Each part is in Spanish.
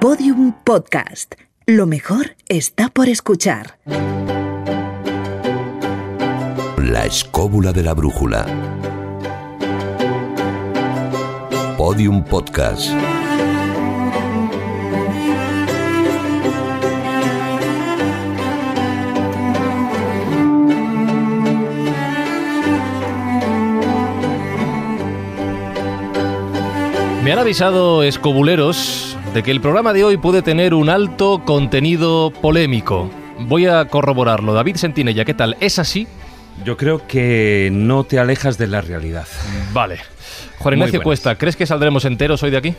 Podium Podcast. Lo mejor está por escuchar. La escóbula de la brújula. Podium Podcast. Me han avisado escobuleros de que el programa de hoy puede tener un alto contenido polémico. Voy a corroborarlo. David Sentinella, ¿qué tal? ¿Es así? Yo creo que no te alejas de la realidad. Vale. Juan Ignacio. Cuesta, ¿crees que saldremos enteros hoy de aquí?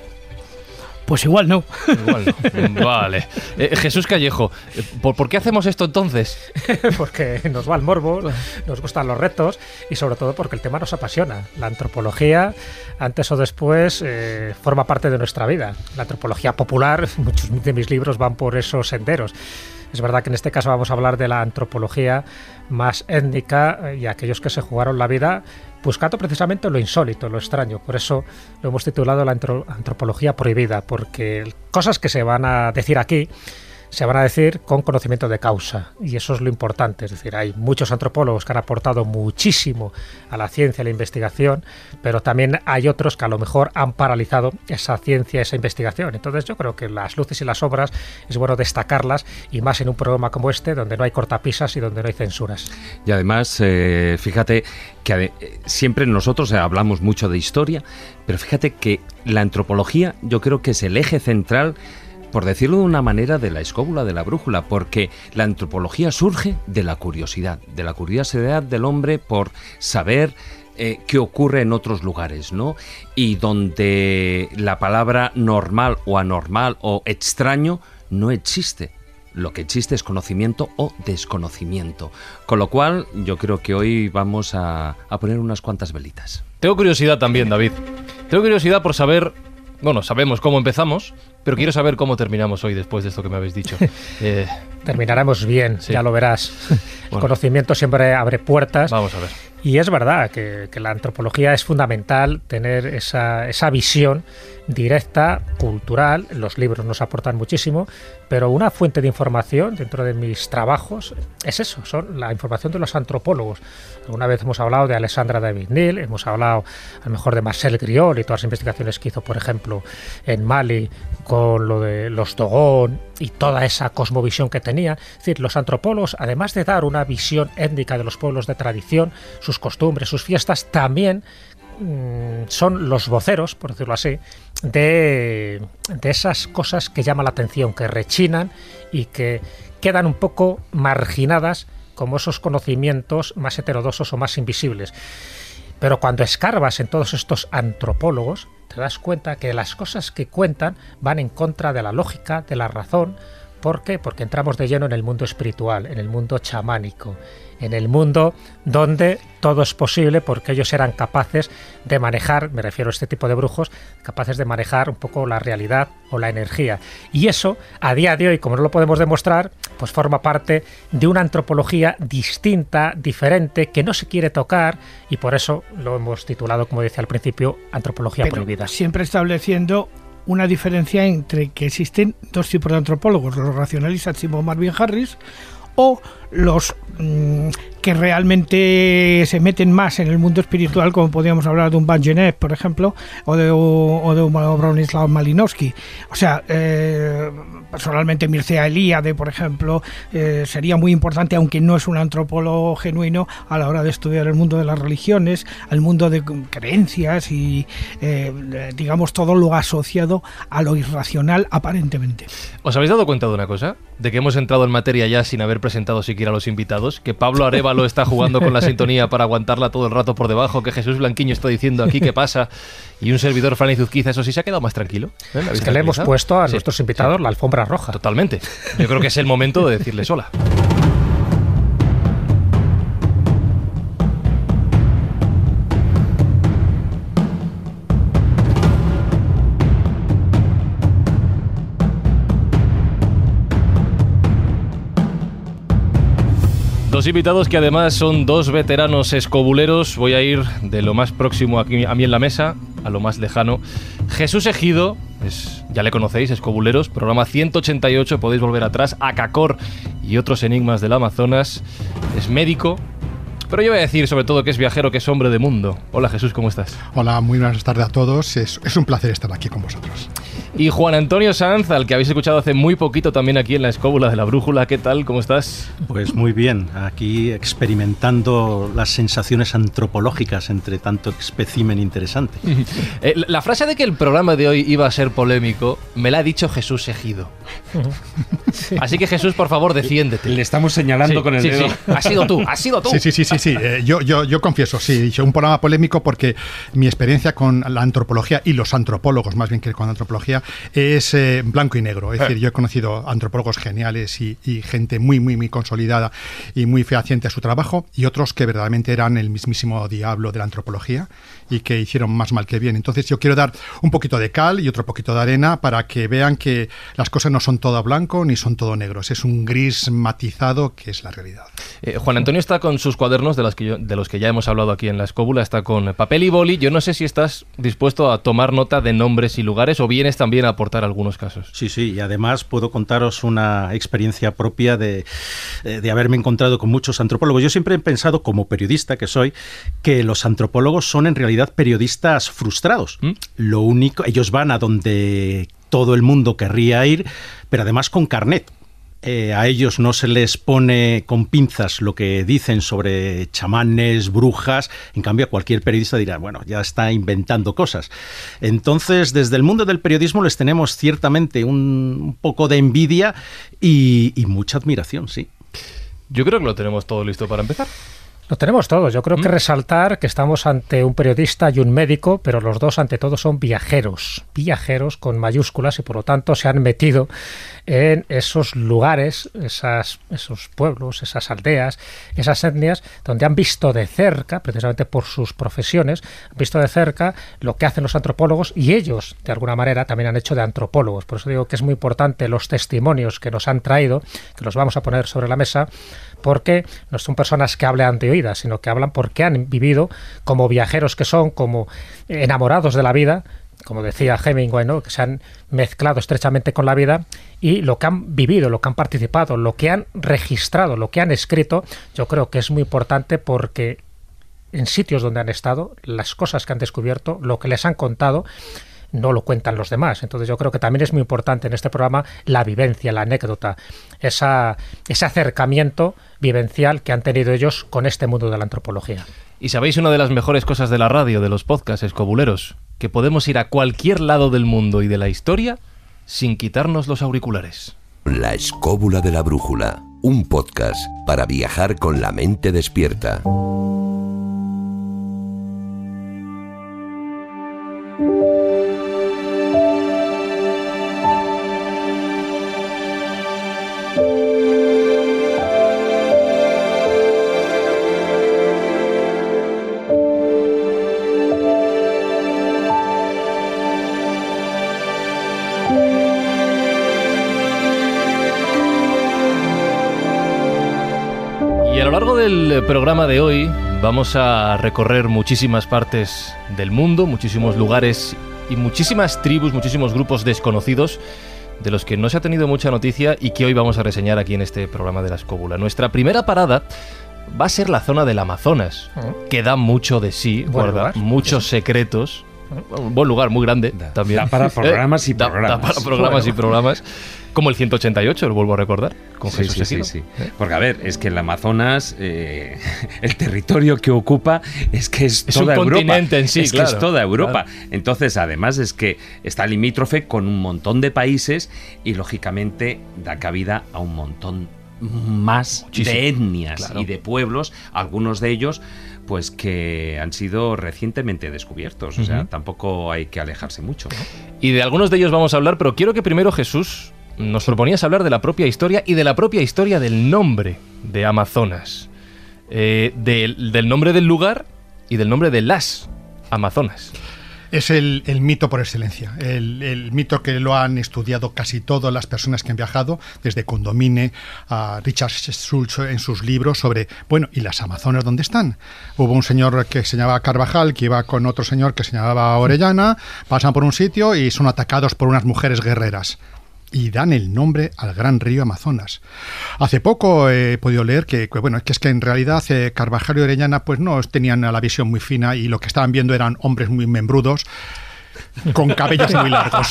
Pues igual no. Igual no. Vale. Eh, Jesús Callejo, eh, ¿por, por qué hacemos esto entonces? porque nos va el morbo, nos gustan los retos y sobre todo porque el tema nos apasiona. La antropología, antes o después, eh, forma parte de nuestra vida. La antropología popular, muchos de mis libros van por esos senderos. Es verdad que en este caso vamos a hablar de la antropología más étnica y aquellos que se jugaron la vida buscando precisamente lo insólito, lo extraño. Por eso lo hemos titulado la antro- antropología prohibida, porque cosas que se van a decir aquí se van a decir con conocimiento de causa. Y eso es lo importante. Es decir, hay muchos antropólogos que han aportado muchísimo a la ciencia y la investigación, pero también hay otros que a lo mejor han paralizado esa ciencia, esa investigación. Entonces yo creo que las luces y las obras es bueno destacarlas y más en un programa como este, donde no hay cortapisas y donde no hay censuras. Y además, eh, fíjate que eh, siempre nosotros eh, hablamos mucho de historia, pero fíjate que la antropología yo creo que es el eje central, por decirlo de una manera, de la escóbula, de la brújula, porque la antropología surge de la curiosidad, de la curiosidad del hombre por saber eh, qué ocurre en otros lugares, ¿no? Y donde la palabra normal o anormal o extraño no existe. Lo que existe es conocimiento o desconocimiento. Con lo cual, yo creo que hoy vamos a, a poner unas cuantas velitas. Tengo curiosidad también, David. Tengo curiosidad por saber. Bueno, sabemos cómo empezamos, pero quiero saber cómo terminamos hoy después de esto que me habéis dicho. Eh, Terminaremos bien, Sí. ya lo verás. El conocimiento siempre abre puertas. vamos a ver. Y es verdad que, que la antropología es fundamental tener esa, esa visión directa, cultural. Los libros nos aportan muchísimo, pero una fuente de información dentro de mis trabajos es eso, son la información de los antropólogos. Alguna vez hemos hablado de Alessandra David Neal, hemos hablado a lo mejor de Marcel Griol y todas las investigaciones que hizo, por ejemplo, en Mali con lo de los Dogon y toda esa cosmovisión que tenía. Es decir, los antropólogos, además de dar una visión étnica de los pueblos de tradición, sus costumbres, sus fiestas, también son los voceros, por decirlo así, de, esas cosas que llaman la atención, que rechinan y que quedan un poco marginadas como esos conocimientos más heterodoxos o más invisibles. Pero cuando escarbas en todos estos antropólogos, te das cuenta que las cosas que cuentan van en contra de la lógica, de la razón. ¿Por qué? Porque entramos de lleno en el mundo espiritual, en el mundo chamánico, en el mundo donde todo es posible porque ellos eran capaces de manejar, me refiero a este tipo de brujos, capaces de manejar un poco la realidad o la energía. Y eso, a día de hoy, como no lo podemos demostrar, pues forma parte de una antropología distinta, diferente, que no se quiere tocar y por eso lo hemos titulado, como decía al principio, Antropología Pero Prohibida. siempre estableciendo una diferencia entre que existen dos tipos de antropólogos, los racionalistas tipo Marvin Harris o los mm, que realmente se meten más en el mundo espiritual, como podríamos hablar de un Van Genev, por ejemplo, o de, o de un Bronislaw Malinowski. O sea, eh, personalmente Mircea Eliade, por ejemplo, eh, sería muy importante, aunque no es un antropólogo genuino, a la hora de estudiar el mundo de las religiones, el mundo de creencias y, eh, digamos, todo lo asociado a lo irracional aparentemente. ¿Os habéis dado cuenta de una cosa? De que hemos entrado en materia ya sin haber presentado siquiera a los invitados, que Pablo Arevalo está jugando con la sintonía para aguantarla todo el rato por debajo, que Jesús Blanquiño está diciendo aquí qué pasa, y un servidor Franny Zuzquiza, eso sí se ha quedado más tranquilo. ¿eh? ¿La habéis Es que le hemos puesto a Sí, nuestros sí, invitados la alfombra roja. Totalmente. Yo creo que es el momento de decirles hola. Dos invitados que además son dos veteranos escobuleros. Voy a ir de lo más próximo aquí a mí en la mesa. a lo más lejano. Jesús Ejido, es, ya le conocéis, Escobuleros, programa 188, podéis volver atrás, Acacor y otros enigmas del Amazonas. Es médico, pero yo voy a decir sobre todo que es viajero, que es hombre de mundo. Hola Jesús, ¿cómo estás? Hola, muy buenas tardes a todos. Es, es un placer estar aquí con vosotros. Y Juan Antonio Sanz, al que habéis escuchado hace muy poquito también aquí en la escóbula de la brújula. ¿Qué tal? ¿Cómo estás? Pues muy bien, aquí experimentando las sensaciones antropológicas entre tanto espécimen interesante. Eh, la frase de que el programa de hoy iba a ser polémico me la ha dicho Jesús Ejido. Así que Jesús, por favor, defiéndete. Le estamos señalando Sí, con el sí, dedo. sí. Ha sido tú, ha sido tú. Sí, sí, sí, sí, sí. Eh, yo, yo, yo confieso, sí, he un programa polémico porque mi experiencia con la antropología y los antropólogos, más bien que con antropología, es eh, blanco y negro. Es decir, yo he conocido antropólogos geniales y, y gente muy, muy, muy consolidada y muy fehaciente a su trabajo y otros que verdaderamente eran el mismísimo diablo de la antropología y que hicieron más mal que bien. Entonces yo quiero dar un poquito de cal y otro poquito de arena para que vean que las cosas no son todo blanco ni son todo negros. Es un gris matizado que es la realidad. Eh, Juan Antonio está con sus cuadernos, de, las que yo- de los que ya hemos hablado aquí en la escóbula, está con papel y boli. Yo no sé si estás dispuesto a tomar nota de nombres y lugares o vienes también a aportar algunos casos. Sí, sí, y además puedo contaros una experiencia propia de, eh, de haberme encontrado con muchos antropólogos. Yo siempre he pensado, como periodista que soy, que los antropólogos son en realidad periodistas frustrados. ¿Mm? Lo único, ellos van a donde todo el mundo querría ir, pero además con carnet. Eh, a ellos no se les pone con pinzas lo que dicen sobre chamanes, brujas, en cambio a cualquier periodista dirá, bueno, ya está inventando cosas. Entonces, desde el mundo del periodismo les tenemos ciertamente un, poco de envidia y mucha admiración, sí. Yo creo que lo tenemos todo listo para empezar. Lo tenemos todo. Yo creo que resaltar que estamos ante un periodista y un médico, pero los dos ante todo son viajeros, viajeros con mayúsculas y por lo tanto se han metido en esos lugares, esas, esos pueblos, esas aldeas, esas etnias, donde han visto de cerca, precisamente por sus profesiones, han visto de cerca lo que hacen los antropólogos y ellos, de alguna manera, también han hecho de antropólogos. Por eso digo que es muy importante los testimonios que nos han traído, que los vamos a poner sobre la mesa, porque no son personas que hablan de oídas, sino que hablan porque han vivido como viajeros que son, como enamorados de la vida, como decía Hemingway, ¿no? que se han mezclado estrechamente con la vida y lo que han vivido, lo que han participado, lo que han registrado, lo que han escrito, yo creo que es muy importante porque en sitios donde han estado, las cosas que han descubierto, lo que les han contado, no lo cuentan los demás. Entonces yo creo que también es muy importante en este programa la vivencia, la anécdota, esa, ese acercamiento vivencial que han tenido ellos con este mundo de la antropología. Y sabéis una de las mejores cosas de la radio, de los podcasts escobuleros, que podemos ir a cualquier lado del mundo y de la historia sin quitarnos los auriculares. La escóbula de la brújula. Un podcast para viajar con la mente despierta. Lo largo del eh, programa de hoy vamos a recorrer muchísimas partes del mundo, muchísimos lugares y muchísimas tribus, muchísimos grupos desconocidos de los que no se ha tenido mucha noticia y que hoy vamos a reseñar aquí en este programa de la escóbula. Nuestra primera parada va a ser la zona del Amazonas, que da mucho de sí, guarda muchos secretos. Un buen lugar, muy grande Da- también. da para programas y Da- da programas. para programas y Bueno. programas. Como el 188, lo vuelvo a recordar. Con Sí, Jesús sí, sí, sí. Porque, a ver, es que el Amazonas, eh, el territorio que ocupa es que es, Es un toda Europa. continente en sí, es que es toda Europa. claro. Entonces, además, es que está limítrofe con un montón de países y, lógicamente, da cabida a un montón más Muchísimo, de etnias claro. y de pueblos, algunos de ellos pues que han sido recientemente descubiertos, o sea, tampoco hay que alejarse mucho. ¿no? Y de algunos de ellos vamos a hablar, pero quiero que primero Jesús nos proponías hablar de la propia historia y de la propia historia del nombre de Amazonas. Eh, del, nombre del lugar y del nombre de las Amazonas. Es el, el mito por excelencia, el, el mito que lo han estudiado casi todas las personas que han viajado, desde Condomine a Richard Schultz en sus libros sobre, bueno, ¿y las Amazonas dónde están? Hubo un señor que se llamaba Carvajal, que iba con otro señor que se llamaba Orellana, pasan por un sitio y son atacados por unas mujeres guerreras y dan el nombre al gran río Amazonas. Hace poco he podido leer que, bueno, que es que en realidad eh, Carvajal y Orellana pues no tenían la visión muy fina y lo que estaban viendo eran hombres muy membrudos con cabellos muy largos.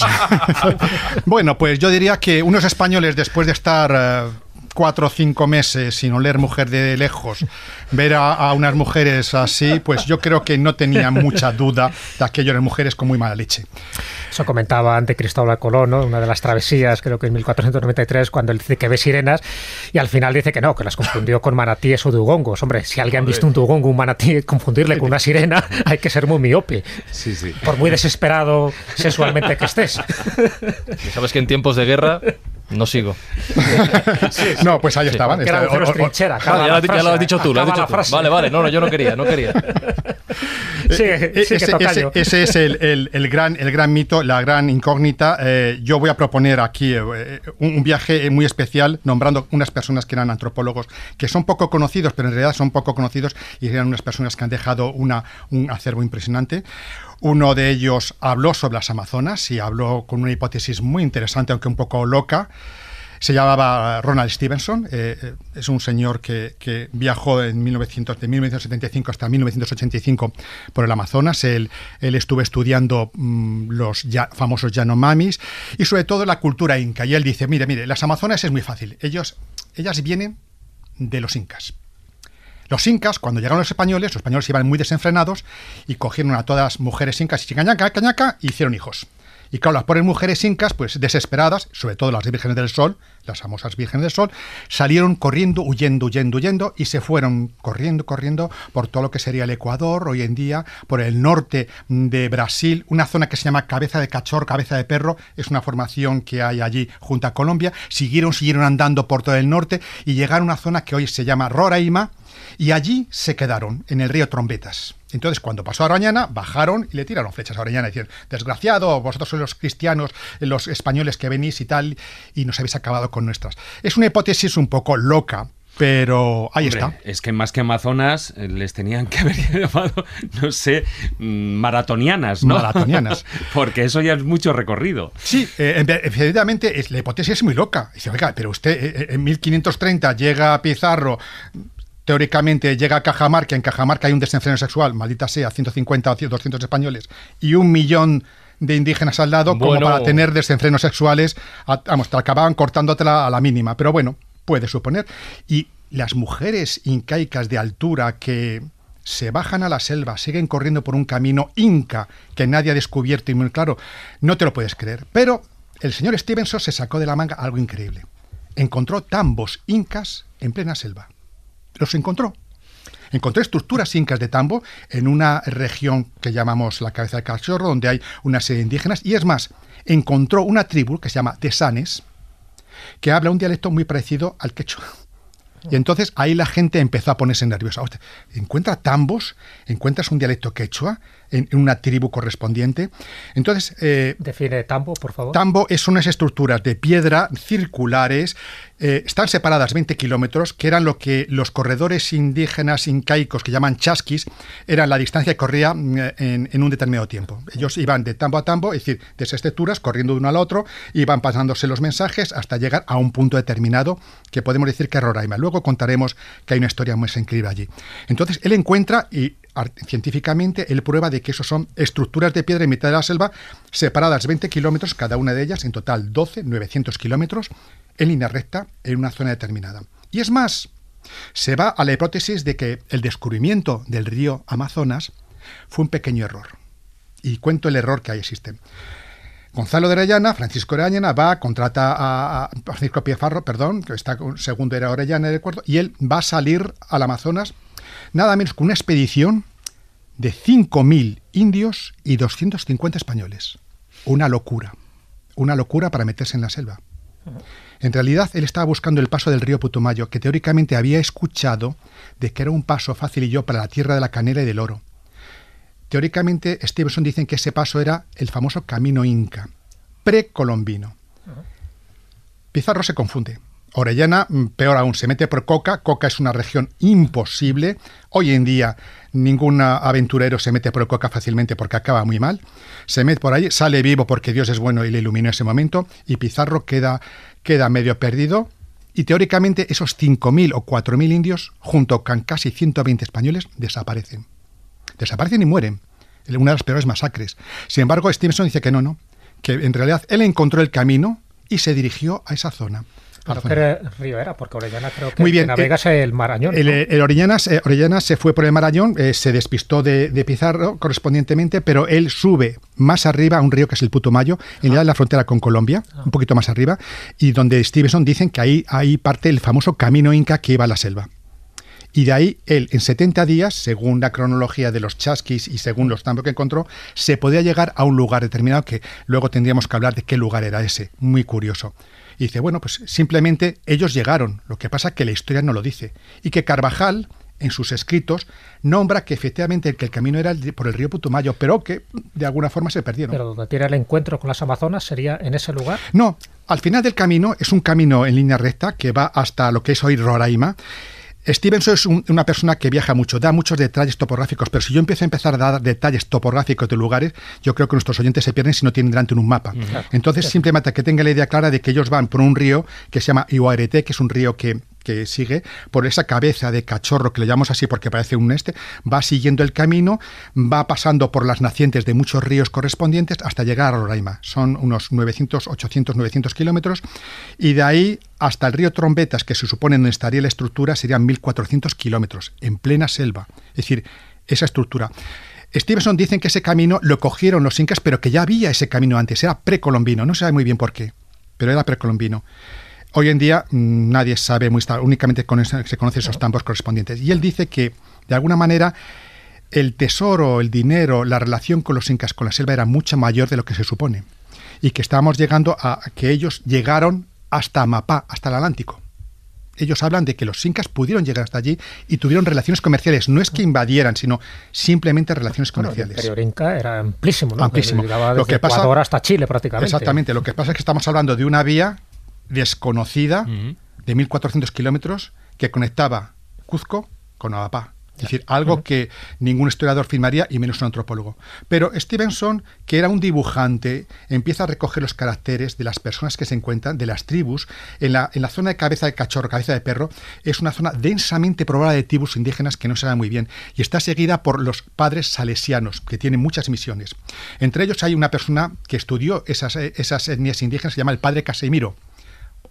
bueno, pues yo diría que unos españoles después de estar eh, cuatro o cinco meses sin oler mujer de lejos, ver a, a, unas mujeres así, pues yo creo que no tenía mucha duda de aquello eran mujeres con muy mala leche. Eso comentaba ante Cristóbal Colón, ¿no? una de las travesías, creo que en 1493, cuando él dice que ve sirenas y al final dice que no, que las confundió con manatíes o dugongos. Hombre, si alguien ha visto un dugongo, un manatí, confundirle con una sirena, hay que ser muy miope. Sí, sí. Por muy desesperado sexualmente que estés. Sabes que en tiempos de guerra no sigo. sí, sí. No, pues ahí sí. estaban. O, o, trinchera, vale, ya, frase, ya, lo has dicho tú, lo has dicho tú. Vale, vale, no, no, yo no quería, no quería. sí, ese, ese, ese, es el, el, el, gran, el gran mito, la gran incógnita. Eh, yo voy a proponer aquí eh, un, un, viaje muy especial, nombrando unas personas que eran antropólogos, que son poco conocidos, pero en realidad son poco conocidos y eran unas personas que han dejado una, un acervo impresionante. Uno de ellos habló sobre las Amazonas y habló con una hipótesis muy interesante, aunque un poco loca. Se llamaba Ronald Stevenson, eh, es un señor que, viajó en 1900, de 1975 hasta 1985 por el Amazonas. Él, estuvo estudiando mmm, los ya, famosos Yanomamis y sobre todo la cultura inca. Y él dice, mire, mire, las Amazonas es muy fácil. Ellos, ellas vienen de los incas. Los incas, cuando llegaron los españoles, los españoles iban muy desenfrenados y cogieron a todas las mujeres incas y chicañaca, cañaca, y hicieron hijos. Y claro, las pobres mujeres incas, pues desesperadas, sobre todo las vírgenes del sol, las famosas vírgenes del sol, salieron corriendo, huyendo, huyendo, huyendo, y se fueron corriendo, corriendo por todo lo que sería el Ecuador, hoy en día, por el norte de Brasil, una zona que se llama Cabeza de Cachorro, Cabeza de Perro, es una formación que hay allí junto a Colombia, siguieron, siguieron andando por todo el norte y llegaron a una zona que hoy se llama Roraima, y allí se quedaron, en el río Trombetas. Entonces, cuando pasó a Arañana, bajaron y le tiraron flechas a Arañana. Decían, desgraciado, vosotros sois los cristianos, los españoles que venís y tal, y nos habéis acabado con nuestras. Es una hipótesis un poco loca, pero ahí Hombre, está. Es que más que amazonas les tenían que haber llamado, no sé, maratonianas, ¿no? Maratonianas. Porque eso ya es mucho recorrido. Sí, eh, efectivamente, es, la hipótesis es muy loca. Dice, oiga, pero usted eh, en 1530 llega a Pizarro, teóricamente llega a Cajamarca, en Cajamarca hay un desenfreno sexual, maldita sea, 150 o 200 españoles, y un millón de indígenas al lado, bueno. como para tener desenfrenos sexuales, a, vamos, te acababan cortándotela a la mínima, pero bueno, puede suponer. Y las mujeres incaicas de altura que se bajan a la selva, siguen corriendo por un camino inca que nadie ha descubierto y muy claro, no te lo puedes creer. Pero el señor Stevenson se sacó de la manga algo increíble. Encontró tambos incas en plena selva los encontró. Encontró estructuras incas de tambo en una región que llamamos la cabeza de cachorro, donde hay una serie de indígenas, y es más, encontró una tribu que se llama Tesanes, que habla un dialecto muy parecido al quechua. Y entonces ahí la gente empezó a ponerse nerviosa. Encuentra tambos, encuentras un dialecto quechua en, una tribu correspondiente. Entonces. Eh, Define tambo, por favor. Tambo son unas estructuras de piedra circulares. Eh, están separadas 20 kilómetros, que eran lo que los corredores indígenas incaicos, que llaman chasquis, eran la distancia que corría en, en, un determinado tiempo. Ellos iban de tambo a tambo, es decir, de esas estructuras, corriendo de uno al otro, iban pasándose los mensajes hasta llegar a un punto determinado, que podemos decir que es Roraima. Luego contaremos que hay una historia muy increíble allí. Entonces, él encuentra y científicamente él prueba de que eso son estructuras de piedra en mitad de la selva separadas 20 kilómetros, cada una de ellas, en total 12, 900 kilómetros, en línea recta, en una zona determinada. Y es más, se va a la hipótesis de que el descubrimiento del río Amazonas fue un pequeño error. Y cuento el error que ahí existe. Gonzalo de Orellana, Francisco Orellana, va, contrata a, Francisco Piefarro, perdón, que está segundo era Orellana, de acuerdo, y él va a salir al Amazonas nada menos que una expedición de 5.000 indios y 250 españoles. Una locura. Una locura para meterse en la selva. En realidad, él estaba buscando el paso del río Putumayo, que teóricamente había escuchado de que era un paso fácil y yo para la tierra de la canela y del oro. teóricamente Stevenson dicen que ese paso era el famoso camino inca, precolombino. Pizarro se confunde. Orellana, mm, peor aún, se mete por Coca. Coca es una región imposible. Hoy en día ningún aventurero se mete por Coca fácilmente porque acaba muy mal. Se mete por ahí, sale vivo porque Dios es bueno y le iluminó ese momento. Y Pizarro queda, queda medio perdido. Y teóricamente esos 5.000 o 4.000 indios, junto con casi 120 españoles, desaparecen. Desaparecen y mueren. Una de las peores masacres. Sin embargo, Stevenson dice que no, no. Que en realidad él encontró el camino y se dirigió a esa zona. Porque Orellana creo que, Muy bien, navegas el Marañón. El, eh, Orellana, se fue por el Marañón, eh, se despistó de, de, Pizarro correspondientemente, pero él sube más arriba a un río que es el Putumayo, en ah. la frontera con Colombia, ah. un poquito más arriba, y donde Stevenson dicen que ahí, ahí parte el famoso camino inca que iba a la selva. Y de ahí él, en 70 días, según la cronología de los chasquis y según los tambos que encontró, se podía llegar a un lugar determinado que luego tendríamos que hablar de qué lugar era ese. Muy curioso. Y dice, bueno, pues simplemente ellos llegaron. Lo que pasa es que la historia no lo dice. Y que Carvajal, en sus escritos, nombra que efectivamente que el camino era por el río Putumayo, pero que de alguna forma se perdieron. Pero donde tiene el encuentro con las Amazonas sería en ese lugar. No, al final del camino es un camino en línea recta que va hasta lo que es hoy Roraima Stevenson es una persona que viaja mucho, da muchos detalles topográficos, pero si yo empiezo a empezar a dar detalles topográficos de lugares, yo creo que nuestros oyentes se pierden si no tienen delante un mapa. Entonces, simplemente que tenga la idea clara de que ellos van por un río que se llama Iguarete, que es un río que que sigue por esa cabeza de cachorro que le llamamos así porque parece un este, va siguiendo el camino, va pasando por las nacientes de muchos ríos correspondientes hasta llegar a Roraima. Son unos 900, 800, 900 kilómetros y de ahí hasta el río Trombetas, que se supone donde estaría la estructura, serían 1400 kilómetros, en plena selva. Es decir, esa estructura. Stevenson dicen que ese camino lo cogieron los incas, pero que ya había ese camino antes, era precolombino, no se sabe muy bien por qué, pero era precolombino. Hoy en día mm, nadie sabe muy únicamente se conocen esos tambos correspondientes. Y él dice que, de alguna manera, el tesoro, el dinero, la relación con los incas, con la selva era mucho mayor de lo que se supone. Y que estábamos llegando a que ellos llegaron hasta Amapá, hasta el Atlántico. Ellos hablan de que los incas pudieron llegar hasta allí y tuvieron relaciones comerciales. No es que invadieran, sino simplemente relaciones comerciales. el imperio inca era amplísimo, ¿no? Amplísimo. lo que pasa, hasta Chile prácticamente. Exactamente. Lo que pasa es que estamos hablando de una vía desconocida de 1.400 kilómetros que conectaba Cuzco con Amapá. Es decir, algo que ningún historiador firmaría y menos un antropólogo. Pero Stevenson, que era un dibujante, empieza a recoger los caracteres de las personas que se encuentran, de las tribus. En la, en la zona de cabeza de cachorro, cabeza de perro, es una zona densamente poblada de tribus indígenas que no se da muy bien y está seguida por los padres salesianos, que tienen muchas misiones. Entre ellos hay una persona que estudió esas, esas etnias indígenas, se llama el padre Casemiro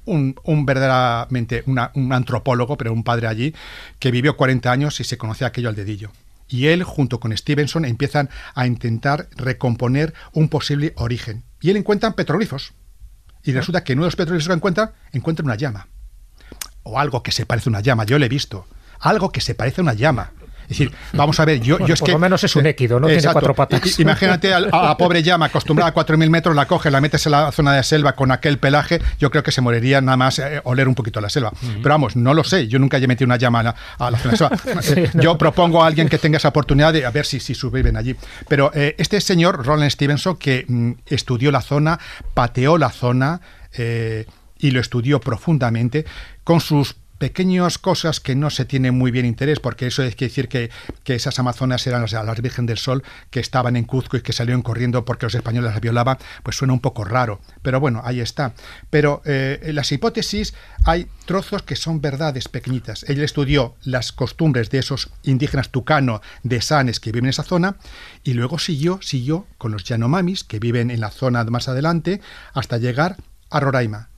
un, verdaderamente un antropólogo, pero un padre allí, que vivió 40 años y se conocía aquello al dedillo. Y él, junto con Stevenson, empiezan a intentar recomponer un posible origen. Y él encuentra petroglifos. Y resulta que en uno de los petroglifos que encuentra, encuentra una llama. O algo que se parece a una llama, yo lo he visto. Algo que se parece a una llama. Es decir, vamos a ver, yo, yo es por que. lo menos es un équido, no tiene cuatro patas. Imagínate a la pobre llama acostumbrada a 4.000 metros, la coges, la metes en la zona de selva con aquel pelaje, yo creo que se moriría nada más eh, oler un poquito la selva. Pero vamos, no lo sé, yo nunca he metido una llama a la, zona de selva. Yo propongo a alguien que tenga esa oportunidad de a ver si, si sobreviven allí. Pero eh, este señor, Roland Stevenson, que mm, estudió la zona, pateó la zona. Eh, y lo estudió profundamente con sus pequeñas cosas que no se tienen muy bien interés, porque eso es decir que, esas amazonas eran las, las Virgen del Sol que estaban en Cuzco y que salieron corriendo porque los españoles las violaban, pues suena un poco raro. Pero bueno, ahí está. Pero eh, en las hipótesis hay trozos que son verdades pequeñitas. Él estudió las costumbres de esos indígenas tucano de Sanes que viven en esa zona y luego siguió, siguió con los Yanomamis que viven en la zona más adelante hasta llegar a Roraima.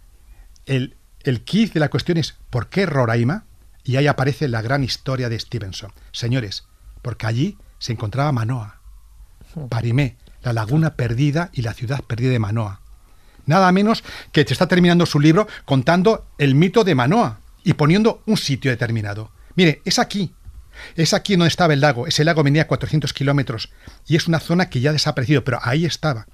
El el kit de la cuestión es ¿por qué Roraima? Y ahí aparece la gran historia de Stevenson. Señores, porque allí se encontraba Manoa, Parimé, la laguna perdida y la ciudad perdida de Manoa. Nada menos que te está terminando su libro contando el mito de Manoa y poniendo un sitio determinado. Mire, es aquí. Es aquí donde estaba el lago. Ese lago venía a 400 kilómetros y es una zona que ya ha desaparecido, pero ahí estaba.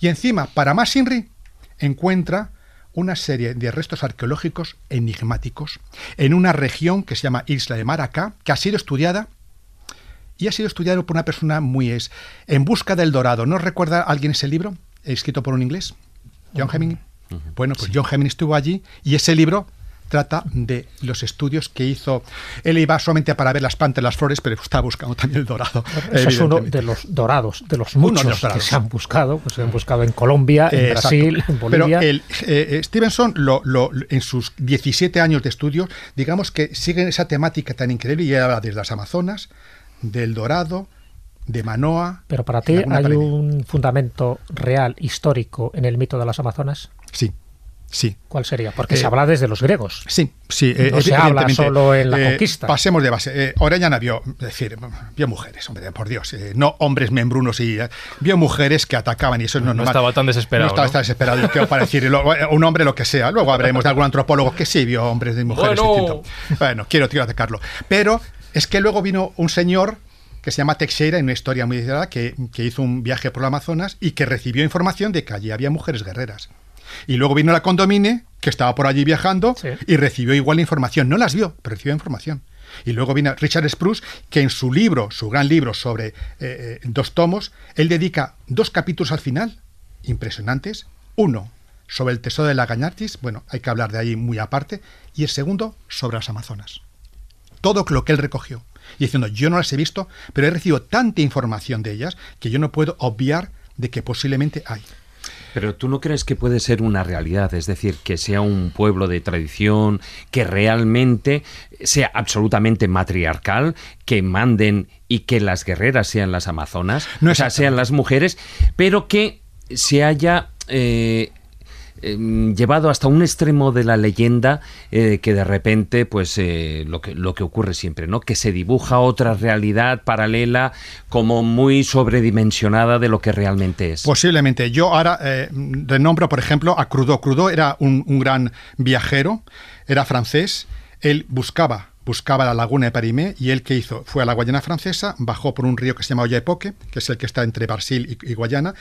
Y encima, para más Inri, encuentra una serie de restos arqueológicos enigmáticos en una región que se llama Isla de Maracá, que ha sido estudiada y ha sido estudiado por una persona muy es En busca del dorado. ¿No recuerda alguien ese libro escrito por un inglés? John Hemingway. Bueno, pues John Hemingway estuvo allí y ese libro trata de los estudios que hizo. Él iba solamente para ver las plantas, las flores, pero estaba buscando también el dorado. Ese es uno de los dorados, de los muchos que se han buscado, pues se han buscado en Colombia, en Brasil, en Bolivia. Pero el, eh, Stevenson, lo, en sus 17 años de estudio, digamos que sigue esa temática tan increíble y habla desde las Amazonas, del dorado, de Manoa. Pero para ti hay un fundamento real, histórico, en el mito de las Amazonas. Sí. Sí. ¿Cuál sería? Porque se eh, habla desde los griegos. Sí, sí. no eh, se habla solo en la eh, conquista. Pasemos de base. Orellana vio, es decir, vio mujeres, hombre, por Dios, no hombres membrunos y vio mujeres que atacaban y eso no, no, estaba tan desesperado. No estaba tan desesperado para decir un hombre lo que sea. Luego hablaremos de algún antropólogo que sí vio hombres y mujeres. Bueno, bueno quiero, quiero atacarlo. Pero es que luego vino un señor que se llama Teixeira, en una historia muy que, que hizo un viaje por el Amazonas y que recibió información de que allí había mujeres guerreras. Y luego vino la condomine, que estaba por allí viajando, y recibió igual información. No las vio, pero recibió información. Y luego vino Richard Spruce, que en su libro, su gran libro sobre eh, eh, dos tomos, él dedica dos capítulos al final, impresionantes. Uno sobre el tesoro de la Gañartis, bueno, hay que hablar de ahí muy aparte, y el segundo sobre las Amazonas. Todo lo que él recogió. Y diciendo, yo no las he visto, pero he recibido tanta información de ellas que yo no puedo obviar de que posiblemente hay. Pero tú no crees que puede ser una realidad, es decir, que sea un pueblo de tradición, que realmente sea absolutamente matriarcal, que manden y que las guerreras sean las amazonas, no o sea, sean las mujeres, pero que se haya eh, Em, llevado hasta un extremo de la leyenda eh, que de repente, pues eh, lo, que, ocurre siempre, ¿no? Que se dibuja otra realidad paralela como muy sobredimensionada de lo que realmente es. Posiblemente. Yo ahora eh, renombro, por ejemplo, a Crudo. Crudo era un gran viajero, era francés, él buscaba buscaba la laguna de Parimé y él que hizo fue a la Guayana francesa, bajó por un río que se llama Oyapoque, que es el que está entre Brasil y, Guayana,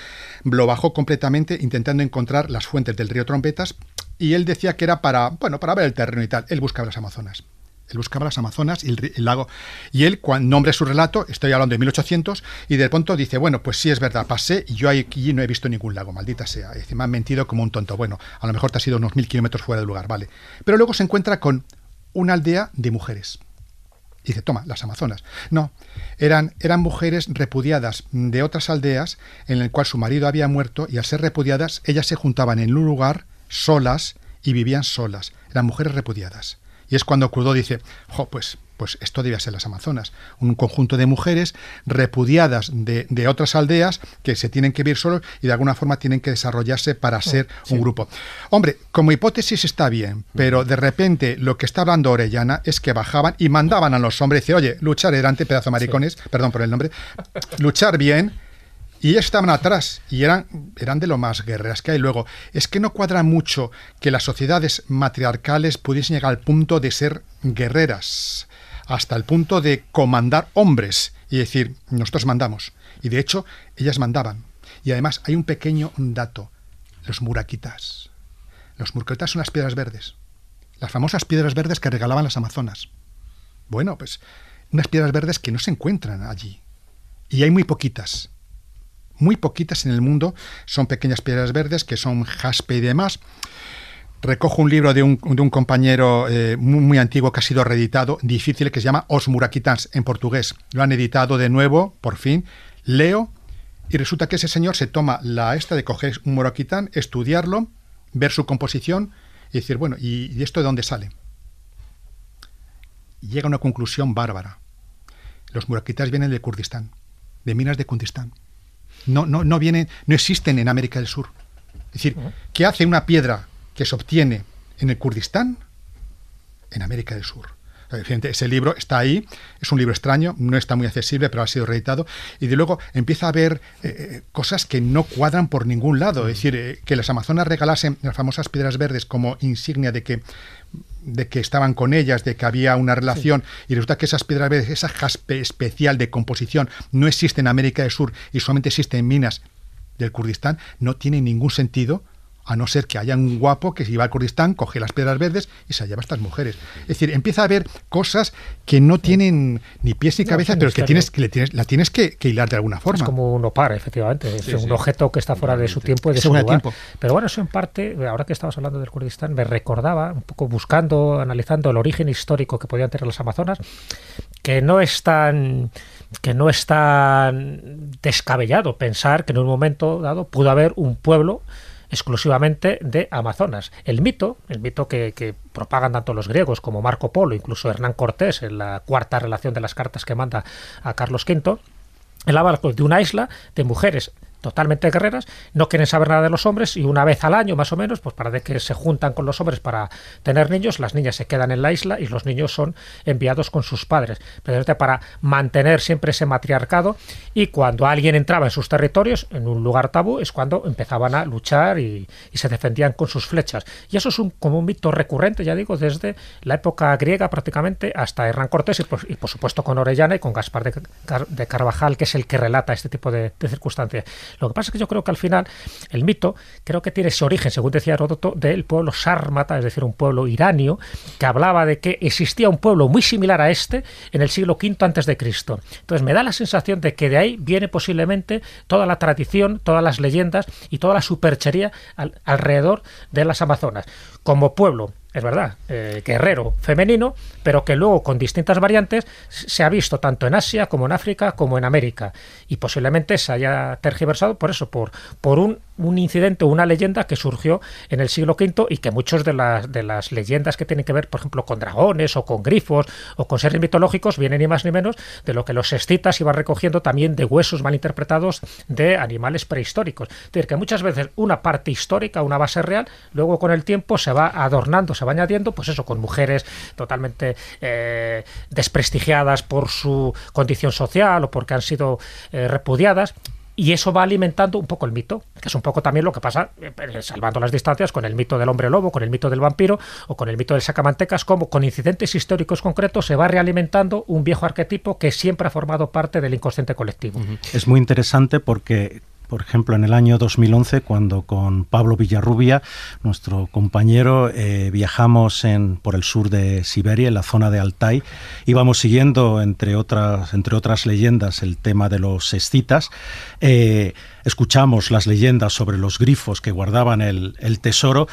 lo bajó completamente intentando encontrar las fuentes del río Trompetas y él decía que era para, bueno, para ver el terreno y tal. Él buscaba las Amazonas. Él buscaba las Amazonas y el, lago. Y él, cuando nombre su relato, estoy hablando de 1800, y de pronto dice, bueno, pues sí es verdad, pasé y yo aquí no he visto ningún lago, maldita sea. Es me han mentido como un tonto. Bueno, a lo mejor te has ido unos mil kilómetros fuera del lugar, vale. Pero luego se encuentra con una aldea de mujeres. Y dice, toma, las Amazonas. No, eran, eran mujeres repudiadas de otras aldeas en el cual su marido había muerto y al ser repudiadas, ellas se juntaban en un lugar solas y vivían solas. Eran mujeres repudiadas. Y es cuando Crudo dice, jo, pues pues esto debía ser las Amazonas, un conjunto de mujeres repudiadas de, otras aldeas que se tienen que vivir solos y de alguna forma tienen que desarrollarse para ser un grupo. Hombre, como hipótesis está bien, pero de repente lo que está hablando Orellana es que bajaban y mandaban a los hombres, dice, oye, luchar delante, pedazo de maricones, perdón por el nombre, luchar bien, y ellos estaban atrás y eran, eran de lo más guerreras que hay. Luego, es que no cuadra mucho que las sociedades matriarcales pudiesen llegar al punto de ser guerreras hasta el punto de comandar hombres y decir, nosotros mandamos. Y de hecho, ellas mandaban. Y además hay un pequeño dato, los muraquitas. Los muraquitas son las piedras verdes, las famosas piedras verdes que regalaban las amazonas. Bueno, pues unas piedras verdes que no se encuentran allí. Y hay muy poquitas. Muy poquitas en el mundo son pequeñas piedras verdes que son jaspe y demás recojo un libro de un, de un compañero eh, muy, antiguo que ha sido reeditado, difícil, que se llama Os Muraquitans en portugués. Lo han editado de nuevo, por fin. Leo y resulta que ese señor se toma la esta de coger un muraquitán, estudiarlo, ver su composición y decir, bueno, ¿y, esto de dónde sale? llega a una conclusión bárbara. Los muraquitans vienen de Kurdistán, de minas de Kurdistán. No, no, no vienen, no existen en América del Sur. Es decir, ¿qué hace una piedra que se obtiene en el Kurdistán, en América del Sur. Ese libro está ahí, es un libro extraño, no está muy accesible, pero ha sido reeditado. Y de luego empieza a haber eh, eh, cosas que no cuadran por ningún lado. Es decir, eh, que las Amazonas regalasen las famosas piedras verdes como insignia de que de que estaban con ellas, de que había una relación, y resulta que esas piedras verdes, esa jaspe especial de composición, no existe en América del Sur y solamente existe en minas del Kurdistán, no tiene ningún sentido a no ser que haya un guapo que se iba al Kurdistán, coge las piedras verdes y se lleva a estas mujeres. Es decir, empieza a haber cosas que no tienen ni pies ni No, cabeza, es pero que tienes, que le tienes, la tienes que, que hilar de alguna forma. Es como un opar, efectivamente. Es un objeto que está fuera de su tiempo y de Es su lugar. tiempo. Pero bueno, eso en parte, ahora que estabas hablando del Kurdistán, me recordaba, un poco buscando, analizando el origen histórico que podían tener las Amazonas, que no es tan que no es tan descabellado pensar que en un momento dado pudo haber un pueblo exclusivamente de Amazonas. El mito, el mito que, propagan tanto los griegos como Marco Polo, incluso Hernán Cortés en la cuarta relación de las cartas que manda a Carlos V, hablaba pues, de una isla de mujeres totalmente guerreras, no quieren saber nada de los hombres y una vez al año más o menos, pues para de que se juntan con los hombres para tener niños, las niñas se quedan en la isla y los niños son enviados con sus padres, precisamente para mantener siempre ese matriarcado y cuando alguien entraba en sus territorios, en un lugar tabú, es cuando empezaban a luchar y, se defendían con sus flechas. Y eso es un, como un mito recurrente, ya digo, desde la época griega prácticamente hasta Hernán Cortés y, por- y, por supuesto con Orellana y con Gaspar de, Car- de Carvajal, que es el que relata este tipo de circunstancias. Lo que pasa es que yo creo que al final el mito creo que tiene ese origen, según decía Heródoto, del pueblo sármata, es decir, un pueblo iranio, que hablaba de que existía un pueblo muy similar a este en el siglo V antes de Cristo. Entonces me da la sensación de que de ahí viene posiblemente toda la tradición, todas las leyendas y toda la superchería al- alrededor de las Amazonas. Como pueblo, es verdad, eh, guerrero femenino, pero que luego con distintas variantes se ha visto tanto en Asia como en África como en América. Y posiblemente se haya tergiversado por eso, por, por un, un incidente una leyenda que surgió en el siglo V y que muchos de las, de las leyendas que tienen que ver, por ejemplo, con dragones o con grifos o con seres mitológicos vienen ni más ni menos de lo que los escitas iban recogiendo también de huesos mal interpretados de animales prehistóricos. Es decir, que muchas veces una parte histórica, una base real, luego con el tiempo se va adornando, se va añadiendo, pues eso, con mujeres totalmente eh, desprestigiadas por su condición social o porque han sido eh, repudiadas. Y eso va alimentando un poco el mito, que es un poco también lo que pasa, eh, salvando las distancias, con el mito del hombre lobo, con el mito del vampiro o con el mito del sacamantecas, como con incidentes históricos concretos se va realimentando un viejo arquetipo que siempre ha formado parte del inconsciente colectivo. Es muy interesante porque, por ejemplo, en el año 2011, cuando con Pablo Villarrubia, nuestro compañero, eh, viajamos por el sur de Siberia, en la zona de Altai, íbamos siguiendo, entre otras, entre otras leyendas, el tema de los escitas. Eh, escuchamos las leyendas sobre los grifos que guardaban el, el tesoro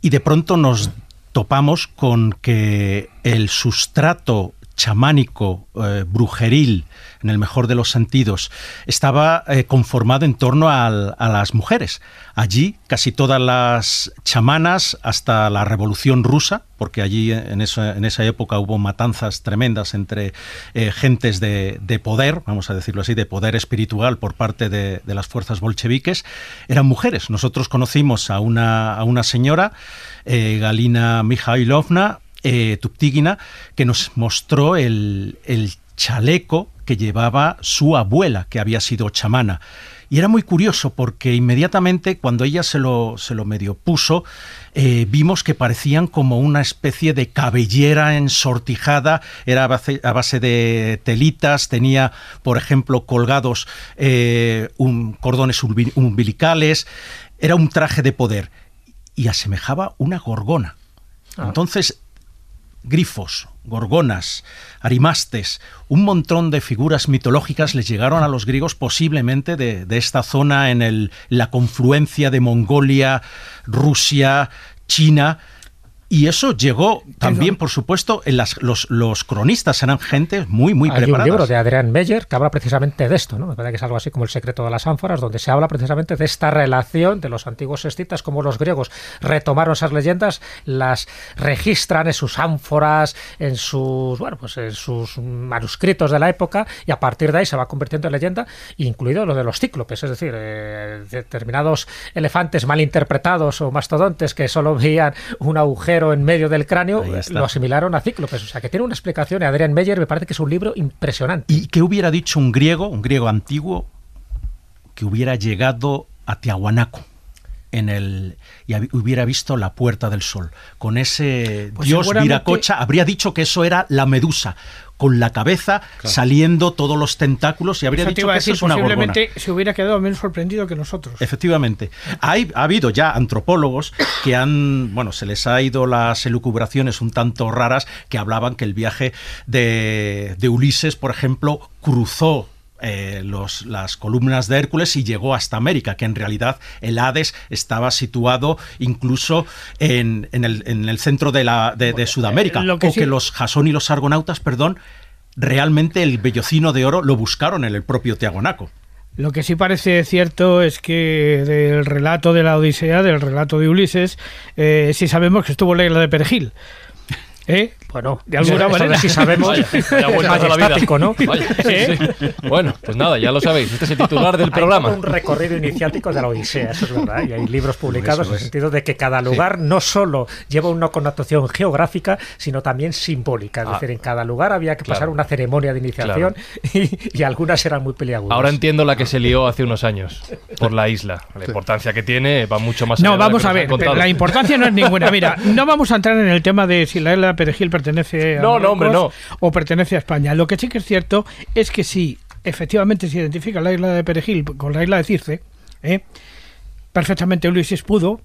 y de pronto nos topamos con que el sustrato chamánico, eh, brujeril, en el mejor de los sentidos, estaba eh, conformado en torno a las mujeres. Allí casi todas las chamanas, hasta la Revolución Rusa, porque allí en esa, época hubo matanzas tremendas entre eh, gentes de, de poder, vamos a decirlo así, de poder espiritual por parte de, las fuerzas bolcheviques, eran mujeres. Nosotros conocimos a una, señora, Galina Mikhailovna, eh, Tuptígina, que nos mostró el, el chaleco que llevaba su abuela, que había sido chamana. Y era muy curioso porque inmediatamente cuando ella se lo, se lo medio puso, eh, vimos que parecían como una especie de cabellera ensortijada, era a base, a base de telitas, tenía, por ejemplo, colgados eh, un, cordones umbi- umbilicales, era un traje de poder y asemejaba una gorgona. Entonces, grifos, gorgonas, arimastes, un montón de figuras mitológicas les llegaron a los griegos posiblemente de, esta zona en el, la confluencia de Mongolia, Rusia, China. Y eso llegó también, por supuesto, en las, los, los cronistas eran gente muy, muy Hay un preparada. libro de Adrián Meyer que habla precisamente de esto, ¿no? Me parece que es algo así como El secreto de las ánforas, donde se habla precisamente de esta relación de los antiguos escitas, como los griegos retomaron esas leyendas, las registran en sus ánforas, en sus, bueno, pues en sus manuscritos de la época, y a partir de ahí se va convirtiendo en leyenda, incluido lo de los cíclopes, es decir, eh, determinados elefantes mal interpretados o mastodontes que solo veían un agujero en medio del cráneo, lo asimilaron a cíclopes. O sea, que tiene una explicación y Adrián Meyer me parece que es un libro impresionante. ¿Y qué hubiera dicho un griego, un griego antiguo, que hubiera llegado a Tiahuanaco? En el y hubiera visto la Puerta del Sol. Con ese Pues dios Viracocha habría dicho que eso era la medusa, con la cabeza saliendo todos los tentáculos y habría Eso dicho que eso es una gorgona. posiblemente se hubiera quedado menos sorprendido que nosotros. Efectivamente. Hay, ha habido ya antropólogos que han, bueno, se les ha ido las elucubraciones un tanto raras que hablaban que el viaje de, de Ulises, por ejemplo, cruzó eh, los, las columnas de Hércules y llegó hasta América, que en realidad el Hades estaba situado incluso en, en el, en el centro de, la, de, de Sudamérica, Lo que o sí- que los Jasón y los Argonautas, perdón, realmente el vellocino de oro lo buscaron en el propio Tiagonaco. Lo que sí parece cierto es que del relato de la Odisea, del relato de Ulises, eh, sí sabemos que estuvo la isla de Perejil. ¿Eh? Bueno, De alguna de manera. si sabemos, Vaya, vaya es vueltas a la vida. ¿no? Vaya, sí, sí. Bueno, pues nada, ya lo sabéis. Este es el titular del Hay programa. un recorrido iniciático de la Odisea, eso es verdad. Y hay libros publicados en el sentido de que cada lugar no solo lleva una connotación geográfica, sino también simbólica. Es Ah. decir, en cada lugar había que pasar Claro. una ceremonia de iniciación y, y algunas eran muy peliagudas. Ahora entiendo la que se lió hace unos años por la isla. La importancia que tiene va mucho más allá No, de la vamos que a ver, la importancia no es ninguna. Mira, no vamos a entrar en el tema de si la isla Perejil pertenece a No, no, hombre, Marruecos o pertenece a España. Lo que sí que es cierto es que si efectivamente se identifica la isla de Perejil con la isla de Circe, ¿eh? perfectamente Ulises pudo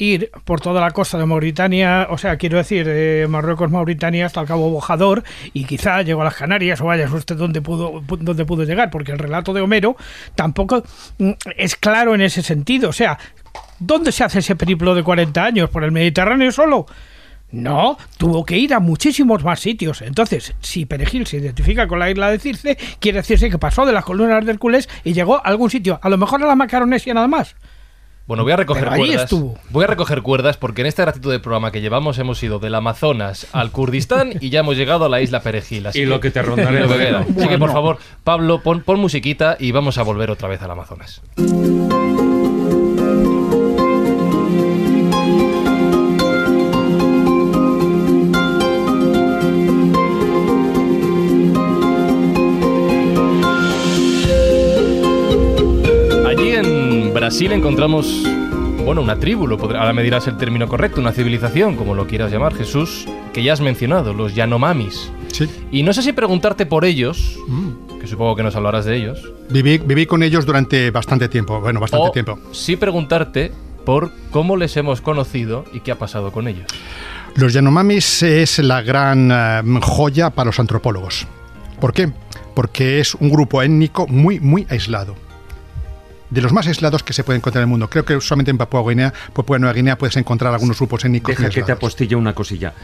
ir por toda la costa de Mauritania, o sea, quiero decir, de Marruecos, Mauritania, hasta el Cabo Bojador, y quizá llegó a las Canarias, o vaya usted donde pudo, pu- donde pudo llegar, porque el relato de Homero tampoco mm, es claro en ese sentido. O sea, ¿dónde se hace ese periplo de 40 años? ¿Por el Mediterráneo solo? No, tuvo que ir a muchísimos más sitios. Entonces, si Perejil se identifica con la isla de Circe, quiere decirse que pasó de las columnas de Hércules y llegó a algún sitio, a lo mejor a la Macaronesia nada más. Bueno, voy a recoger Pero ahí cuerdas. estuvo. Voy a recoger cuerdas porque en este ratito de programa que llevamos hemos ido del Amazonas al Kurdistán y ya hemos llegado a la isla Perejil. Así Y que- lo que te rondaré lo que queda. Así que, por favor, Pablo, pon, pon musiquita y vamos a volver otra vez al Amazonas. Brasil encontramos, bueno, una tribu, lo podrá- ahora me dirás el término correcto, una civilización, como lo quieras llamar, Jesús, que ya has mencionado, los Yanomamis. Sí. Y no sé si preguntarte por ellos, Mm. que supongo que nos hablarás de ellos, Viví, viví con ellos durante bastante tiempo, bueno, bastante o tiempo. sí preguntarte por cómo les hemos conocido y qué ha pasado con ellos. Los Yanomamis es la gran eh, joya para los antropólogos. ¿Por qué? Porque es un grupo étnico muy, muy aislado. De los más aislados que se puede encontrar en el mundo. Creo que solamente en Papua Guinea, Papua Nueva Guinea puedes encontrar algunos grupos étnicos Deja que te apostille una cosilla.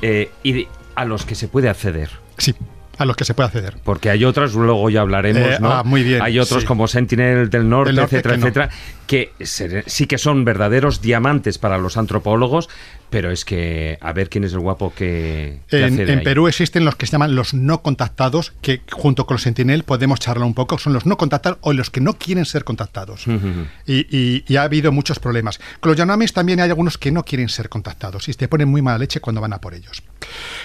Eh, y a los que se puede acceder. Sí, a los que se puede acceder. Porque hay otras, luego ya hablaremos, Eh, ¿no? ah, muy bien, Hay otros sí. como Sentinel del Norte, etcétera, que no. etcétera, que se- sí que son verdaderos diamantes para los antropólogos, pero es que a ver quién es el guapo que, que En, accede en ahí. Perú existen los que se llaman los no contactados, que junto con los Sentinel podemos charlar un poco. Son los no contactados o los que no quieren ser contactados. Ujú. Y, y- y ha habido muchos problemas. Con los Yanomamis también hay algunos que no quieren ser contactados y te ponen muy mala leche cuando van a por ellos.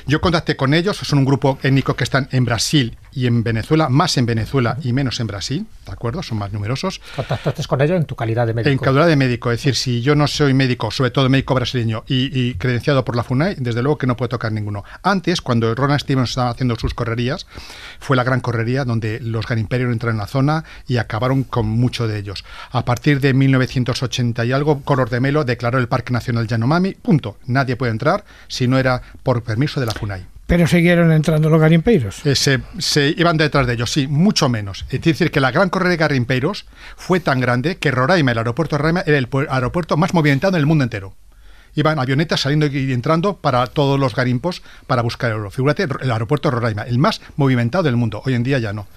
Yo contacté con ellos, son un grupo étnico que están en Brasil y en Venezuela, más en Venezuela y menos en Brasil, ¿de acuerdo? Son más numerosos. Contactaste con ellos en tu calidad de médico. En calidad de médico, es decir, si yo no soy médico, sobre todo médico brasileño y, y credenciado por la FUNAI, desde luego que no puedo tocar ninguno. Antes, cuando Ronald Stevens estaba haciendo sus correrías, fue la gran correría donde los garimperios entraron en la zona y acabaron con muchos de ellos. A partir de 1980 y algo, Color de Melo declaró el Parque Nacional Yanomami, punto. Nadie puede entrar si no era por permiso de la FUNAI. Pero siguieron entrando los garimpeiros. Eh, se, iban detrás de ellos, sí, mucho menos. Es decir, que la gran correa de garimpeiros fue tan grande que Roraima, el aeropuerto de Roraima, era el pu- aeropuerto más movimentado en el mundo entero. Iban avionetas saliendo y entrando para todos los garimpos para buscar oro. Figúrate, el aeropuerto de Roraima, el más movimentado del mundo. Hoy en día ya no.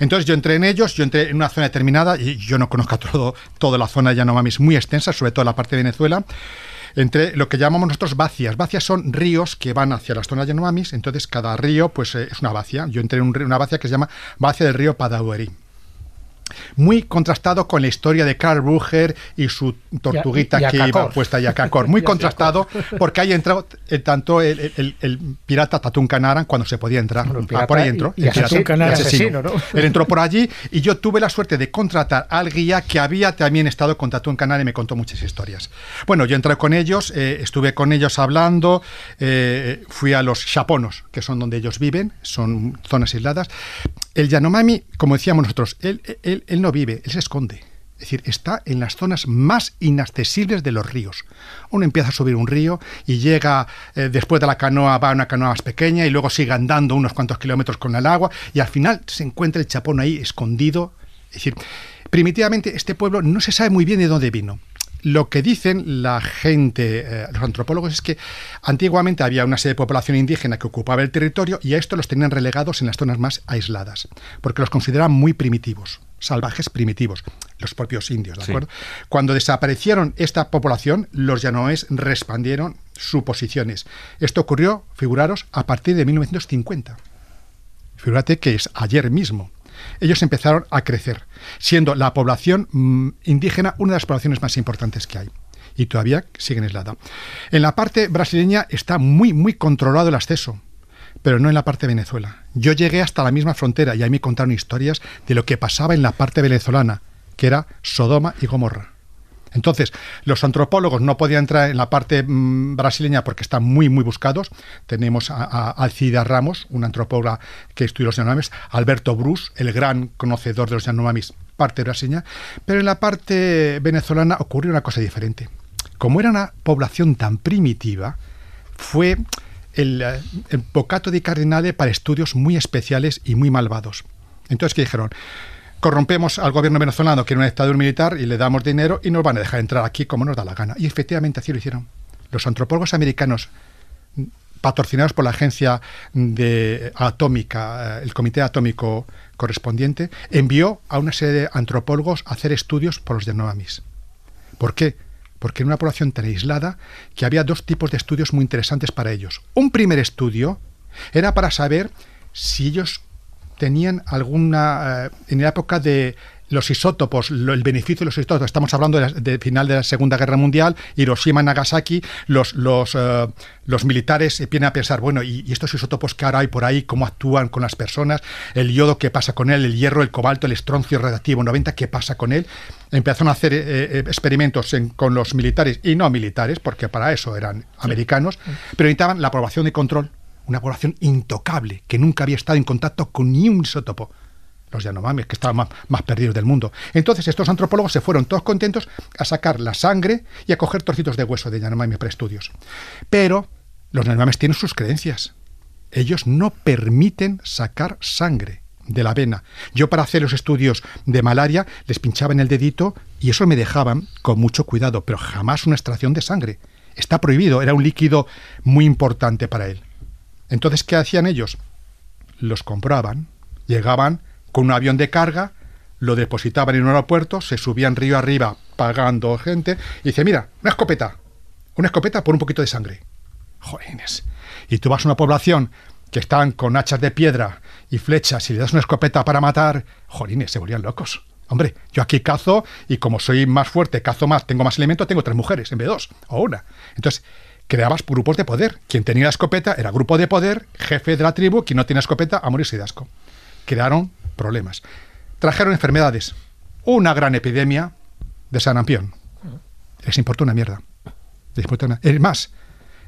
Entonces yo entré en ellos, yo entré en una zona determinada y yo no conozco todo, toda la zona de Yanomami, es muy extensa, sobre todo la parte de Venezuela. Entre lo que llamamos nosotros vacias. Vacias son ríos que van hacia las zonas Yanomamis, entonces cada río pues eh, es una vacia. Yo entré en una vacia que se llama Vacia del río Padaueri. Muy contrastado con la historia de Karl Ruger y su tortuguita Y a- y a que iba puesta y a Cacor. Muy contrastado porque ahí entró eh, tanto el, el- el- pirata Tatún Canaran cuando se podía entrar. Bueno, Ah, por ahí entró. y el pirata asesino, Canaran. y asesino, ¿no? Él entró por allí y yo tuve la suerte de contratar al guía que había también estado con Tatún Canaran y me contó muchas historias. Bueno, yo entré con ellos, eh, estuve con ellos hablando, eh, fui a los Chaponos, que son donde ellos viven, son zonas aisladas. El Yanomami, como decíamos nosotros, él, él- él no vive, él se esconde. Es decir, está en las zonas más inaccesibles de los ríos. Uno empieza a subir un río y llega, eh, después de la canoa, va a una canoa más pequeña y luego sigue andando unos cuantos kilómetros con el agua y al final se encuentra el chapón ahí escondido. Es decir, primitivamente este pueblo no se sabe muy bien de dónde vino. Lo que dicen la gente, eh, los antropólogos, es que antiguamente había una serie de población indígena que ocupaba el territorio y a esto los tenían relegados en las zonas más aisladas, porque los consideraban muy primitivos, salvajes primitivos, los propios indios, ¿de Sí. acuerdo? Cuando desaparecieron esta población, los yanoes respondieron sus posiciones. Esto ocurrió, figuraros, a partir de 1950. Fíjate que es ayer mismo. Ellos empezaron a crecer, siendo la población mm, indígena una de las poblaciones más importantes que hay. Y todavía siguen aislada. En la parte brasileña está muy, muy controlado el acceso, pero no en la parte de Venezuela. Yo llegué hasta la misma frontera y ahí me contaron historias de lo que pasaba en la parte venezolana, que era Sodoma y Gomorra. Entonces, los antropólogos no podían entrar en la parte mm, brasileña porque están muy, muy buscados. Tenemos a, Alcida Ramos, una antropóloga que estudió los Yanomamis, Alberto Bruce, el gran conocedor de los Yanomamis, parte brasileña. Pero en la parte venezolana ocurrió una cosa diferente. Como era una población tan primitiva, fue el, eh, el bocato di cardinale para estudios muy especiales y muy malvados. Entonces, ¿qué dijeron? Corrompemos al gobierno venezolano, que era una dictadura militar, y le damos dinero y nos van a dejar entrar aquí como nos da la gana. Y efectivamente así lo hicieron. Los antropólogos americanos, mm, patrocinados por la agencia de atómica, eh, el comité atómico correspondiente, envió a una serie de antropólogos a hacer estudios por los Yanomamis. ¿Por qué? Porque era una población tan aislada que había dos tipos de estudios muy interesantes para ellos. Un primer estudio era para saber si ellos tenían alguna, eh, en la época de los isótopos, lo- el beneficio de los isótopos, estamos hablando del de final de la Segunda Guerra Mundial, Hiroshima, Nagasaki, los, los, eh, los militares empiezan a pensar, bueno, ¿y, y estos isótopos que ahora hay por ahí, cómo actúan con las personas? El yodo, ¿qué pasa con él? El hierro, el cobalto, el estroncio radiactivo 90, ¿qué pasa con él? Empezaron a hacer eh, eh, experimentos en- con los militares y no militares, porque para eso eran americanos, pero necesitaban la aprobación de control una población intocable, que nunca había estado en contacto con ni un isótopo. Los Yanomamis, que estaban más, perdidos del mundo. Entonces, estos antropólogos se fueron todos contentos a sacar la sangre y a coger trocitos de hueso de Yanomami para estudios. Pero los Yanomamis tienen sus creencias. Ellos no permiten sacar sangre de la vena. Yo para hacer los estudios de malaria les pinchaba en el dedito y eso me dejaban con mucho cuidado, pero jamás una extracción de sangre. Está prohibido, era un líquido muy importante para él. Entonces, ¿qué hacían ellos? Los compraban, llegaban con un avión de carga, lo depositaban en un aeropuerto, se subían río arriba pagando gente y dice, mira, una escopeta, una escopeta por un poquito de sangre. Jolines. Y tú vas a una población que están con hachas de piedra y flechas y le das una escopeta para matar, jolines, se volvían locos. Hombre, yo aquí cazo y como soy más fuerte, cazo más, tengo más elementos, tengo tres mujeres en vez de dos o una. Entonces, creabas grupos de poder. Quien tenía la escopeta era grupo de poder, jefe de la tribu, quien no tenía escopeta, a morirse de asco. Crearon problemas. Trajeron enfermedades. Una gran epidemia de sarampión. Les importó una mierda. Les una- Es más,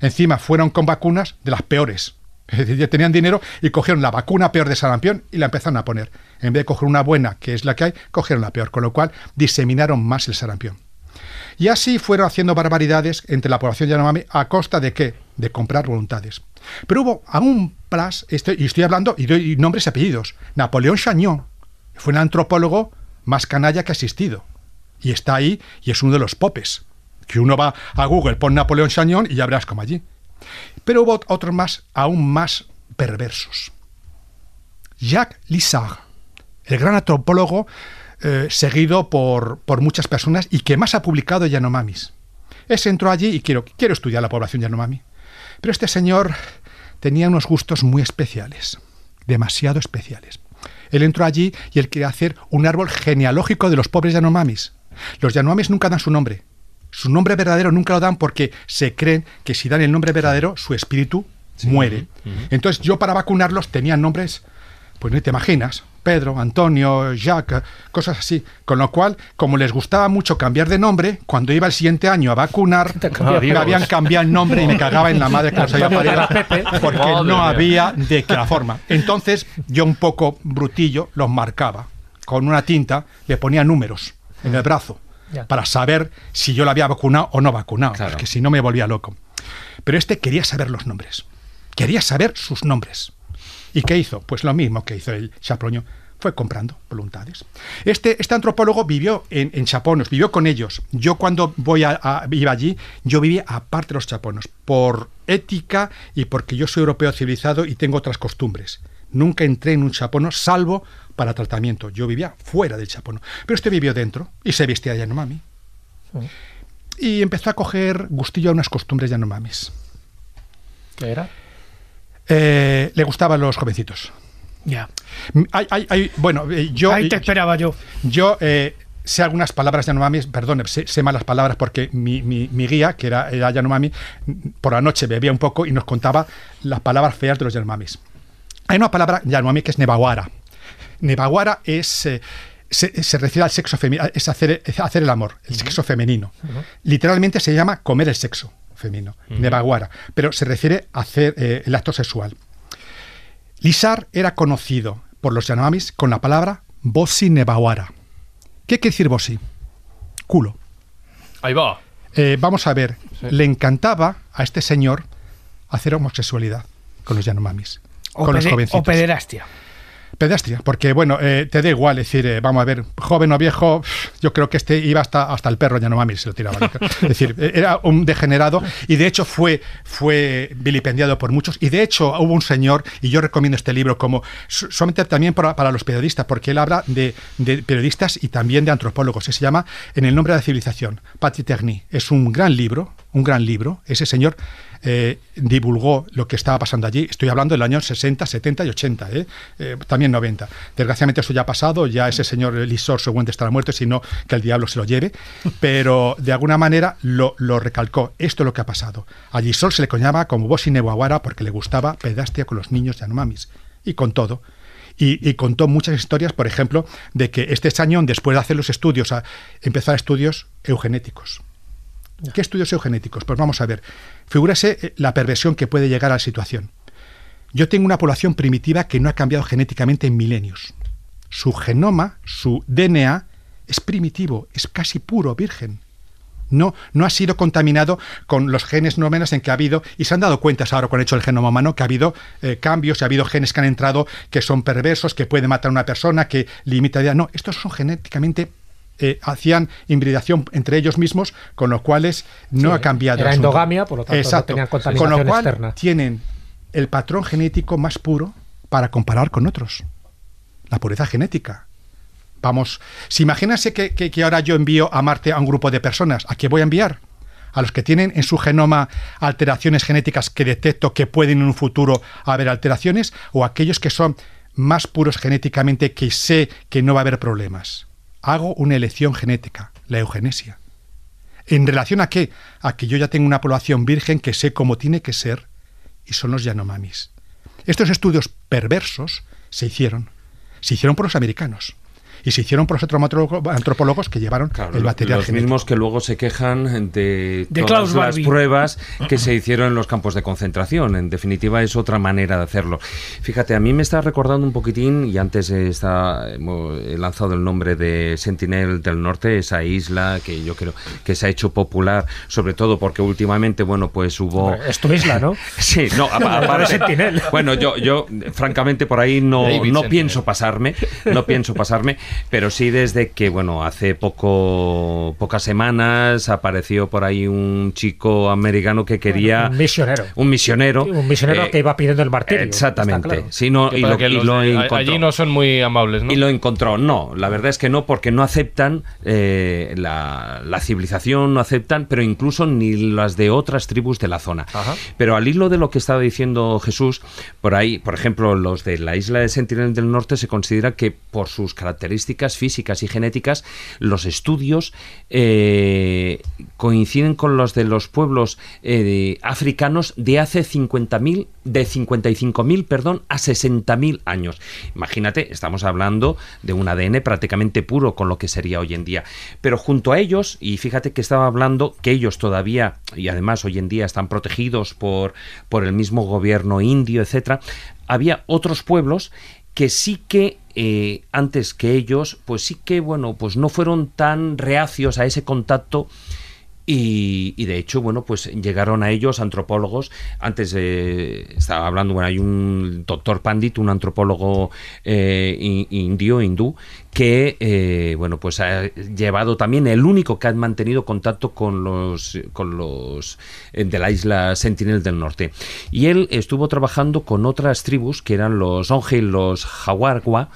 encima fueron con vacunas de las peores. Es decir, ya tenían dinero y cogieron la vacuna peor de sarampión y la empezaron a poner. En vez de coger una buena, que es la que hay, cogieron la peor, con lo cual diseminaron más el sarampión. Y así fueron haciendo barbaridades entre la población Yanomami a costa de qué? De comprar voluntades. Pero hubo aún plus, estoy, y estoy hablando, y doy nombres y apellidos, Napoleón Chagnon fue un antropólogo más canalla que ha existido. Y está ahí y es uno de los popes. Que uno va a Google, pone Napoleón Chagnon y ya verás como allí. Pero hubo otros más, aún más perversos. Jacques Lissard, el gran antropólogo eh, seguido por, por muchas personas y que más ha publicado Yanomamis. Ese entró allí y quiero, quiero estudiar la población Yanomami. Pero este señor tenía unos gustos muy especiales, demasiado especiales. Él entró allí y él quería hacer un árbol genealógico de los pobres Yanomamis. Los Yanomamis nunca dan su nombre. Su nombre verdadero nunca lo dan porque se creen que si dan el nombre verdadero, su espíritu muere. Entonces yo para vacunarlos tenía nombres, pues no te imaginas, Pedro, Antonio, Jacques, cosas así. Con lo cual, como les gustaba mucho cambiar de nombre, cuando iba el siguiente año a vacunar, me habían cambiado el nombre y me cagaba en la madre que los había parido porque no había de qué forma. Entonces, yo un poco brutillo los marcaba. Con una tinta le ponía números en el brazo Ya. para saber si yo lo había vacunado o no vacunado, Claro. porque si no me volvía loco. Pero este quería saber los nombres. Quería saber sus nombres. ¿Y qué hizo? Pues lo mismo que hizo el Chaproño. Fue comprando voluntades. Este, este antropólogo vivió en, en chaponos, vivió con ellos. Yo cuando voy a, a- iba allí, yo vivía aparte de los chaponos, por ética y porque yo soy europeo civilizado y tengo otras costumbres. Nunca entré en un chapono salvo para tratamiento. Yo vivía fuera del chapono. Pero este vivió dentro y se vestía de Yanomami. Y empezó a coger gustillo a unas costumbres Yanomamis. ¿Qué era? Eh, le gustaban los jovencitos. Ya. Hay, hay- hay- bueno, eh, yo, Ahí te esperaba yo. yo eh, sé algunas palabras Yanomami, perdón, sé, sé malas palabras porque mi, mi- mi guía, que era, era Yanomami, por la noche bebía un poco y nos contaba las palabras feas de los Yanomamis. Hay una palabra Yanomami que es Nebawara. Nebawara es... eh, se, se refiere al sexo femenino, es hacer, es hacer el amor, el sexo femenino. Literalmente se llama comer el sexo femenino, Nebaguara, pero se refiere a hacer eh, el acto sexual. Lisar era conocido por los Yanomamis con la palabra Bosi Nebawara. ¿Qué quiere decir Bosi? Culo. Ahí va. Eh, vamos a ver, le encantaba a este señor hacer homosexualidad con los Yanomamis, O, con los jovencitos. o pederastia. Pedastria, porque bueno, eh, te da igual, decir, eh, vamos a ver, joven o viejo, yo creo que este iba hasta, hasta el perro Yanomami se lo tiraba. Es decir, eh, era un degenerado y de hecho fue, fue vilipendiado por muchos. Y de hecho hubo un señor, y yo recomiendo este libro como so- solamente también para, los periodistas, porque él habla de, de periodistas y también de antropólogos. Se llama En el nombre de la civilización, Patrick Terny. Es un gran libro, un gran libro. Ese señor eh, divulgó lo que estaba pasando allí. Estoy hablando del año 60, 70 y 80, ¿eh? Eh, también 90. Desgraciadamente eso ya ha pasado, ya ese señor Lisor seguramente estará muerto, sino que el diablo se lo lleve, pero de alguna manera lo, lo recalcó. Esto es lo que ha pasado. A Lisor se le coñaba como Bosi Newaguara porque le gustaba pedastia con los niños Yanomamis y con todo. Y, y contó muchas historias, por ejemplo, de que este Sañón, después de hacer los estudios, a, empezó a estudios eugenéticos. ¿Qué estudios eugenéticos? Pues vamos a ver. Figúrese eh, la perversión que puede llegar a la situación. Yo tengo una población primitiva que no ha cambiado genéticamente en milenios. Su genoma, su DNA, es primitivo, es casi puro, virgen. No, no ha sido contaminado con los genes nómenas en que ha habido, y se han dado cuenta ahora con el hecho del genoma humano, que ha habido eh, cambios, ha habido genes que han entrado que son perversos, que pueden matar a una persona, que limita No, estos son genéticamente eh, hacían hibridación entre ellos mismos, con lo cuales no Sí, ha cambiado. era el endogamia, por lo tanto no Exacto. Con lo cual externa. tienen el patrón genético más puro para comparar con otros. La pureza genética. Vamos, si imagínense que, que- que ahora yo envío a Marte a un grupo de personas, ¿a qué voy a enviar? A los que tienen en su genoma alteraciones genéticas que detecto que pueden en un futuro haber alteraciones, o aquellos que son más puros genéticamente que sé que no va a haber problemas. Hago una elección genética, la eugenesia. ¿En relación a qué? A que yo ya tengo una población virgen que sé cómo tiene que ser y son los Yanomamis. Estos estudios perversos se hicieron. Se hicieron por los americanos. Y se hicieron por los antropólogos- que llevaron Claro, el material los genético. mismos que luego se quejan de, De todas Klaus las Barbie. pruebas que se hicieron en los campos de concentración. En definitiva, es otra manera de hacerlo. Fíjate, a mí me está recordando un poquitín, y antes está, he lanzado el nombre de Sentinel del Norte, esa isla que yo creo que se ha hecho popular, sobre todo porque últimamente, bueno, pues hubo... Es tu isla, ¿no? Sí, no, a- La de aparte, Sentinel. bueno, yo, yo francamente por ahí no, David no Sentinel. pienso pasarme, no pienso pasarme, pero sí desde que, bueno, hace poco, pocas semanas apareció por ahí un chico americano que quería... un misionero. Un misionero. Un misionero eh, que iba pidiendo el martirio. Exactamente. claro. Sí, no, Que y lo, que y los lo de- encontró. allí no son muy amables, ¿no? Y lo encontró. No, la verdad es que no, porque no aceptan eh, la, la civilización, no aceptan, pero incluso ni las de otras tribus de la zona. Ajá. Pero al hilo de lo que estaba diciendo Jesús, por ahí, por ejemplo, los de la isla de Sentinel del Norte se considera que por sus características físicas y genéticas, los estudios eh, coinciden con los de los pueblos eh, africanos de hace 50.000, de 55.000, perdón, a 60.000 años. Imagínate, estamos hablando de un ADN prácticamente puro con lo que sería hoy en día. Pero junto a ellos, y fíjate que estaba hablando que ellos todavía, y además hoy en día están protegidos por, por el mismo gobierno indio, etcétera, había otros pueblos que sí que eh, antes que ellos, pues sí que, bueno, pues no fueron tan reacios a ese contacto y, y de hecho, bueno, pues llegaron a ellos antropólogos. Antes eh, estaba hablando, bueno, hay un doctor Pandit, un antropólogo eh, in- indio, hindú, que, eh, bueno, pues ha llevado también, el único que ha mantenido contacto con los, con los de la isla Sentinel del Norte. Y él estuvo trabajando con otras tribus, que eran los Onge y los Jaguargua,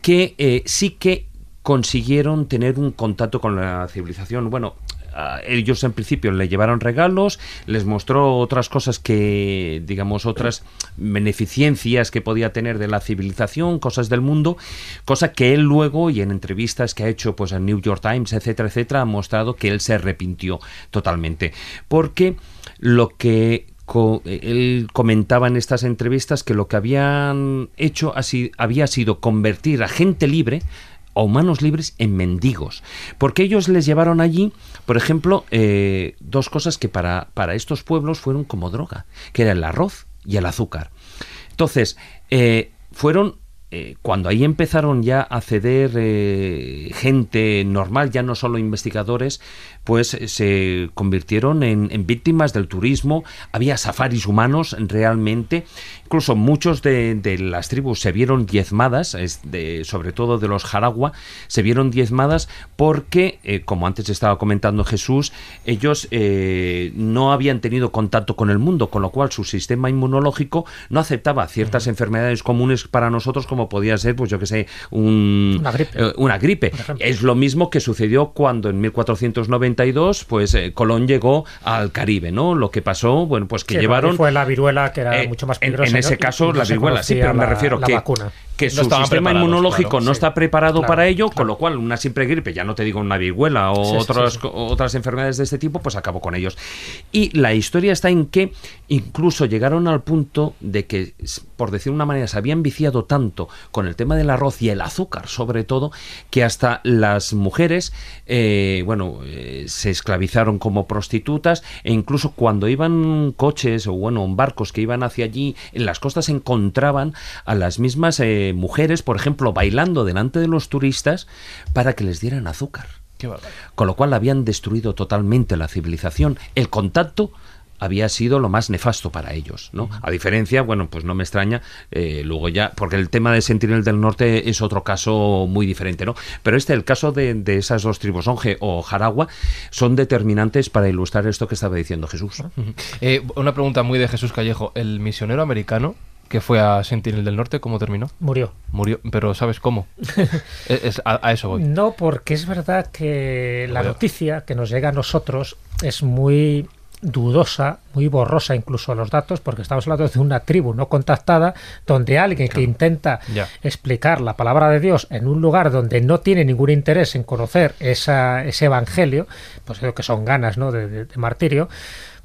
que sí que consiguieron tener un contacto con la civilización. Bueno, a ellos en principio le llevaron regalos, les mostró otras cosas que, digamos, otras beneficencias que podía tener de la civilización, cosas del mundo, cosa que él luego y en entrevistas que ha hecho pues en New York Times, etcétera, etcétera, ha mostrado que él se arrepintió totalmente, porque lo que él comentaba en estas entrevistas que lo que habían hecho así había sido convertir a gente libre a humanos libres en mendigos. Porque ellos les llevaron allí, por ejemplo, eh, dos cosas que para, para estos pueblos fueron como droga, que era el arroz y el azúcar. Entonces, eh, fueron eh, cuando ahí empezaron ya a ceder gente normal, ya no solo investigadores, pues se convirtieron en, en víctimas del turismo, había safaris humanos realmente, incluso muchos de, de las tribus se vieron diezmadas, es de- sobre todo de los Jaragua, se vieron diezmadas porque, eh, como antes estaba comentando Jesús, ellos eh, no habían tenido contacto con el mundo, con lo cual su sistema inmunológico no aceptaba ciertas enfermedades comunes para nosotros como podía ser, pues yo que sé, un, Una gripe. eh, una gripe. Es lo mismo que sucedió cuando en 1492 pues eh, Colón llegó al Caribe, ¿no? Lo que pasó, bueno, pues que Sí, llevaron fue la viruela que era eh, mucho más peligrosa. En, ese caso, no la viruela, sí, pero me refiero la que, vacuna. Que No su sistema inmunológico claro, no sí. está preparado Claro, para ello, con lo cual una simple gripe, ya no te digo una viruela o Sí, otras, sí, otras enfermedades de este tipo, pues acabó con ellos. Y la historia está en que incluso llegaron al punto de que, por decir una manera, se habían viciado tanto con el tema del arroz y el azúcar, sobre todo, que hasta las mujeres, eh, bueno, eh, se esclavizaron como prostitutas e incluso cuando iban coches o, bueno, en barcos que iban hacia allí, en las costas encontraban a las mismas eh, mujeres, por ejemplo, bailando delante de los turistas para que les dieran azúcar. Qué. Con lo cual habían destruido totalmente la civilización. El contacto había sido lo más nefasto para ellos, ¿no? A diferencia, bueno, pues no me extraña, eh, luego ya, porque el tema de Sentinel del Norte es otro caso muy diferente, ¿no? Pero este, el caso de, de esas dos tribus, Onge o Jaragua, son determinantes para ilustrar esto que estaba diciendo Jesús. Eh, una pregunta muy de Jesús Callejo. ¿El misionero americano que fue a Sentinel del Norte, cómo terminó? Murió. Murió, pero ¿sabes cómo? Es- es- a, a eso voy. No, porque es verdad que la noticia que nos llega a nosotros es muy dudosa, muy borrosa incluso los datos, porque estamos hablando de una tribu no contactada, donde alguien que intenta Ya. explicar la palabra de Dios en un lugar donde no tiene ningún interés en conocer esa, ese evangelio, pues creo que son ganas ¿no? de, de- de martirio,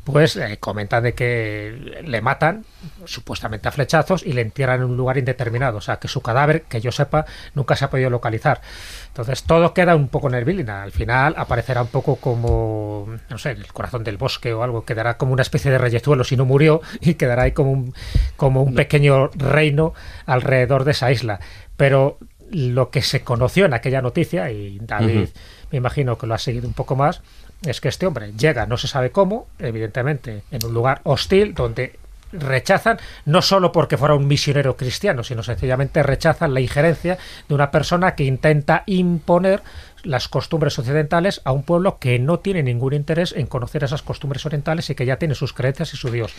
pues eh, comentan de que le matan supuestamente a flechazos y le entierran en un lugar indeterminado. O sea, que su cadáver, que yo sepa, nunca se ha podido localizar. Entonces todo queda un poco Bilina. Al final aparecerá un poco como, no sé, el corazón del bosque o algo. Quedará como una especie de reyezuelo si no murió y quedará ahí como un, como un pequeño reino alrededor de esa isla. Pero lo que se conoció en aquella noticia, y David me imagino que lo ha seguido un poco más, es que este hombre llega, no se sabe cómo, evidentemente, en un lugar hostil donde rechazan no solo porque fuera un misionero cristiano, sino sencillamente rechazan la injerencia de una persona que intenta imponer las costumbres occidentales a un pueblo que no tiene ningún interés en conocer esas costumbres orientales y que ya tiene sus creencias y su Dios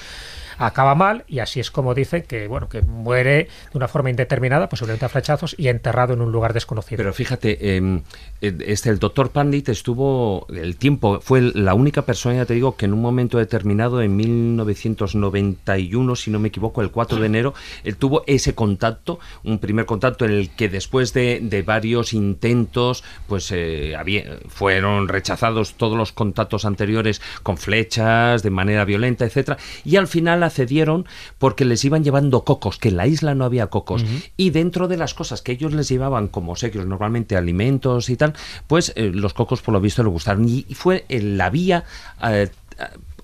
acaba mal y así es como dice que bueno que muere de una forma indeterminada, posiblemente a flechazos y enterrado en un lugar desconocido. Pero fíjate, em, este el doctor Pandit estuvo el tiempo fue la única persona ya te digo que en un momento determinado en 1991 si no me equivoco el 4 de enero él tuvo ese contacto, un primer contacto en el que después de, de varios intentos pues eh, había, fueron rechazados todos los contactos anteriores con flechas de manera violenta, etcétera y al final accedieron porque les iban llevando cocos, que en la isla no había cocos. Y dentro de las cosas que ellos les llevaban como obsequios, normalmente alimentos y tal, pues eh, los cocos por lo visto les gustaron. Y, fue la vía eh,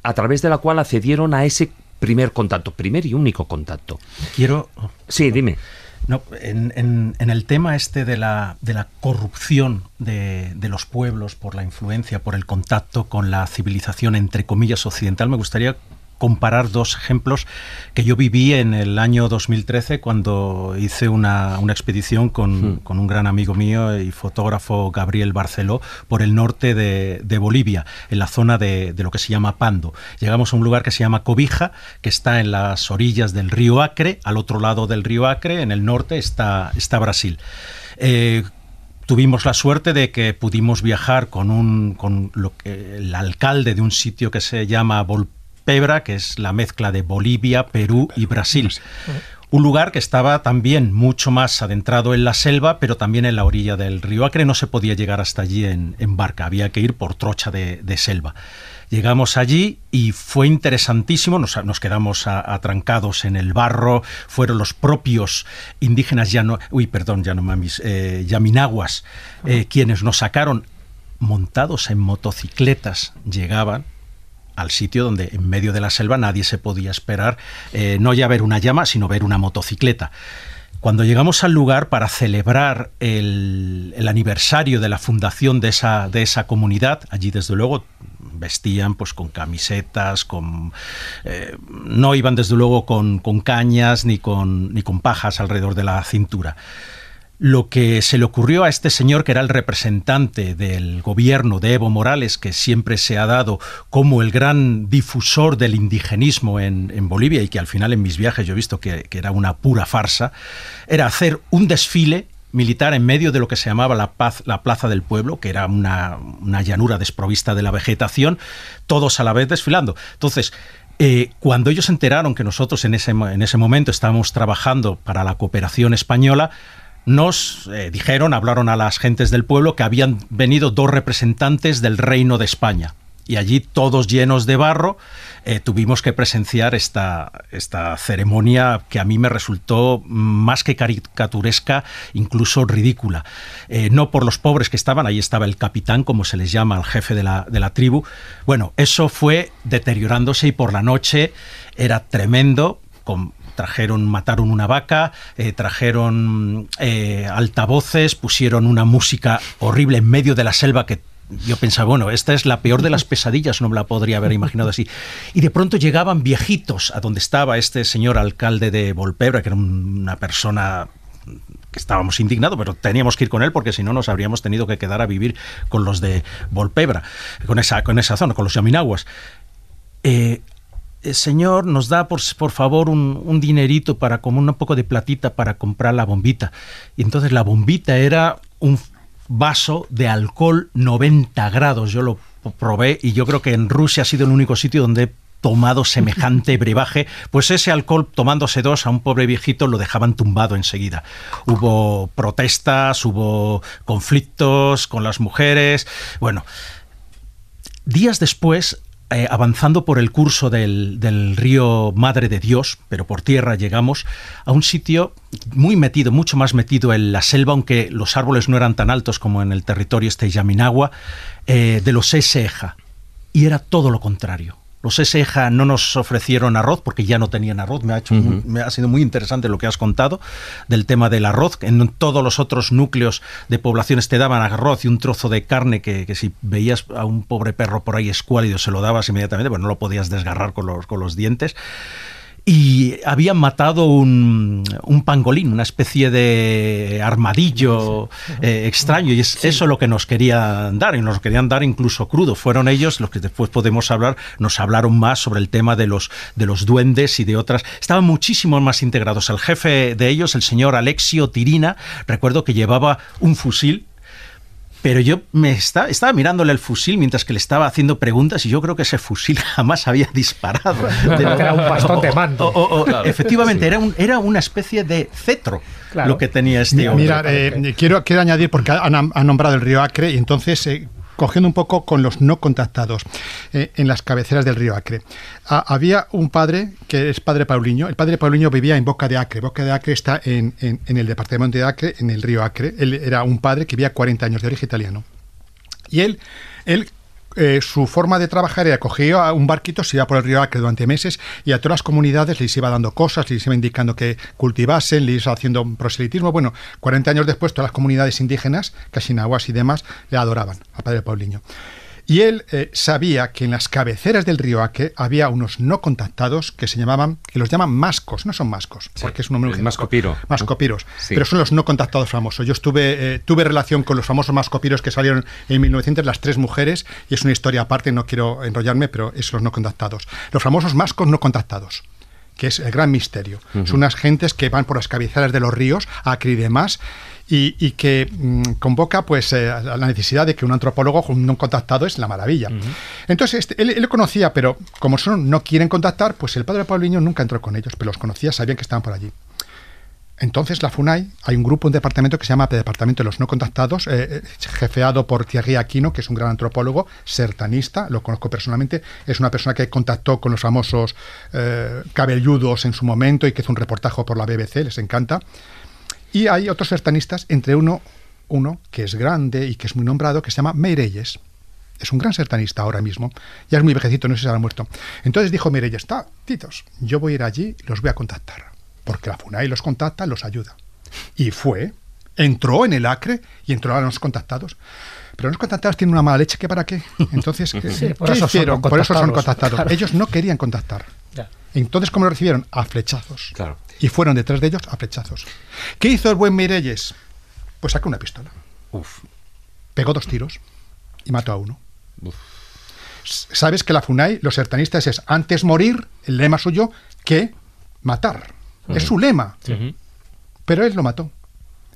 a través de la cual accedieron a ese primer contacto, primer y único contacto. Quiero... Sí, dime. No, en, el tema este de la, de la corrupción de, de, los pueblos por la influencia, por el contacto con la civilización, entre comillas, occidental, me gustaría comparar dos ejemplos que yo viví en el año 2013 cuando hice una, expedición hmm. con, un gran amigo mío y fotógrafo Gabriel Barceló por el norte de, Bolivia, en la zona de, lo que se llama Pando. Llegamos a un lugar que se llama Cobija, que está en las orillas del río Acre, al otro lado del río Acre, en el norte está, está Brasil. Eh, tuvimos la suerte de que pudimos viajar con un con lo que, el alcalde de un sitio que se llama Pebra, que es la mezcla de Bolivia, Perú y Brasil. Un lugar que estaba también mucho más adentrado en la selva, pero también en la orilla del río Acre. No se podía llegar hasta allí en, barca, había que ir por trocha de, selva. Llegamos allí y fue interesantísimo, nos, quedamos atrancados en el barro, fueron los propios indígenas, ya no, uy, perdón, ya no mamis, eh, yaminaguas, eh, quienes nos sacaron montados en motocicletas, llegaban, al sitio donde en medio de la selva nadie se podía esperar eh, no ya ver una llama, sino ver una motocicleta. Cuando llegamos al lugar para celebrar el, aniversario de la fundación de esa, de esa comunidad, allí desde luego vestían pues con camisetas, con eh, no iban desde luego con, con cañas ni con, ni con pajas alrededor de la cintura lo que se le ocurrió a este señor, que era el representante del gobierno de Evo Morales, que siempre se ha dado como el gran difusor del indigenismo en, Bolivia y que al final en mis viajes yo he visto que, era una pura farsa, era hacer un desfile militar en medio de lo que se llamaba la, paz, la Plaza del Pueblo, que era una, llanura desprovista de la vegetación, todos a la vez desfilando. Entonces, eh, cuando ellos se enteraron que nosotros en ese, en ese momento estábamos trabajando para la cooperación española, nos eh, dijeron, hablaron a las gentes del pueblo que habían venido dos representantes del Reino de España. Y allí, todos llenos de barro, eh, tuvimos que presenciar esta, esta ceremonia que a mí me resultó más que caricaturesca, incluso ridícula. Eh, no por los pobres que estaban, ahí estaba el capitán, como se les llama al jefe de la, de la tribu. Bueno, eso fue deteriorándose y por la noche era tremendo, con trajeron, mataron una vaca, eh, trajeron eh, altavoces, pusieron una música horrible en medio de la selva que yo pensaba, bueno, esta es la peor de las pesadillas, no me la podría haber imaginado así. Y de pronto llegaban viejitos a donde estaba este señor alcalde de Volpebra, que era una persona que estábamos indignados, pero teníamos que ir con él porque si no nos habríamos tenido que quedar a vivir con los de Volpebra, con esa, con esa zona, con los yaminaguas. Eh, eh, señor, nos da por, por favor un, dinerito para como un poco de platita para comprar la bombita. Y entonces la bombita era un vaso de alcohol 90 grados. Yo lo probé y yo creo que en Rusia ha sido el único sitio donde he tomado semejante brebaje, pues ese alcohol tomándose dos a un pobre viejito lo dejaban tumbado enseguida. Hubo protestas, hubo conflictos con las mujeres. Bueno, días después eh, avanzando por el curso del, río Madre de Dios, pero por tierra llegamos a un sitio muy metido, mucho más metido en la selva, aunque los árboles no eran tan altos como en el territorio este Yaminagua, eh, de los Eseja. Y era todo lo contrario. Los Eseja no nos ofrecieron arroz porque ya no tenían arroz. Me ha, hecho me ha sido muy interesante lo que has contado del tema del arroz. En todos los otros núcleos de poblaciones te daban arroz y un trozo de carne que, si veías a un pobre perro por ahí escuálido se lo dabas inmediatamente, pues no lo podías desgarrar con los, con los dientes. Y habían matado un, un pangolín, una especie de armadillo eh, extraño, y es eso lo que nos querían dar, y nos querían dar incluso crudo. Fueron ellos los que después podemos hablar, nos hablaron más sobre el tema de los, de los duendes y de otras. Estaban muchísimo más integrados. El jefe de ellos, el señor Alexio Tirina, recuerdo que llevaba un fusil pero yo me está, estaba mirándole el fusil mientras que le estaba haciendo preguntas y yo creo que ese fusil jamás había disparado. era un bastón de mando. efectivamente, era, un, era una especie de cetro lo que tenía este hombre. Mira, eh, quiero, quiero añadir, porque han, nombrado el río Acre y entonces eh, cogiendo un poco con los no contactados eh, en las cabeceras del río Acre. había un padre que es padre Pauliño. El padre Pauliño vivía en Boca de Acre. Boca de Acre está en, el departamento de Acre, en el río Acre. Él era un padre que vivía 40 años de origen italiano. Y él, él eh, su forma de trabajar era coger a un barquito, se iba por el río Acre durante meses y a todas las comunidades les iba dando cosas, les iba indicando que cultivasen, les iba haciendo proselitismo. Bueno, 40 años después todas las comunidades indígenas, casinaguas y demás, le adoraban a Padre Paulinho. Y él eh, sabía que en las cabeceras del río Aque había unos no contactados que se llamaban, que los llaman mascos, no son mascos, porque es un nombre Mascopiro. Mascopiros, pero son los no contactados famosos. Yo estuve, eh, tuve relación con los famosos mascopiros que salieron en 1900, las tres mujeres, y es una historia aparte, no quiero enrollarme, pero es los no contactados. Los famosos mascos no contactados que es el gran misterio. Son unas gentes que van por las cabeceras de los ríos, Acre y demás, y, que mm, convoca pues eh, la necesidad de que un antropólogo un contactado es la maravilla. Entonces, este, él, lo conocía, pero como son, no quieren contactar, pues el padre Paulinho nunca entró con ellos, pero los conocía, sabían que estaban por allí. Entonces, la FUNAI, hay un grupo, un departamento que se llama Departamento de los No Contactados, eh, eh, jefeado por Thierry Aquino, que es un gran antropólogo, sertanista, lo conozco personalmente, es una persona que contactó con los famosos cabelludos en su momento y que hizo un reportaje por la BBC, les encanta. Y hay otros sertanistas, entre uno, uno que es grande y que es muy nombrado, que se llama Meirelles. Es un gran sertanista ahora mismo. Ya es muy vejecito, no sé si se ha muerto. Entonces dijo Meirelles, está, titos, yo voy a ir allí y los voy a contactar. Porque la FUNAI los contacta, los ayuda. Y fue, entró en el Acre y entró a los contactados. Pero los contactados tienen una mala leche que para qué. Entonces, ¿qué, por eso hicieron? Por eso son contactados. Ellos no querían contactar. Entonces, ¿cómo lo recibieron? A flechazos. Claro. Y fueron detrás de ellos a flechazos. ¿Qué hizo el buen Mirelles? Pues sacó una pistola. Uf. Pegó dos tiros y mató a uno. Uf. Sabes que la FUNAI, los sertanistas, es antes morir, el lema suyo, que matar. Es su lema. Pero él lo mató.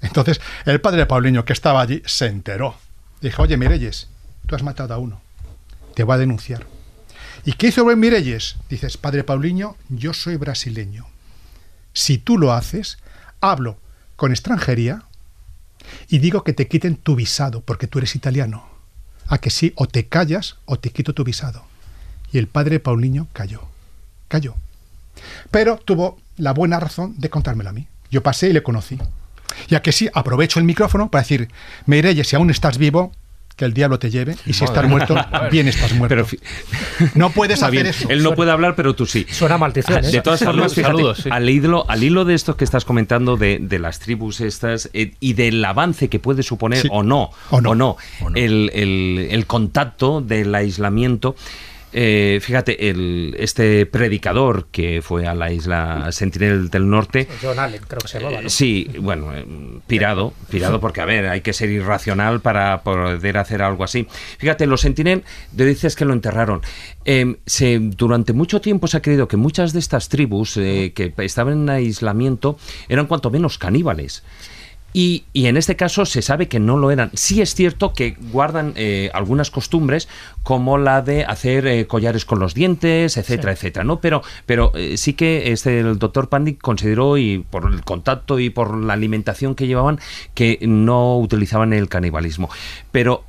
Entonces, el padre Paulinho, que estaba allí, se enteró. Dijo, oye, Mirelles, tú has matado a uno. Te voy a denunciar. ¿Y qué hizo el buen Mirelles? Dices, padre Paulinho, yo soy brasileño. Si tú lo haces, hablo con extranjería y digo que te quiten tu visado porque tú eres italiano. A que sí, o te callas o te quito tu visado. Y el padre Paulinho cayó. Cayó. Pero tuvo la buena razón de contármelo a mí. Yo pasé y le conocí. Y a que sí, aprovecho el micrófono para decir, Meirelles, si aún estás vivo, que el diablo te lleve y si estás muerto, bien estás muerto. no puedes hacer eso. Él no puede hablar, pero tú sí. Suena maldición. ¿eh? De todas formas, al, hilo, al hilo de esto que estás comentando de, las tribus estas eh, y del avance que puede suponer o no, o no, El, el contacto del aislamiento. Eh, fíjate, el, este predicador que fue a la isla Sentinel del Norte. John Allen, creo que se llamaba. ¿no? Sí, bueno, eh, pirado, pirado porque, a ver, hay que ser irracional para poder hacer algo así. Fíjate, los Sentinel, dices que lo enterraron. Em, se, durante mucho tiempo se ha creído que muchas de estas tribus eh, que estaban en aislamiento eran cuanto menos caníbales. Y, en este caso se sabe que no lo eran. Sí es cierto que guardan eh, algunas costumbres como la de hacer eh, collares con los dientes, etcétera, etcétera, ¿no? Pero, pero eh, sí que este, el doctor Pandic consideró, y por el contacto y por la alimentación que llevaban, que no utilizaban el canibalismo. Pero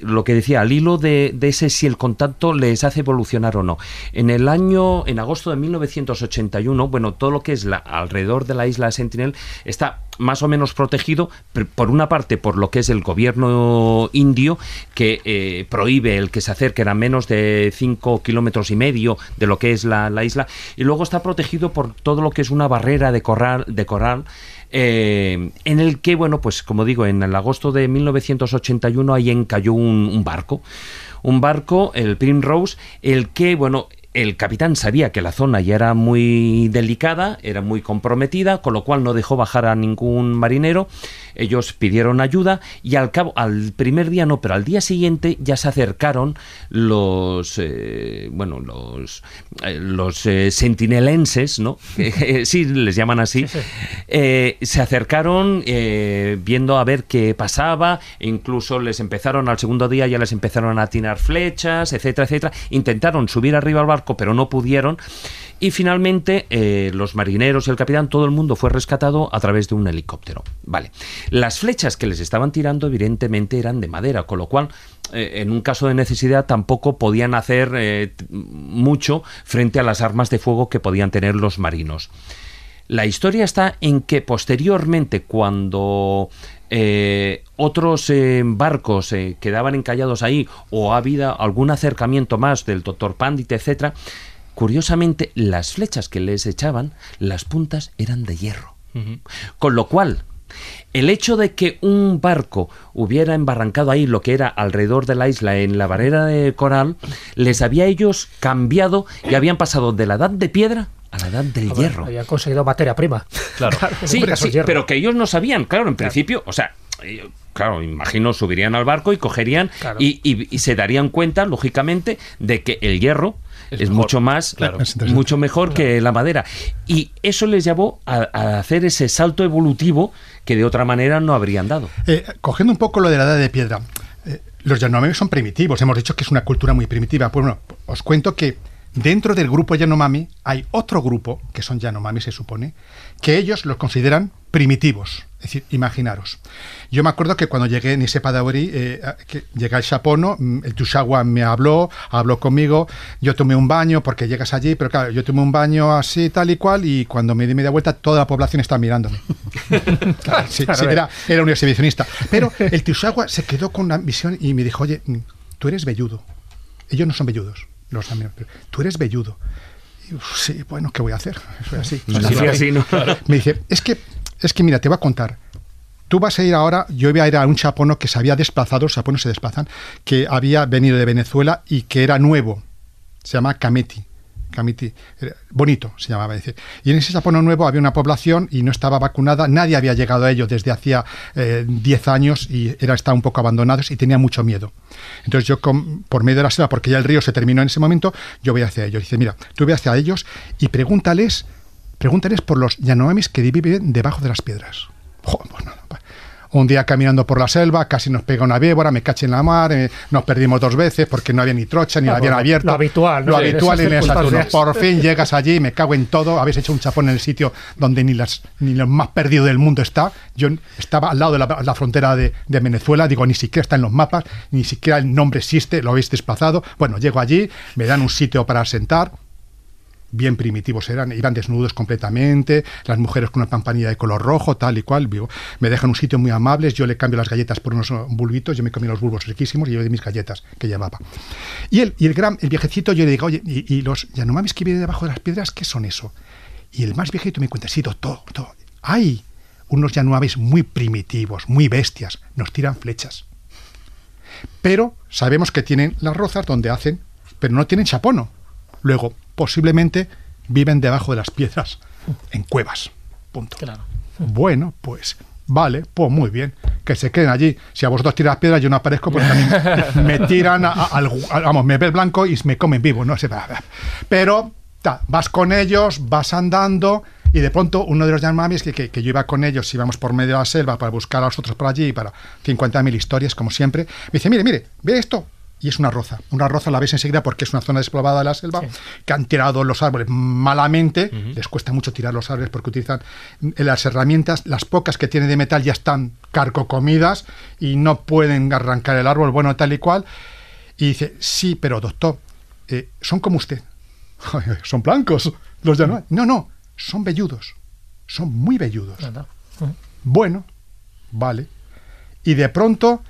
lo que decía, al hilo de, de, ese si el contacto les hace evolucionar o no. En el año, en agosto de 1981, bueno, todo lo que es la, alrededor de la isla Sentinel está más o menos protegido, por una parte por lo que es el gobierno indio, que eh, prohíbe el que se acerque a menos de 5 kilómetros y medio de lo que es la, isla, y luego está protegido por todo lo que es una barrera de coral, de coral eh, en el que, bueno, pues como digo, en el agosto de 1981 ahí encalló un, un barco un barco, el Primrose, el que, bueno, el capitán sabía que la zona ya era muy delicada, era muy comprometida, con lo cual no dejó bajar a ningún marinero. Ellos pidieron ayuda y al cabo, al primer día no, pero al día siguiente ya se acercaron los, eh, bueno, los, eh, los eh, sentinelenses, ¿no? sí, les llaman así. se acercaron viendo a ver qué pasaba, incluso les empezaron al segundo día ya les empezaron a atinar flechas, etcétera, etcétera. Intentaron subir arriba al barco, pero no pudieron. Y finalmente, eh, los marineros y el capitán, todo el mundo fue rescatado a través de un helicóptero. Vale. Las flechas que les estaban tirando, evidentemente, eran de madera, con lo cual, eh, en un caso de necesidad, tampoco podían hacer eh, mucho frente a las armas de fuego que podían tener los marinos. La historia está en que posteriormente, cuando otros barcos quedaban encallados ahí o ha habido algún acercamiento más del doctor Pandit, etcétera, Curiosamente, las flechas que les echaban, las puntas eran de hierro. Con lo cual, el hecho de que un barco hubiera embarrancado ahí lo que era alrededor de la isla en la barrera de coral, les había ellos cambiado y habían pasado de la edad de piedra a la edad del hierro. Habían conseguido materia prima. Claro. sí, pero que ellos no sabían, claro, en principio, o sea, eh, claro, imagino subirían al barco y cogerían y, se darían cuenta, lógicamente, de que el hierro es, mucho más, mucho mejor que la madera. Y eso les llevó a, hacer ese salto evolutivo que de otra manera no habrían dado. Eh, cogiendo un poco lo de la edad de piedra, eh, los Yanomami son primitivos, hemos dicho que es una cultura muy primitiva. Pues bueno, os cuento que dentro del grupo Yanomami hay otro grupo, que son Yanomami se supone, que ellos los consideran primitivos. Es decir, imaginaros. Yo me acuerdo que cuando llegué en ese Padaori, eh, que llegué al Chapono, mm, el Tushawa me habló, habló conmigo, yo tomé un baño, porque llegas allí, pero claro, yo tomé un baño así, tal y cual, y cuando me di media vuelta, toda la población estaba mirándome. sí, era, era, un exhibicionista. Pero el Tushawa se quedó con una visión y me dijo, oye, mm, tú eres velludo. Ellos no son velludos, los pero tú eres velludo. sí, bueno, ¿qué voy a hacer? así. así, Me dice, es que es que mira, te voy a contar. Tú vas a ir ahora, yo voy a ir a un chapono que se había desplazado, los chaponos se desplazan, que había venido de Venezuela y que era nuevo. Se llama Cameti. Camiti, bonito se llamaba. Decir. Y en ese chapono nuevo había una población y no estaba vacunada, nadie había llegado a ello desde hacía 10 eh, años y era, estaba un poco abandonados y tenía mucho miedo. Entonces yo, por medio de la selva, porque ya el río se terminó en ese momento, yo voy hacia ellos. Dice, mira, tú ve hacia ellos y pregúntales Pregúntales por los Yanomamis que viven debajo de las piedras. Pues un día caminando por la selva, casi nos pega una víbora, me caché en la mar, eh, nos perdimos dos veces porque no había ni trocha, ni la habían abierto. Lo habitual, ¿no? Lo habitual en el Por fin llegas allí, me cago en todo, habéis hecho un chapón en el sitio donde ni las ni lo más perdido del mundo está. Yo estaba al lado de la, frontera de, de, Venezuela, digo, ni siquiera está en los mapas, ni siquiera el nombre existe, lo habéis desplazado. Bueno, llego allí, me dan un sitio para sentar, bien primitivos eran, iban desnudos completamente, las mujeres con una pampanilla de color rojo, tal y cual, me dejan un sitio muy amables, yo le cambio las galletas por unos bulbitos, yo me comí los bulbos riquísimos y yo de mis galletas que llevaba. Y el, y el gran, el viejecito, yo le digo, oye, ¿y, los Yanomamis que vienen debajo de las piedras, qué son eso? Y el más viejito me cuenta, sí, doctor, todo. hay unos Yanomamis muy primitivos, muy bestias, nos tiran flechas. Pero sabemos que tienen las rozas donde hacen, pero no tienen chapono. Luego, posiblemente viven debajo de las piedras, en cuevas. Punto. Bueno, pues vale, pues muy bien, que se queden allí. Si a vosotros tiras piedras, yo no aparezco, pues también me tiran, vamos, me ve el blanco y me comen vivo, no sé. Pero vas con ellos, vas andando. Y de pronto uno de los Yamamis que, que, que, yo iba con ellos, íbamos por medio de la selva para buscar a los otros por allí, para 50.000 historias, como siempre, me dice, mire, mire, ve esto, y es una roza. Una roza la ves enseguida porque es una zona despoblada de la selva, que han tirado los árboles malamente, les cuesta mucho tirar los árboles porque utilizan eh, las herramientas, las pocas que tienen de metal ya están carcocomidas y no pueden arrancar el árbol, bueno, tal y cual. Y dice, sí, pero doctor, eh, son como usted. son blancos. Los de no. No, no, son velludos. Son muy velludos. Bueno, vale. Y de pronto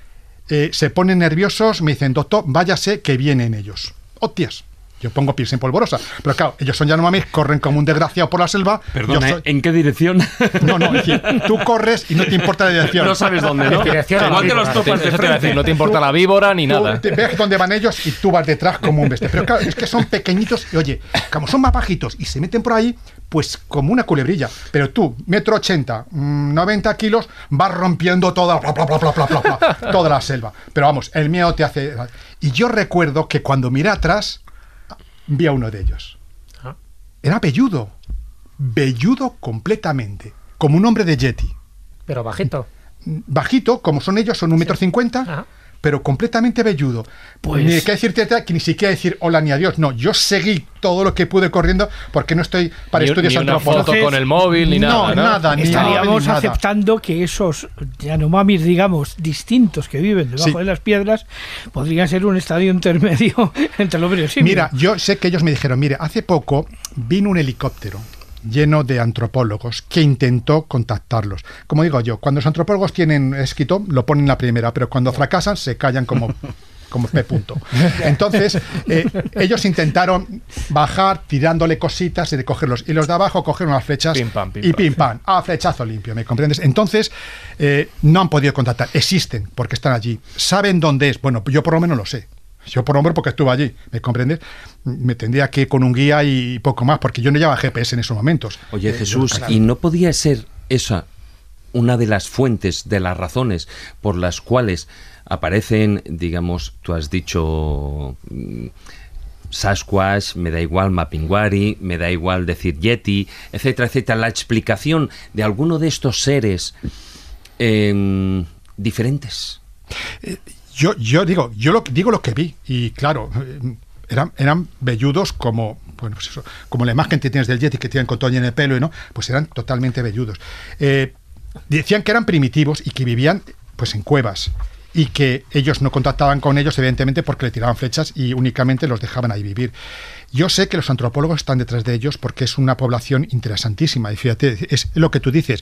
eh, se ponen nerviosos, me dicen, doctor, váyase que vienen ellos. Hostias. Yo pongo pies en polvorosa. Pero claro, ellos son Yanomamis, corren como un desgraciado por la selva. Perdona, soy- ¿en qué dirección? No, no, es decir, tú corres y no te importa la dirección. no sabes dónde, ¿no? Dirección Igual que los topas de Eso te iba a decir, frente. no te importa la víbora ni Tú nada. te ves dónde van ellos y tú vas detrás como un bestia. Pero claro, es que son pequeñitos y oye, como son más bajitos y se meten por ahí, pues como una culebrilla. Pero tú, metro ochenta, mm, 90 kilos, vas rompiendo toda, bla, bla, bla, bla, bla, bla, bla, toda la selva. Pero vamos, el miedo te hace... Y yo recuerdo que cuando miré atrás, vi a uno de ellos. Ah. Era velludo. Velludo completamente. Como un hombre de Yeti. Pero bajito. Bajito, como son ellos, son un metro cincuenta. Pero completamente velludo. Pues- Ni que decirte que ni siquiera decir hola ni adiós. No, yo seguí todo lo que pude corriendo porque no estoy para Ni- estudios ni una antropológicos. foto con el móvil, ni no, nada, ¿no? nada, ni Estaríamos móvil, ni nada. aceptando que esos Yanomamis, digamos, distintos que viven debajo Sí. de las piedras, podrían ser un estadio intermedio entre hombre y. Mira, yo sé que ellos me dijeron, mire, hace poco vino un helicóptero lleno de antropólogos que intentó contactarlos. Como digo yo, cuando los antropólogos tienen escrito, lo ponen la primera, pero cuando fracasan se callan como como P. Punto. Entonces, eh, ellos intentaron bajar tirándole cositas y de cogerlos. Y los de abajo cogieron las flechas Pim, pam, pim, y pim pam. A flechazo limpio, ¿me comprendes? Entonces, eh, no han podido contactar. Existen, porque están allí. ¿Saben dónde es? Bueno, yo por lo menos lo sé. Yo por menos porque estuve allí, ¿me comprendes? Me tendría que ir con un guía y poco más, porque yo no llevaba GPS en esos momentos. Oye, Eh, Jesús, claro. ¿y no podía ser esa una de las fuentes, de las razones por las cuales aparecen, digamos, tú has dicho mm, Sasquatch, me da igual Mapinguari, me da igual decir Yeti, etcétera, etcétera, la explicación de alguno de estos seres em, diferentes? Yo, yo digo, yo lo, digo lo que vi, y claro, eran, eran velludos como, bueno, pues eso, como la imagen que tienes del Yeti que tienen con todo en el pelo y no, pues eran totalmente velludos. Eh, decían que eran primitivos y que vivían pues en cuevas y que ellos no contactaban con ellos evidentemente porque le tiraban flechas y únicamente los dejaban ahí vivir. Yo sé que los antropólogos están detrás de ellos porque es una población interesantísima y fíjate, es lo que tú dices,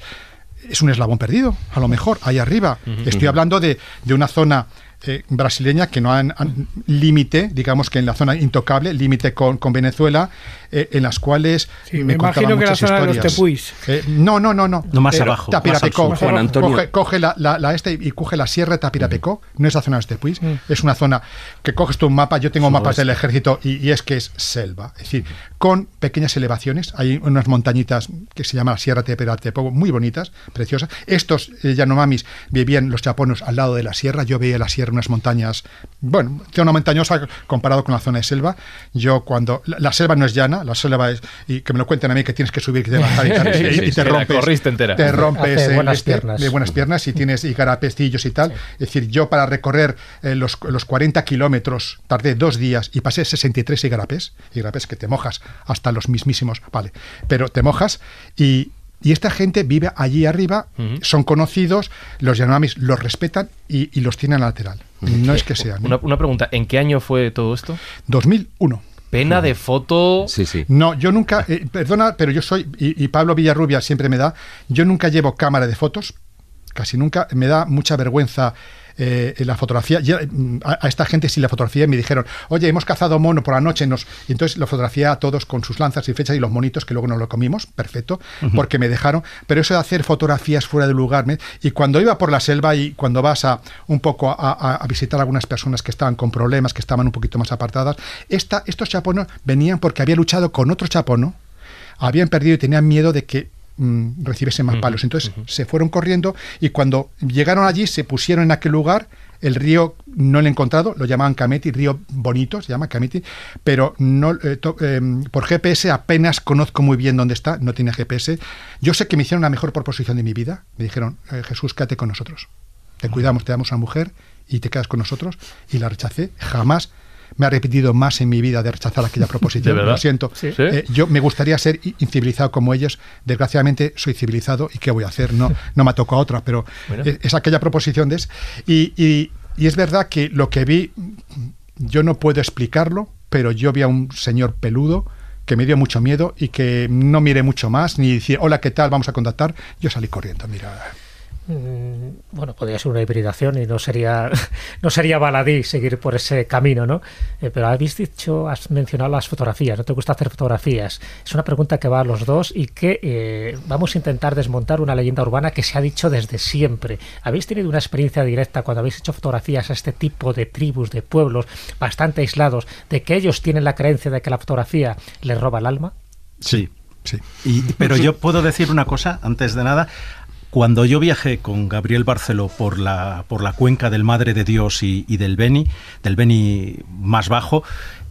es un eslabón perdido, a lo mejor, ahí arriba. Estoy hablando de, de una zona eh, brasileña que no han, han- límite, digamos que en la zona intocable, límite con, con Venezuela, eh, en las cuales Sí, me contaban imagino que la muchas zona de los historias. tepuis. Eh, no, no, no, no. No, más abajo, Tapirapecó. más. Juan Antonio. Coge, coge la, la- la este y coge la sierra de Tapirapecó. No es la zona de los tepuis. Mm. Es una zona que coges tú un mapa. Yo tengo mapas del ejército y, y es que es selva. Es decir, con pequeñas elevaciones. Hay unas montañitas que se llama la Sierra de Tapirapecó, muy bonitas, preciosas. Estos eh, Yanomamis vivían los chaponos al lado de la sierra. Yo veía la sierra, unas montañas, bueno, zona montañosa comparado con la zona de selva. Yo cuando la, la selva no es llana, la selva es y que me lo cuenten a mí que tienes que subir, que te bajar y, tal, Sí, y- sí, y sí, te rompes, corriste entera. te rompes Hace el buenas este, piernas. de buenas piernas y tienes y garapestillos y tal. Es decir, yo para recorrer eh, los, los 40 kilómetros tardé dos días y pasé 63 igarapés, igarapés que te mojas hasta los mismísimos, vale, pero te mojas y y esta gente vive allí arriba, son conocidos, los Yanomamis los respetan y, y los tienen lateral. No es que sean. Una, una pregunta, ¿en qué año fue todo esto? 2001. Pena de foto. Sí, sí. No, yo nunca, eh, perdona, pero yo soy, y, y Pablo Villarrubia siempre me da, yo nunca llevo cámara de fotos, casi nunca, me da mucha vergüenza eh, la fotografía. Ya, mm, a, a esta gente sí la fotografía y me dijeron, oye, hemos cazado mono por la noche, nos... y entonces lo fotografié a todos con sus lanzas y flechas y los monitos que luego nos lo comimos, perfecto, porque me dejaron, pero eso de hacer fotografías fuera de lugar, me- y cuando iba por la selva y cuando vas a un poco a, a- a visitar a algunas personas que estaban con problemas, que estaban un poquito más apartadas, esta, estos chaponos venían porque había luchado con otro chapono, habían perdido y tenían miedo de que mm, recibiesen más palos. Entonces se fueron corriendo y cuando llegaron allí se pusieron en aquel lugar. El río no lo he encontrado, lo llamaban Cameti, río bonito, se llama Cameti, pero no eh, to- eh, por GPS apenas conozco muy bien dónde está, no tiene GPS. Yo sé que me hicieron la mejor proposición de mi vida. Me dijeron, eh, Jesús, quédate con nosotros. Te cuidamos, te damos a una mujer y te quedas con nosotros. Y la rechacé. Jamás me ha repetido más en mi vida de rechazar aquella proposición. Lo siento. Sí. Eh, yo me gustaría ser incivilizado como ellos. Desgraciadamente soy civilizado y qué voy a hacer. No, no me tocado otra, pero Bueno. es, es aquella proposición de. Y, y- y es verdad que lo que vi, yo no puedo explicarlo, pero yo vi a un señor peludo que me dio mucho miedo y que no miré mucho más, ni decir, hola, ¿qué tal? Vamos a contactar. Yo salí corriendo, mira. Mm, bueno, podría ser una hibridación y no sería, no sería baladí seguir por ese camino, ¿no? Eh, pero habéis dicho, has mencionado las fotografías, ¿no te gusta hacer fotografías? Es una pregunta que va a los dos y que eh, vamos a intentar desmontar una leyenda urbana que se ha dicho desde siempre. ¿Habéis tenido una experiencia directa cuando habéis hecho fotografías a este tipo de tribus, de pueblos bastante aislados, de que ellos tienen la creencia de que la fotografía les roba el alma? Sí, Sí. pero yo puedo decir una cosa, antes de nada. Cuando yo viajé con Gabriel Barceló por la, por la cuenca del Madre de Dios y, del Beni, del Beni más bajo,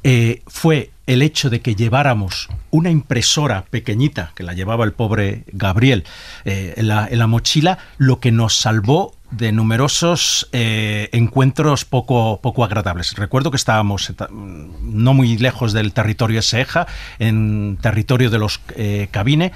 eh, fue el hecho de que lleváramos una impresora pequeñita, que la llevaba el pobre Gabriel, eh, en, la, mochila, lo que nos salvó de numerosos eh, encuentros poco, poco agradables. Recuerdo que estábamos no muy lejos del territorio Seja, en territorio de los Cabine,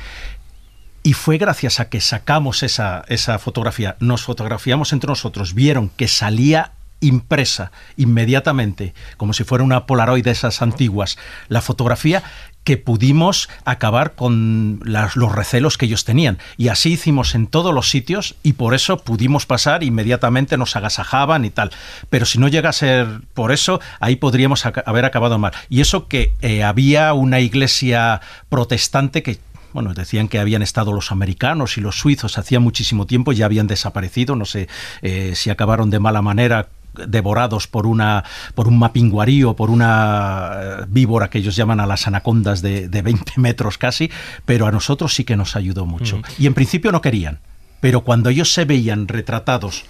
y fue gracias a que sacamos esa, esa fotografía, nos fotografiamos entre nosotros, vieron que salía impresa inmediatamente, como si fuera una Polaroid de esas antiguas, la fotografía que pudimos acabar con los recelos que ellos tenían. Y así hicimos en todos los sitios y por eso pudimos pasar, inmediatamente nos agasajaban y tal. Pero si no llega a ser por eso, ahí podríamos haber acabado mal. Y eso que eh, había una iglesia protestante que bueno, decían que habían estado los americanos y los suizos hacía muchísimo tiempo, ya habían desaparecido, no sé eh, si acabaron de mala manera devorados por una por un mapinguarí por una eh, víbora que ellos llaman a las anacondas de, de 20 metros casi, pero a nosotros sí que nos ayudó mucho. Y en principio no querían, pero cuando ellos se veían retratados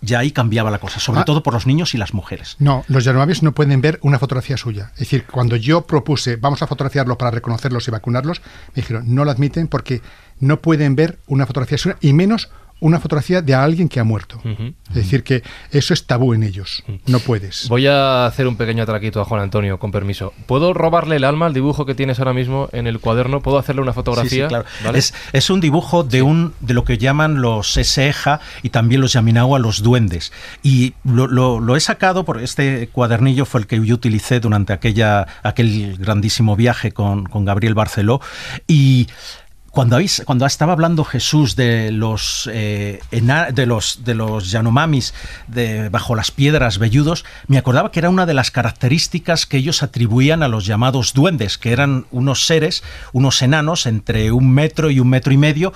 ya ahí cambiaba la cosa, sobre ah. todo por los niños y las mujeres. No, los Yanomamis no pueden ver una fotografía suya. Es decir, cuando yo propuse, vamos a fotografiarlos para reconocerlos y vacunarlos, me dijeron, no lo admiten porque no pueden ver una fotografía suya y menos una fotografía de alguien que ha muerto. Es decir, que eso es tabú en ellos. No puedes. Voy a hacer un pequeño atraquito a Juan Antonio, con permiso. ¿Puedo robarle el alma al dibujo que tienes ahora mismo en el cuaderno? ¿Puedo hacerle una fotografía? Sí, claro. es, un dibujo de, un, de lo que llaman los Seseja y también los Yaminawa, los duendes. Y lo, he sacado por este cuadernillo, fue el que yo utilicé durante aquella, aquel grandísimo viaje con, con Gabriel Barceló. Y cuando, estaba hablando Jesús de los, eh, de los, de los Yanomamis de, bajo las piedras velludos, me acordaba que era una de las características que ellos atribuían a los llamados duendes, que eran unos seres, unos enanos entre un metro y un metro y medio,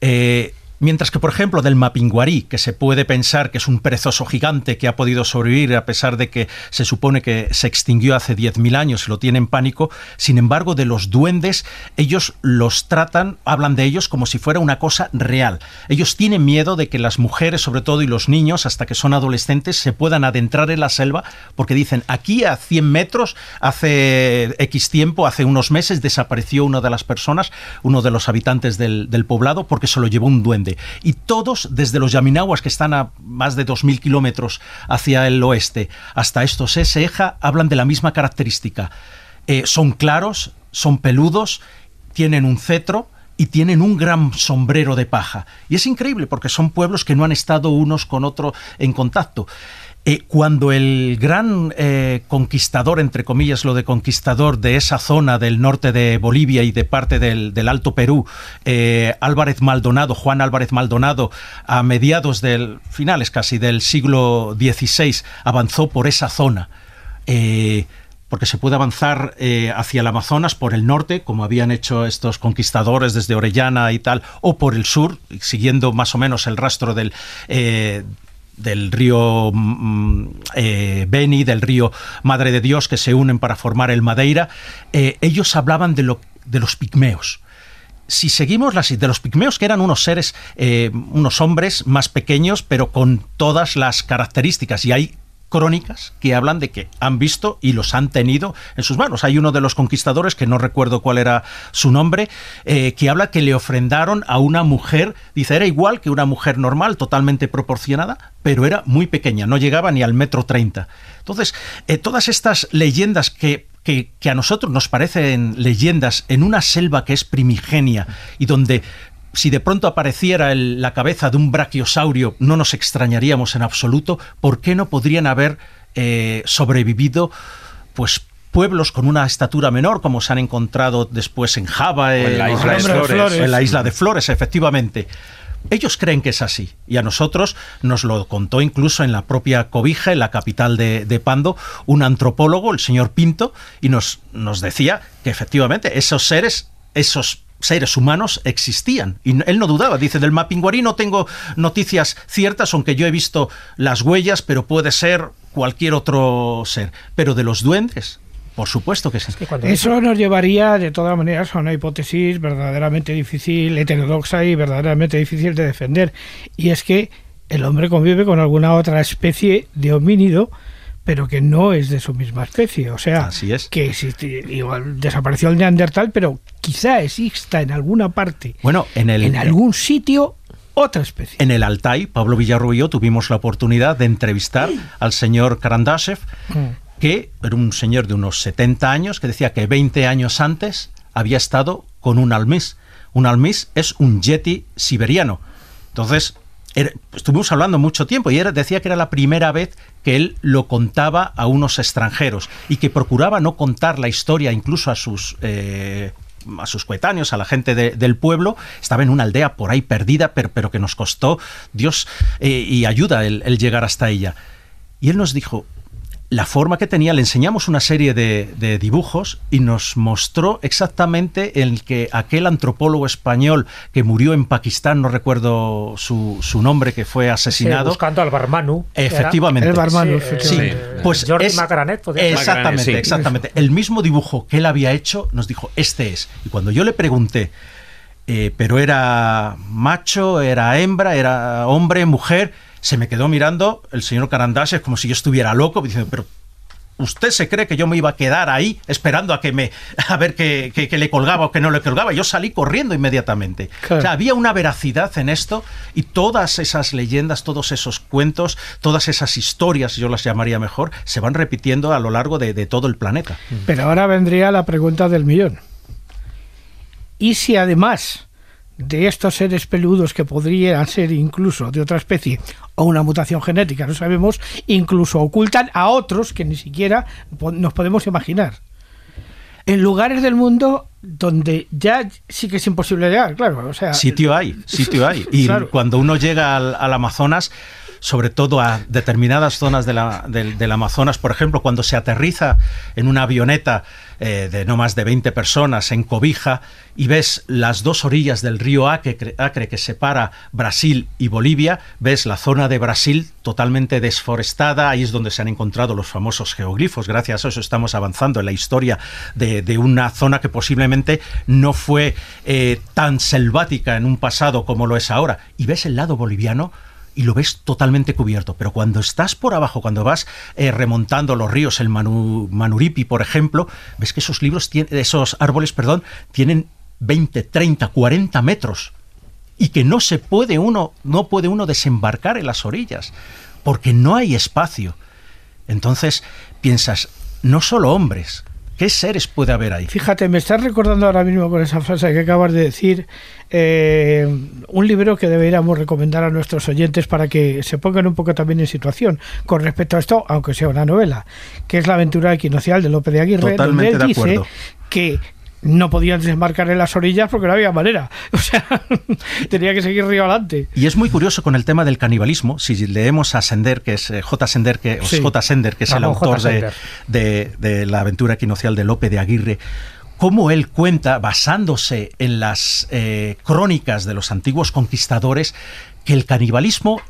eh, Mientras que, por ejemplo, del mapinguarí, que se puede pensar que es un perezoso gigante que ha podido sobrevivir a pesar de que se supone que se extinguió hace 10.000 años y lo tienen pánico, sin embargo, de los duendes, ellos los tratan, hablan de ellos como si fuera una cosa real. Ellos tienen miedo de que las mujeres, sobre todo, y los niños, hasta que son adolescentes, se puedan adentrar en la selva, porque dicen, aquí a 100 metros, hace X tiempo, hace unos meses, desapareció una de las personas, uno de los habitantes del poblado, porque se lo llevó un duende. Y todos, desde los Yaminawas, que están a más de 2.000 kilómetros hacia el oeste, hasta estos Eja, hablan de la misma característica. Eh, son claros, son peludos, tienen un cetro, y tienen un gran sombrero de paja. Y es increíble porque son pueblos que no han estado unos con otro en contacto. Eh, cuando el gran eh, conquistador, entre comillas lo de conquistador de esa zona del norte de Bolivia y de parte del, Alto Perú, eh, Álvarez Maldonado, Juan Álvarez Maldonado, a mediados del, finales casi del siglo XVI, avanzó por esa zona porque se puede avanzar hacia el Amazonas por el norte, como habían hecho estos conquistadores desde Orellana y tal, o por el sur, siguiendo más o menos el rastro del, del río mm, eh, Beni, del río Madre de Dios, que se unen para formar el Madeira, eh, ellos hablaban de, lo, de los pigmeos. Si seguimos las de los pigmeos, que eran unos seres, eh, unos hombres más pequeños, pero con todas las características, y hay crónicas que hablan de que han visto y los han tenido en sus manos. Hay uno de los conquistadores, que no recuerdo cuál era su nombre, eh, que habla que le ofrendaron a una mujer, dice, era igual que una mujer normal, totalmente proporcionada, pero era muy pequeña, no llegaba ni al metro treinta. Entonces, eh, todas estas leyendas que, que, a nosotros nos parecen leyendas en una selva que es primigenia y donde si de pronto apareciera la cabeza de un brachiosaurio, no nos extrañaríamos en absoluto. ¿Por qué no podrían haber eh, sobrevivido, pues pueblos con una estatura menor, como se han encontrado después en Java, en, la isla de Flores. en la isla de Flores, efectivamente. Ellos creen que es así y a nosotros nos lo contó incluso en la propia Cobija, en la capital de, de Pando, un antropólogo, el señor Pinto, y nos, nos decía que efectivamente esos seres, esos seres humanos existían. Y él no dudaba. Dice, del Mapinguari no tengo noticias ciertas, aunque yo he visto las huellas, pero puede ser cualquier otro ser. Pero de los duendes, por supuesto que sí. Eso nos llevaría, de todas maneras, a una hipótesis verdaderamente difícil, heterodoxa y verdaderamente difícil de defender. Y es que el hombre convive con alguna otra especie de homínido pero que no es de su misma especie. O sea, que existe, igual desapareció el neandertal, pero quizá exista en alguna parte, bueno, en, el, en algún sitio, otra especie. En el Altai, Pablo Villarrubio tuvimos la oportunidad de entrevistar al señor Karandashev, mm. que era un señor de unos 70 años, que decía que 20 años antes había estado con un almis. Un almis es un yeti siberiano. Entonces, estuvimos hablando mucho tiempo y era, decía que era la primera vez que él lo contaba a unos extranjeros y que procuraba no contar la historia incluso a sus eh, a sus coetáneos, a la gente del pueblo, estaba en una aldea por ahí perdida, pero, pero que nos costó Dios eh, y ayuda el, llegar hasta ella. Y él nos dijo, la forma que tenía, le enseñamos una serie de, dibujos y nos mostró exactamente el que aquel antropólogo español que murió en Pakistán, no recuerdo su, nombre, que fue asesinado. buscando al Barmanu. Efectivamente. El Barmanu, sí. Pues Jordi es, Exactamente, exactamente. El mismo dibujo que él había hecho nos dijo, este es. Y cuando yo le pregunté, eh, pero era macho, era hembra, era hombre, mujer se me quedó mirando el señor Carandases como si yo estuviera loco, diciendo, pero ¿usted se cree que yo me iba a quedar ahí esperando a que me a ver que, le colgaba o que no le colgaba? Yo salí corriendo inmediatamente. O sea, había una veracidad en esto y todas esas leyendas, todos esos cuentos, todas esas historias, yo las llamaría mejor, se van repitiendo a lo largo de, de todo el planeta. Pero ahora vendría la pregunta del millón. ¿Y si además de estos seres peludos que podrían ser incluso de otra especie o una mutación genética, no sabemos, incluso ocultan a otros que ni siquiera nos podemos imaginar. En lugares del mundo donde ya sí que es imposible llegar, claro. O sea, sitio hay, sitio hay. Y cuando uno llega al Amazonas, sobre todo a determinadas zonas de la, del, Amazonas. Por ejemplo, cuando se aterriza en una avioneta eh, de no más de 20 personas en Cobija y ves las dos orillas del río Acre, que separa Brasil y Bolivia, ves la zona de Brasil totalmente desforestada, ahí es donde se han encontrado los famosos geoglifos, gracias a eso estamos avanzando en la historia de, una zona que posiblemente no fue eh, tan selvática en un pasado como lo es ahora, y ves el lado boliviano, y lo ves totalmente cubierto. Pero cuando estás por abajo, cuando vas eh, remontando los ríos, el Manuripi, por ejemplo, ves que esos libros, esos árboles, perdón, tienen 20, 30, 40 metros y que no se puede uno, no puede uno desembarcar en las orillas porque no hay espacio. Entonces piensas, no solo hombres, ¿Qué seres puede haber ahí? Fíjate, me estás recordando ahora mismo con esa frase que acabas de decir eh, un libro que deberíamos recomendar a nuestros oyentes para que se pongan un poco también en situación con respecto a esto, aunque sea una novela, que es La aventura equinocial de López de Aguirre, donde él dice que no podían desembarcar en las orillas porque no había manera. O sea, tenía que seguir río adelante. Y es muy curioso con el tema del canibalismo. Si leemos a Sender, que es eh, J. Sender, que, J. Sender, que es el autor de, la aventura equinocial de Lope de Aguirre, cómo él cuenta, basándose en las eh, crónicas de los antiguos conquistadores, que el canibalismo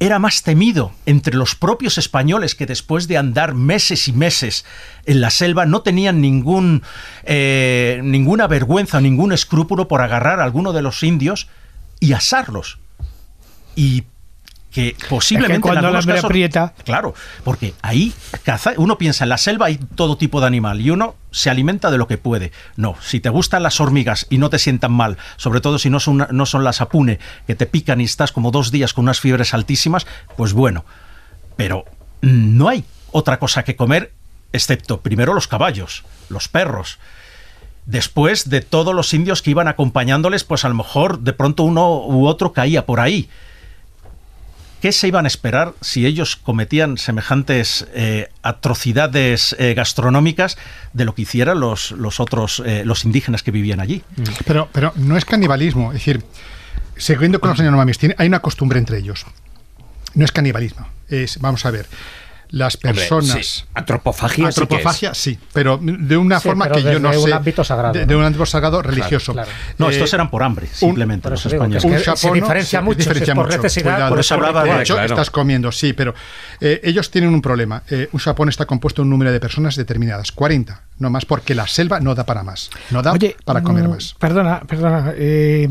era más temido entre los propios españoles que después de andar meses y meses en la selva no tenían ningún, eh, ninguna vergüenza, ningún escrúpulo por agarrar a alguno de los indios y asarlos. Y que posiblemente cuando la aprieta claro porque ahí caza uno piensa en la selva hay todo tipo de animal y uno se alimenta de lo que puede. No si te gustan las hormigas y no te sientan mal sobre todo si no son no son las apune que te pican y estás como dos días con unas fiebres altísimas pues bueno pero no hay otra cosa que comer excepto primero los caballos los perros. Después de todos los indios que iban acompañándoles pues a lo mejor de pronto uno u otro caía por ahí ¿Qué se iban a esperar si ellos cometían semejantes eh, atrocidades eh, gastronómicas de lo que hicieran los, los otros, eh, los indígenas que vivían allí? Pero, pero no es canibalismo, es decir, siguiendo con los tiene, hay una costumbre entre ellos. No es canibalismo. Es, vamos a ver, las Hombre, personas. sí. Antropofagia, sí que es. Antropofagia, sí, pero de una Sí, forma que yo no un sé. ámbito sagrado, De, ¿no? de un ámbito sagrado religioso. claro. No, Eh, estos eran por hambre, simplemente los eso digo que españoles. es un se diferencia mucho, diferencia por mucho, necesidad, cuidado. por Por eso hablaba De de- hecho, claro. estás comiendo, sí, pero eh, ellos tienen un problema. Eh, un chapón está compuesto de un número de personas determinadas, 40, no más, porque la selva no da para más, no da Oye, para comer mm, más. Perdona, perdona. eh,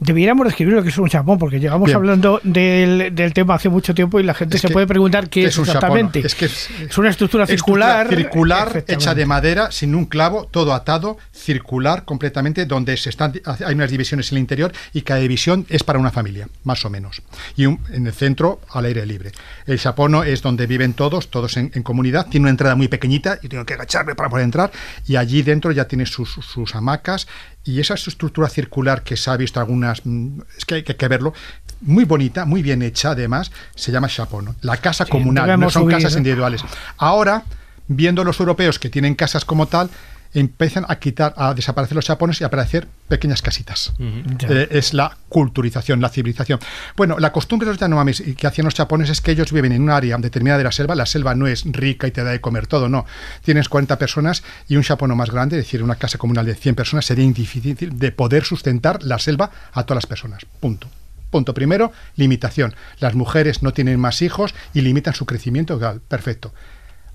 debiéramos describir lo que es un chapón, porque llevamos Bien. hablando del, del tema hace mucho tiempo y la gente Es se que- puede preguntar qué ¿qué es, exactamente. Es que es- Es una estructura circular. circular hecha de madera, sin un clavo, todo atado, circular completamente, donde se están, hay unas divisiones en el interior y cada división es para una familia, más o menos. Y un- en el centro, al aire libre. El chapono es donde viven todos, todos en, en comunidad. Tiene una entrada muy pequeñita, y tengo que agacharme para poder entrar. Y allí dentro ya tiene sus, sus hamacas. Y esa estructura circular que se ha visto algunas, mm, es que hay que, verlo, muy bonita, muy bien hecha además, se llama chapono. La casa Sí, comunal, no son subir, casas individuales. Ahora, viendo los europeos que tienen casas como tal, empiezan a quitar, a desaparecer los chapones y a aparecer pequeñas casitas. Eh, es la culturización, la civilización. Bueno, la costumbre de los Yanomamis y que hacían los chapones es que ellos viven en un área determinada de la selva. La selva no es rica y te da de comer todo, no. Tienes 40 personas y un chapono más grande, es decir, una casa comunal de 100 personas, sería difícil de poder sustentar la selva a todas las personas. Punto. Punto primero, limitación. Las mujeres no tienen más hijos y limitan su crecimiento. Perfecto.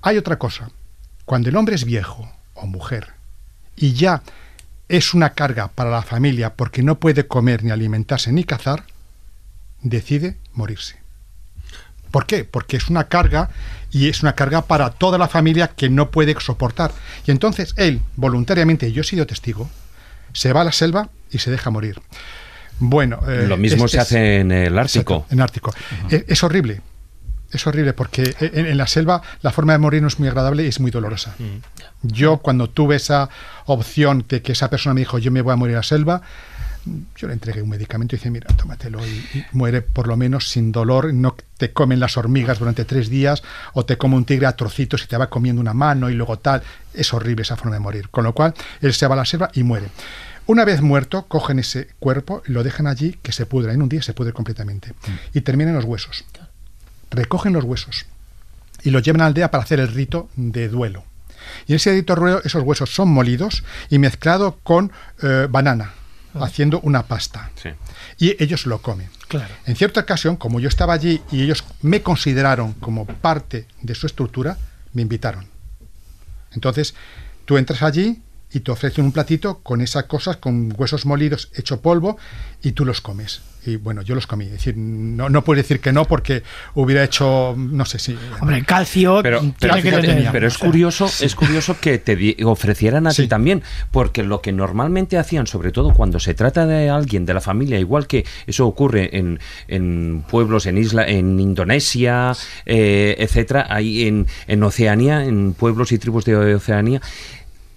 Hay otra cosa. Cuando el hombre es viejo o mujer y ya es una carga para la familia porque no puede comer ni alimentarse ni cazar, decide morirse. ¿Por qué? Porque es una carga y es una carga para toda la familia que no puede soportar. Y entonces él, voluntariamente, yo he sido testigo, se va a la selva y se deja morir. Bueno, eh, Lo mismo es- se es- hace en el Ártico. Exacto, en Ártico. Es horrible. Es horrible porque en, en la selva la forma de morir no es muy agradable y es muy dolorosa. Yo cuando tuve esa opción de que esa persona me dijo yo me voy a morir a la selva, yo le entregué un medicamento y dice mira, tómatelo y, y muere por lo menos sin dolor, no te comen las hormigas durante tres días o te come un tigre a trocitos y te va comiendo una mano y luego tal. Es horrible esa forma de morir. Con lo cual él se va a la selva y muere. Una vez muerto, cogen ese cuerpo y lo dejan allí que se pudra. En un día se pudre completamente. Y terminan los huesos. Recogen los huesos y los llevan a la aldea para hacer el rito de duelo. Y en ese rito de duelo, esos huesos son molidos y mezclados con eh, banana, haciendo una pasta. Sí. Y ellos lo comen. Claro. En cierta ocasión, como yo estaba allí y ellos me consideraron como parte de su estructura, me invitaron. Entonces, tú entras allí y te ofrecen un platito con esas cosas, con huesos molidos hecho polvo, y tú los comes. Y bueno, yo los comí. Es decir, no, no puedes decir que no porque hubiera hecho, no sé si... Hombre, el calcio Pero, tiene pero que fíjate, tener. pero es curioso, es curioso que te ofrecieran a ti también, porque lo que normalmente hacían, sobre todo cuando se trata de alguien de la familia, igual que eso ocurre en, en pueblos en isla, en Indonesia, eh, etcétera, ahí en, en Oceanía, en pueblos y tribus de Oceanía,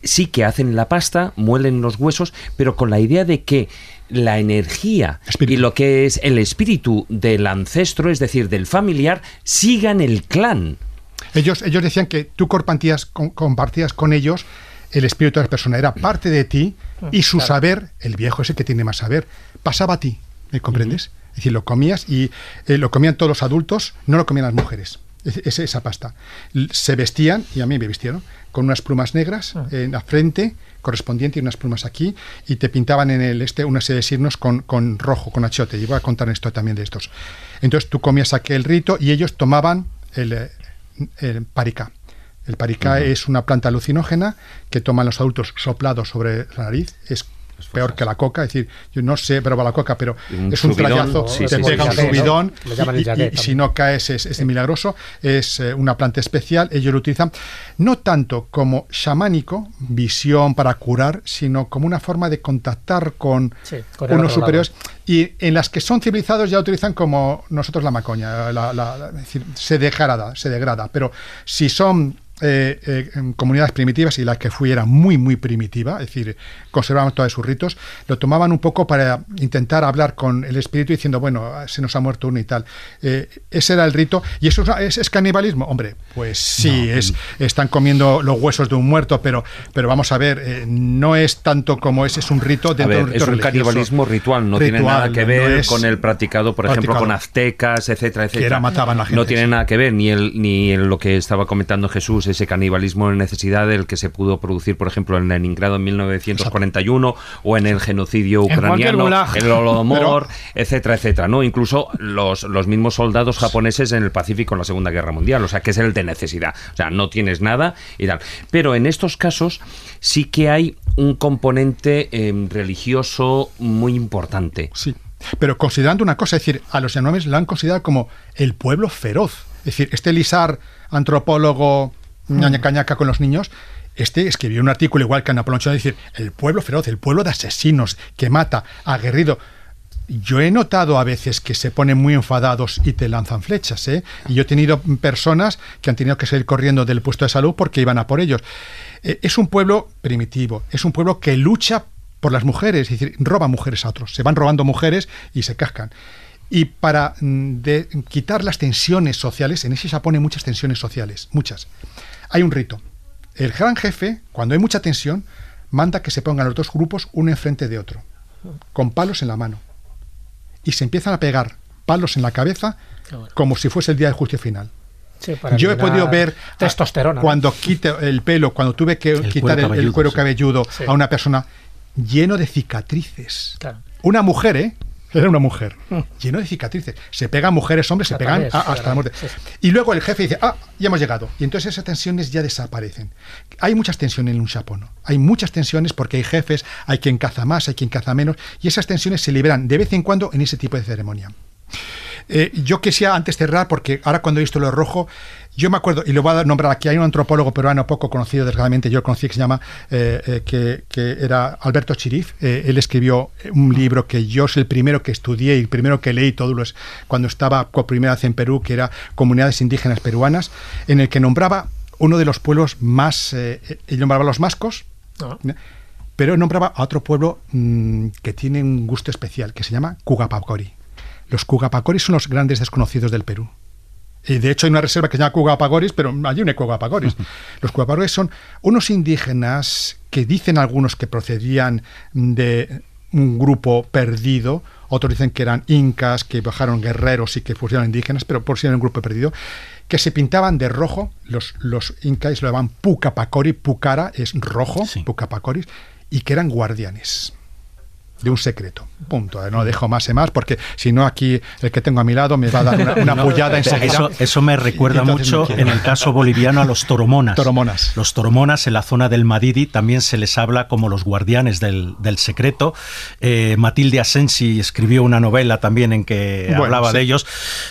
sí que hacen la pasta, muelen los huesos, pero con la idea de que la energía Espíritu. y lo que es el espíritu del ancestro, es decir, del familiar, sigan el clan. Ellos, ellos decían que tú compartías con, compartías con ellos el espíritu de la persona, era parte de ti y su saber, el viejo ese que tiene más saber, pasaba a ti, ¿me comprendes? Es decir, lo comías y eh, lo comían todos los adultos, no lo comían las mujeres, es- es- esa pasta. Se vestían, y a mí me vistieron, con unas plumas negras en la frente correspondiente y unas plumas aquí, y te pintaban en el este una serie de signos con, con rojo, con achiote. Y voy a contar esto también de estos. Entonces tú comías aquel rito y ellos tomaban el, el paricá. El paricá es una planta alucinógena que toman los adultos soplados sobre la nariz. Es peor que la coca, es decir, yo no sé probar la coca, pero Un es un sí, te sí, pega sí, un sí. subidón y, si no caes es, es milagroso. Es eh, una planta especial, ellos lo utilizan no tanto como chamánico, visión para curar, sino como una forma de contactar con, Sí, con el unos superiores. Y en las que son civilizados ya utilizan como nosotros la macoña, la- la- la- es decir, se degrada, se degrada. Pero si son eh, eh, en comunidades primitivas y la que fui era muy, muy primitiva, es decir, conservaban todos sus ritos, lo tomaban un poco para intentar hablar con el espíritu diciendo, bueno, se nos ha muerto uno y tal. Eh, ese era el rito. ¿Y eso es, es canibalismo? Hombre, pues sí, es, están comiendo los huesos de un muerto, pero, pero vamos a ver, no es tanto como es, es un rito dentro de un rito Es un canibalismo ritual, no tiene nada que ver con el practicado, por ejemplo, con aztecas, etcétera, etcétera. Que era, mataban a la gente. No tiene nada que ver ni, el, ni en lo que estaba comentando Jesús, ese canibalismo en necesidad del que se pudo producir, por ejemplo, en Leningrado en 1941 o en el genocidio ucraniano, en el Holodomor, etcétera, etcétera. ¿no? Incluso los, los mismos soldados japoneses en el Pacífico en la Segunda Guerra Mundial, o sea, que es el de necesidad. O sea, no tienes nada y tal. Pero en estos casos sí que hay un componente em, religioso muy importante. Sí. Pero considerando una cosa, es decir, a los Yanomamis lo han considerado como el pueblo feroz. Es decir, este Lizar, antropólogo ñaña cañaca con los niños, este escribió un artículo igual que Napoleón es decir, el pueblo feroz, el pueblo de asesinos que mata, aguerrido. Yo he notado a veces que se ponen muy enfadados y te lanzan flechas, ¿eh? Y yo he tenido personas que han tenido que salir corriendo del puesto de salud porque iban a por ellos. Eh, es un pueblo primitivo, es un pueblo que lucha por las mujeres, es decir, roba mujeres a otros, se van robando mujeres y se cascan. Y para mm, quitar las tensiones sociales, en ese se pone muchas tensiones sociales, muchas. Hay un rito. El gran jefe, cuando hay mucha tensión, manda que se pongan los dos grupos uno enfrente de otro, con palos en la mano. Y se empiezan a pegar palos en la cabeza como si fuese el día del juicio final. Yo he podido ver testosterona cuando quite el pelo, cuando tuve que quitar el, cuero cabelludo a una persona lleno de cicatrices. Una mujer, ¿eh? Era una mujer, mm. lleno de cicatrices. Se pegan mujeres, hombres, se pegan hasta la muerte. Y luego el jefe dice, ah, ya hemos llegado. Y entonces esas tensiones ya desaparecen. Hay muchas tensiones en un chapono. Hay muchas tensiones porque hay jefes, hay quien caza más, hay quien caza menos. Y esas tensiones se liberan de vez en cuando en ese tipo de ceremonia. Eh, yo quisiera antes cerrar, porque ahora cuando he visto lo rojo, yo me acuerdo, y lo voy a nombrar aquí, hay un antropólogo peruano poco conocido, desgraciadamente, yo lo conocí, que se llama, eh, eh, que, era Alberto Chirif. él escribió un libro que yo es el primero que estudié y el primero que leí todo los, cuando estaba por primera vez en Perú, que era Comunidades Indígenas Peruanas, en el que nombraba uno de los pueblos más, él nombraba los mascos, ah. pero nombraba a otro pueblo mm, que tiene un gusto especial, que se llama Cugapacori. Los Cugapacoris son los grandes desconocidos del Perú. Y de hecho hay una reserva que se llama Cugapagoris, pero allí no hay Cugapagoris. Los Cugapagoris son unos indígenas que dicen algunos que procedían de un grupo perdido, otros dicen que eran incas, que bajaron guerreros y que fueron indígenas, pero por si eran un grupo perdido, que se pintaban de rojo, los, los incas lo llamaban Pucapacori, Pucara es rojo, Pucapacoris, y que eran guardianes de un secreto. Punto. No dejo más y más porque si no aquí el que tengo a mi lado me va a dar una, pullada enseguida. Eso, me recuerda mucho en el caso boliviano a los toromonas. Toromonas. Los toromonas en la zona del Madidi también se les habla como los guardianes del, secreto. Eh, Matilde Asensi escribió una novela también en que hablaba de ellos,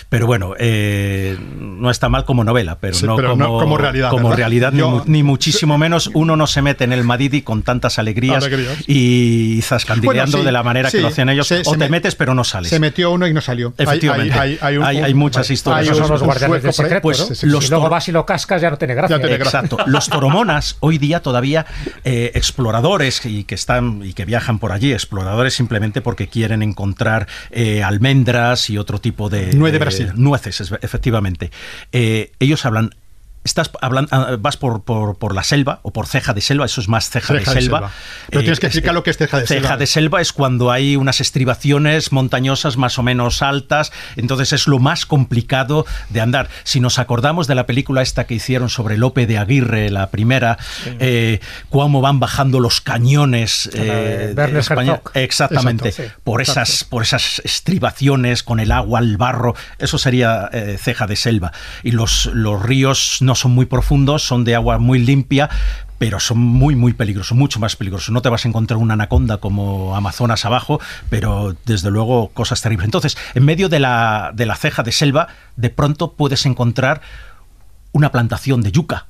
pero bueno, eh, no está mal como novela, pero, no, como, realidad. Como realidad ni, muchísimo menos. Uno no se mete en el Madidi con tantas alegrías, y zascandileando de la manera que lo hacían ellos, o te metes pero no sales. Se metió uno y no salió. Efectivamente. Hay, muchas historias. son los guardianes del secreto, pues, los luego vas y lo cascas ya no tiene gracia. Exacto. los toromonas, hoy día todavía eh, exploradores y que están y que viajan por allí, exploradores simplemente porque quieren encontrar eh, almendras y otro tipo de... Nuez Brasil. Nueces, efectivamente. Eh, ellos hablan estás hablando, ah, vas por, por, la selva o por ceja de selva, eso es más ceja, de, selva. Pero tienes que eh, explicar lo que es ceja de selva. Ceja de selva es cuando hay unas estribaciones montañosas más o menos altas, entonces es lo más complicado de andar. Si nos acordamos de la película esta que hicieron sobre Lope de Aguirre, la primera, eh, cómo van bajando los cañones eh, exactamente, por, Esas, por esas estribaciones con el agua, el barro, eso sería ceja de selva. Y los, los ríos no son muy profundos, son de agua muy limpia, pero son muy, muy peligrosos, mucho más peligrosos. No te vas a encontrar una anaconda como Amazonas abajo, pero desde luego cosas terribles. Entonces, en medio de la, de la ceja de selva, de pronto puedes encontrar una plantación de yuca.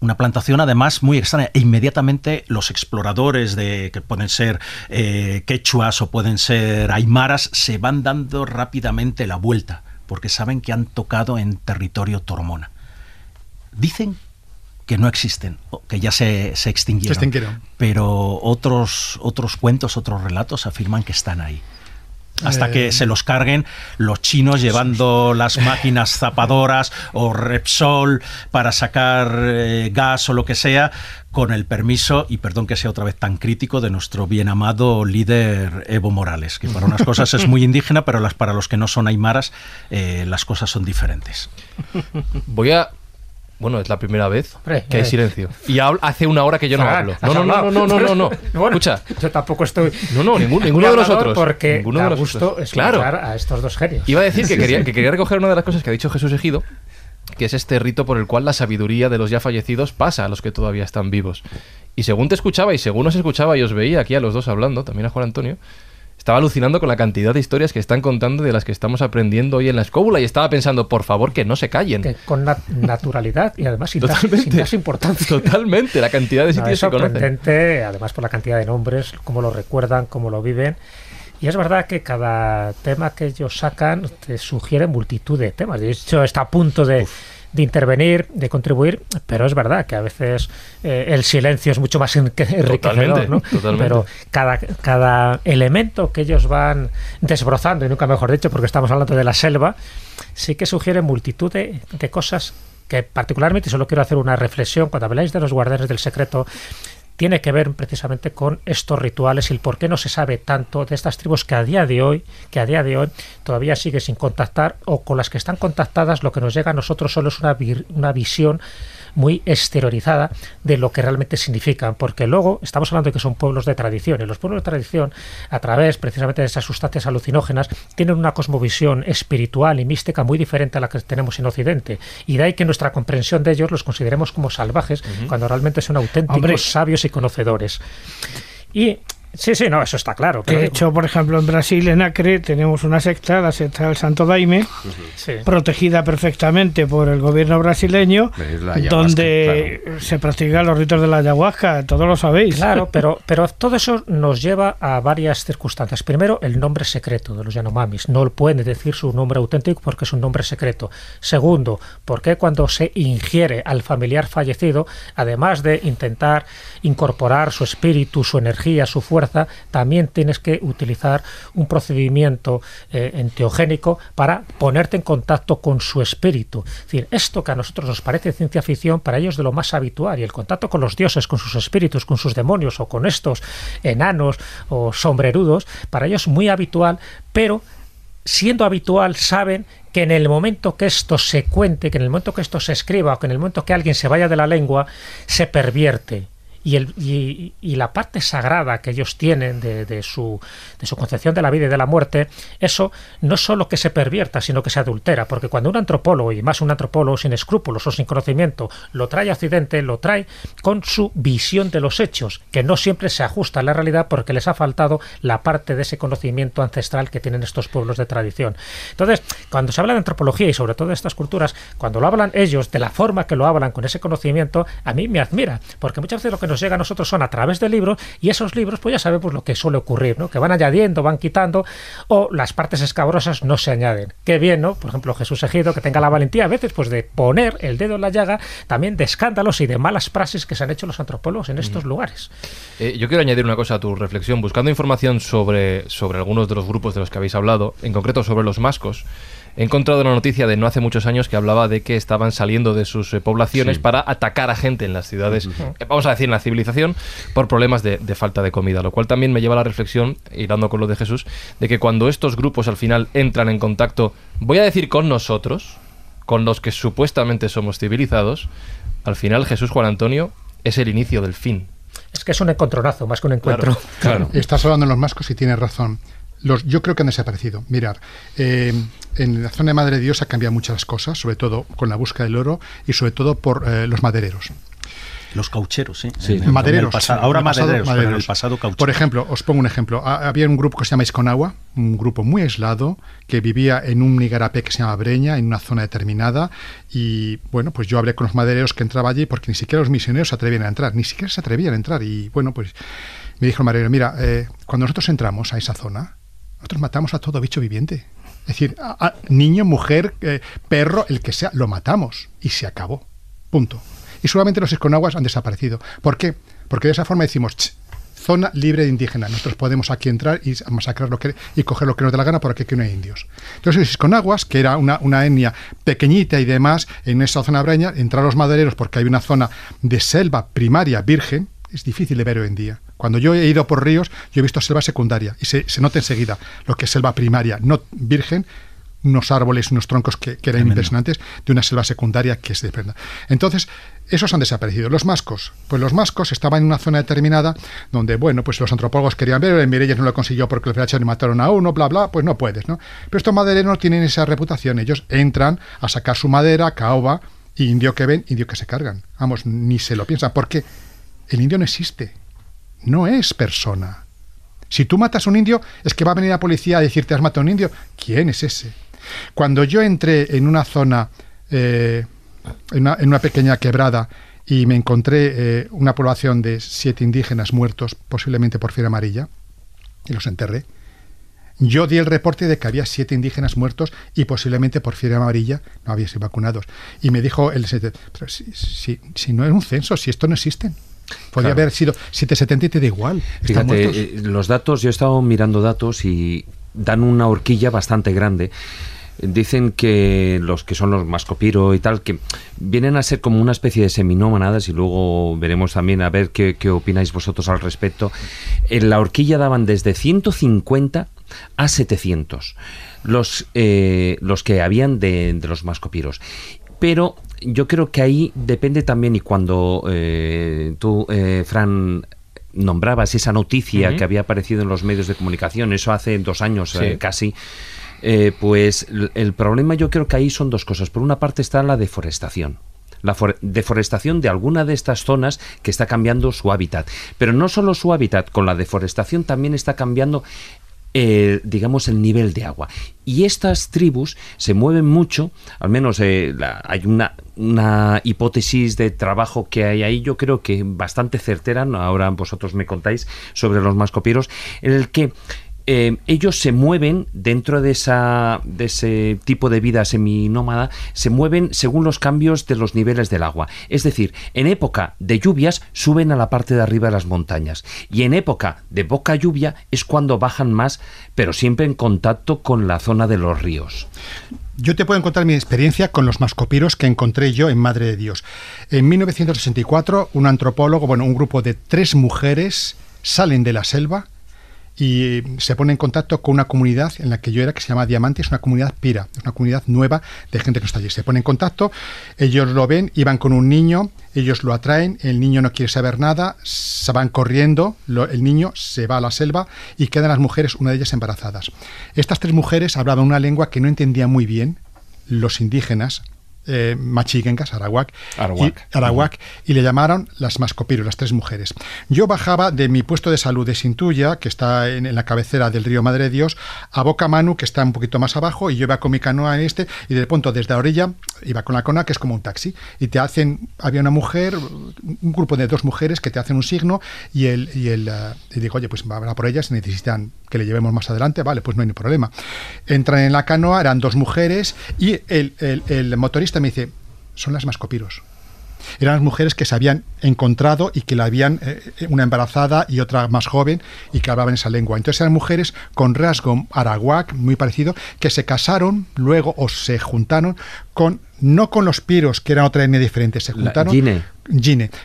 Una plantación además muy extraña. E inmediatamente los exploradores de que pueden ser eh, quechuas o pueden ser aymaras se van dando rápidamente la vuelta porque saben que han tocado en territorio tormona. Dicen que no existen, que ya se, se extinguieron. Se extinguieron. Pero otros, otros cuentos, otros relatos afirman que están ahí. Hasta Eh, que se los carguen los chinos llevando las máquinas zapadoras o Repsol para sacar eh, gas o lo que sea, con el permiso, y perdón que sea otra vez tan crítico, de nuestro bien amado líder Evo Morales, que para unas cosas es muy indígena, pero las, para los que no son aymaras, eh, las cosas son diferentes. Voy a. Bueno, es la primera vez Hombre, que hay eh. silencio. Y hablo- hace una hora que yo no hablo. ¿has No, no, no, no, no, no, no. Bueno, Escucha. Yo tampoco estoy. No, no, ningún- muy ninguno de nosotros. Porque Ninguno da gusto escuchar Claro. a estos dos genios. Iba a decir que quería, que quería recoger una de las cosas que ha dicho Jesús Ejido, que es este rito por el cual la sabiduría de los ya fallecidos pasa a los que todavía están vivos. Y según te escuchaba y según os escuchaba y os veía aquí a los dos hablando, también a Juan Antonio, estaba alucinando con la cantidad de historias que están contando de las que estamos aprendiendo hoy en la escóbula y estaba pensando, por favor, que no se callen. Que con nat- naturalidad y además sin, Totalmente. sin darse importancia. Totalmente, la cantidad de No, sitios es que conocen. sorprendente, además por la cantidad de nombres, cómo lo recuerdan, cómo lo viven. Y es verdad que cada tema que ellos sacan te sugiere multitud de temas. De hecho, está a punto de, de intervenir, de contribuir, pero es verdad que a veces eh, el silencio es mucho más enrique- enriquecedor. ¿no? totalmente. Pero cada, cada elemento que ellos van desbrozando, y nunca mejor dicho, porque estamos hablando de la selva, sí que sugiere multitud de, de cosas que particularmente, y solo quiero hacer una reflexión, cuando habláis de los guardianes del secreto, tiene que ver precisamente con estos rituales y el por qué no se sabe tanto de estas tribus que a día de hoy, que a día de hoy todavía sigue sin contactar o con las que están contactadas, lo que nos llega a nosotros solo es una, una visión muy exteriorizada de lo que realmente significan, porque luego estamos hablando de que son pueblos de tradición y los pueblos de tradición, a través precisamente de esas sustancias alucinógenas, tienen una cosmovisión espiritual y mística muy diferente a la que tenemos en Occidente, y de ahí que nuestra comprensión de ellos los consideremos como salvajes, cuando realmente son auténticos Hombre. sabios y conocedores. Y sí, sí, no, eso está claro. pero De hecho, por ejemplo, en Brasil, en Acre, tenemos una secta, la secta del Santo Daime, sí. protegida perfectamente por el gobierno brasileño, donde se practican los ritos de la ayahuasca, todos lo sabéis. Claro, pero, pero todo eso nos lleva a varias circunstancias. Primero, el nombre secreto de los Yanomamis. No pueden decir su nombre auténtico porque es un nombre secreto. Segundo, porque cuando se ingiere al familiar fallecido, además de intentar incorporar su espíritu, su energía, su fuerza, también tienes que utilizar un procedimiento eh, enteogénico para ponerte en contacto con su espíritu. Es decir, esto que a nosotros nos parece ciencia ficción, para ellos es de lo más habitual. Y el contacto con los dioses, con sus espíritus, con sus demonios o con estos enanos o sombrerudos, para ellos es muy habitual, pero siendo habitual saben que en el momento que esto se cuente, que en el momento que esto se escriba o que en el momento que alguien se vaya de la lengua, se pervierte. Y, el, y, la parte sagrada que ellos tienen de, de su, de su concepción de la vida y de la muerte, eso no solo que se pervierta, sino que se adultera, porque cuando un antropólogo, y más un antropólogo sin escrúpulos o sin conocimiento, lo trae a Occidente, lo trae con su visión de los hechos, que no siempre se ajusta a la realidad porque les ha faltado la parte de ese conocimiento ancestral que tienen estos pueblos de tradición. Entonces, cuando se habla de antropología y sobre todo de estas culturas, cuando lo hablan ellos de la forma que lo hablan con ese conocimiento, a mí me admira, porque muchas veces lo que nos llega a nosotros son a través de libros y esos libros pues ya sabemos lo que suele ocurrir, ¿no? Que van añadiendo, van quitando o las partes escabrosas no se añaden. Qué bien, ¿no? Por ejemplo, Jesús Ejido que tenga la valentía a veces pues de poner el dedo en la llaga también de escándalos y de malas praxis que se han hecho los antropólogos en estos lugares. Eh, yo quiero añadir una cosa a tu reflexión. Buscando información sobre, sobre algunos de los grupos de los que habéis hablado, en concreto sobre los mascos, he encontrado una noticia de no hace muchos años que hablaba de que estaban saliendo de sus eh, poblaciones Sí. para atacar a gente en las ciudades, eh, vamos a decir en la civilización, por problemas de, de falta de comida. Lo cual también me lleva a la reflexión, hilando con lo de Jesús, de que cuando estos grupos al final entran en contacto, voy a decir con nosotros, con los que supuestamente somos civilizados, al final Jesús Juan Antonio es el inicio del fin. Es que es un encontronazo más que un encuentro. Claro. Estás hablando de los mascos y tienes razón. Los, yo creo que han desaparecido. Mirar, eh, en la zona de Madre de Dios ha cambiado muchas cosas, sobre todo con la búsqueda del oro y sobre todo por eh, los madereros. Los caucheros, sí. Sí. Madereros. pasado- ahora pasado, madereros, pero en el pasado caucheros. Por ejemplo, os pongo un ejemplo. Ha- Había un grupo que se llama Isconagua, un grupo muy aislado, que vivía en un igarapé que se llama Breña, en una zona determinada. Y bueno, pues yo hablé con los madereros que entraba allí porque ni siquiera los misioneros se atrevían a entrar, ni siquiera se atrevían a entrar. Y bueno, pues me dijo el maderero, mira, eh, cuando nosotros entramos a esa zona, nosotros matamos a todo bicho viviente. Es decir, a- niño, mujer, eh, perro, el que sea, lo matamos. Y se acabó. Punto. Y solamente los esconaguas han desaparecido. ¿Por qué? Porque de esa forma decimos, "Ch, zona libre de indígenas. Nosotros podemos aquí entrar y masacrar lo que y coger lo que nos dé la gana porque aquí no hay indios. Entonces los isconaguas, que era una, una etnia pequeñita y demás, en esa zona breña, entraron los madereros porque hay una zona de selva primaria virgen, es difícil de ver hoy en día. Cuando yo he ido por ríos, yo he visto selva secundaria y se, se nota enseguida lo que es selva primaria, no virgen, unos árboles, unos troncos que, que eran Tremendo. impresionantes, de una selva secundaria que se desprenda. Entonces, esos han desaparecido. Los mascos, pues los mascos estaban en una zona determinada donde, bueno, pues los antropólogos querían ver, el Mirelles no lo consiguió porque los y mataron a uno, bla, bla, pues no puedes, ¿no? Pero estos madereros no tienen esa reputación. Ellos entran a sacar su madera, caoba, y indio que ven, indio que se cargan. Vamos, ni se lo piensan, porque el indio no existe. No es persona. Si tú matas a un indio, es que va a venir la policía a decirte has matado a un indio. ¿Quién es ese? Cuando yo entré en una zona, eh, en, una, pequeña quebrada, y me encontré eh, una población de siete indígenas muertos, posiblemente por fiebre amarilla, y los enterré, yo di el reporte de que había siete indígenas muertos y posiblemente por fiebre amarilla no había sido vacunados. Y me dijo el pero si, si, si no es un censo, si esto no existen. Podría Claro. haber sido 770 y te da igual. Fíjate, eh, los datos, yo he estado mirando datos y dan una horquilla bastante grande. Dicen que los que son los mascopiro y tal, que vienen a ser como una especie de seminómanadas y luego veremos también a ver qué, qué opináis vosotros al respecto. En la horquilla daban desde 150 a 700 los, eh, los que habían de, de los mascopiros. Pero yo creo que ahí depende también, y cuando eh, tú, eh, Fran, nombrabas esa noticia que había aparecido en los medios de comunicación, eso hace dos años Sí. eh, casi, eh, pues el problema yo creo que ahí son dos cosas. Por una parte está la deforestación. La for- deforestación de alguna de estas zonas que está cambiando su hábitat. Pero no solo su hábitat, con la deforestación también está cambiando digamos, el nivel de agua. Y estas tribus se mueven mucho, al menos eh, hay una, una hipótesis de trabajo que hay ahí, yo creo que bastante certera, ahora vosotros me contáis sobre los mascopieros, en el que eh, ellos se mueven dentro de, esa, de ese tipo de vida seminómada, se mueven según los cambios de los niveles del agua. Es decir, en época de lluvias suben a la parte de arriba de las montañas y en época de poca lluvia es cuando bajan más, pero siempre en contacto con la zona de los ríos. Yo te puedo contar mi experiencia con los mascopiros que encontré yo en Madre de Dios. En 1964, un antropólogo, bueno, un grupo de tres mujeres salen de la selva y se pone en contacto con una comunidad en la que yo era, que se llama Diamante, es una comunidad pira, es una comunidad nueva de gente que está allí. Se pone en contacto, ellos lo ven, iban con un niño, ellos lo atraen, el niño no quiere saber nada, se van corriendo, el niño se va a la selva y quedan las mujeres, una de ellas embarazadas. Estas tres mujeres hablaban una lengua que no entendían muy bien los indígenas. Eh, machigengas, arawak, Arawak. y, Arawak, y le llamaron las mascopiros, las tres mujeres. Yo bajaba de mi puesto de salud de Sintuya, que está en, en la cabecera del río Madre de Dios, a Boca Manu, que está un poquito más abajo, y yo iba con mi canoa en este, y de pronto desde la orilla iba con la canoa, que es como un taxi, y te hacen, había una mujer, un grupo de dos mujeres que te hacen un signo, y el, y el eh, y digo, oye, pues va a por ellas, necesitan que le llevemos más adelante, vale, pues no hay ni problema. Entran en la canoa, eran dos mujeres, y el, el- el motorista me dice, son las mascopiros eran las mujeres que se habían encontrado y que la habían eh, una embarazada y otra más joven y que hablaban esa lengua. Entonces eran mujeres con rasgo arawak muy parecido que se casaron luego o se juntaron con no con los piros que eran otra etnia diferente, se juntaron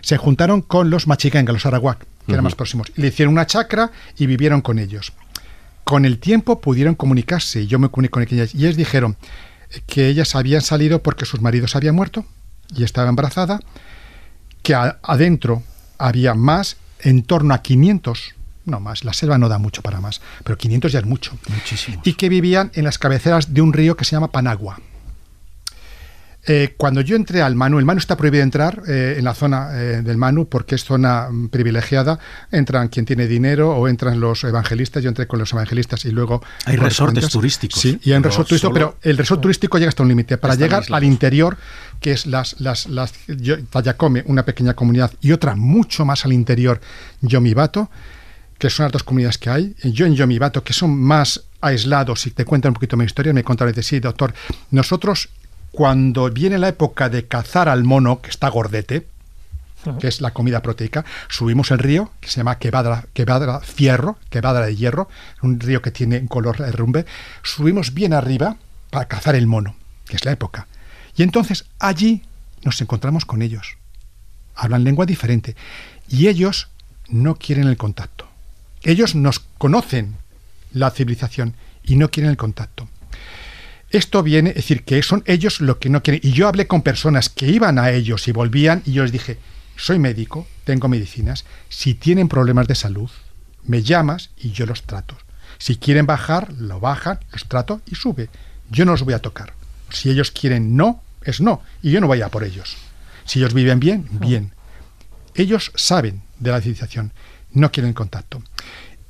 se juntaron con los machikenga, los arawak, que eran más próximos. Le hicieron una chacra y vivieron con ellos. Con el tiempo pudieron comunicarse y yo me comuniqué con ellas y ellas dijeron que ellas habían salido porque sus maridos habían muerto y estaba embarazada, que a- adentro había más, en torno a 500, no más, la selva no da mucho para más, pero 500 ya es mucho, Muchísimo. y que vivían en las cabeceras de un río que se llama Panagua. Eh, cuando yo entré al Manu, el Manu está prohibido entrar eh, en la zona eh, del Manu porque es zona mm, privilegiada. Entran quien tiene dinero o entran los evangelistas. Yo entré con los evangelistas y luego. Hay resortes turísticos, Sí, y hay un resort turístico, solo- pero el resort turístico llega hasta un límite. Para llegar al interior, que es las, las, las yo- Tayacome, una pequeña comunidad, y otra mucho más al interior, Yomibato, que son las dos comunidades que hay. Yo en Yomibato, que son más aislados, y te cuentan un poquito mi historia, me contaron, dice, sí, doctor, nosotros cuando viene la época de cazar al mono, que está gordete, que es la comida proteica, subimos el río, que se llama Quebadra, Quebadra Fierro, Quebadra de Hierro, un río que tiene un color rumbe, subimos bien arriba para cazar el mono, que es la época. Y entonces allí nos encontramos con ellos. Hablan lengua diferente. Y ellos no quieren el contacto. Ellos nos conocen la civilización y no quieren el contacto. Esto viene, es decir, que son ellos lo que no quieren. Y yo hablé con personas que iban a ellos y volvían y yo les dije, soy médico, tengo medicinas, si tienen problemas de salud, me llamas y yo los trato. Si quieren bajar, lo bajan, los trato y sube. Yo no los voy a tocar. Si ellos quieren no, es no, y yo no voy a por ellos. Si ellos viven bien, bien. Ellos saben de la civilización, no quieren contacto.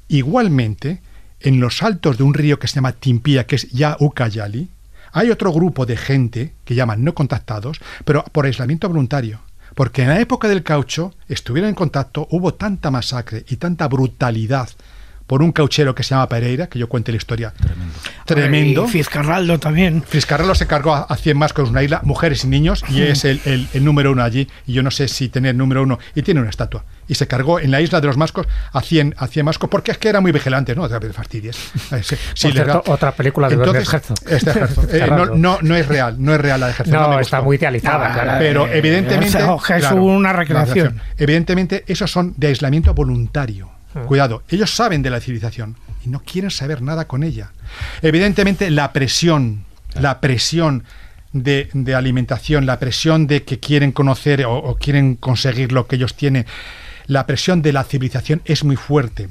Igualmente, en los altos de un río que se llama Timpía, que es ya Ucayali, hay otro grupo de gente que llaman no contactados, pero por aislamiento voluntario. Porque en la época del caucho estuvieron en contacto, hubo tanta masacre y tanta brutalidad por un cauchero que se llama Pereira, que yo cuente la historia. Tremendo. Tremendo. Y Fiscarraldo también. Fiscarraldo se cargó a, 100 más con una isla, mujeres y niños, y es el, el, número uno allí. Y yo no sé si tener número uno. Y tiene una estatua. Y se cargó en la isla de los mascos a 100, a 100 mascos, porque es que era muy vigilante, ¿no? De fastidies. Sí, otra película de Entonces, este eh, no, no, es real, no es real la de Herzog. No, está muy idealizada. pero evidentemente... es una recreación. Evidentemente, esos son de aislamiento voluntario Cuidado, ellos saben de la civilización y no quieren saber nada con ella. Evidentemente, la presión, la presión de, alimentación, la presión de que quieren conocer o, quieren conseguir lo que ellos tienen, la presión de la civilización es muy fuerte.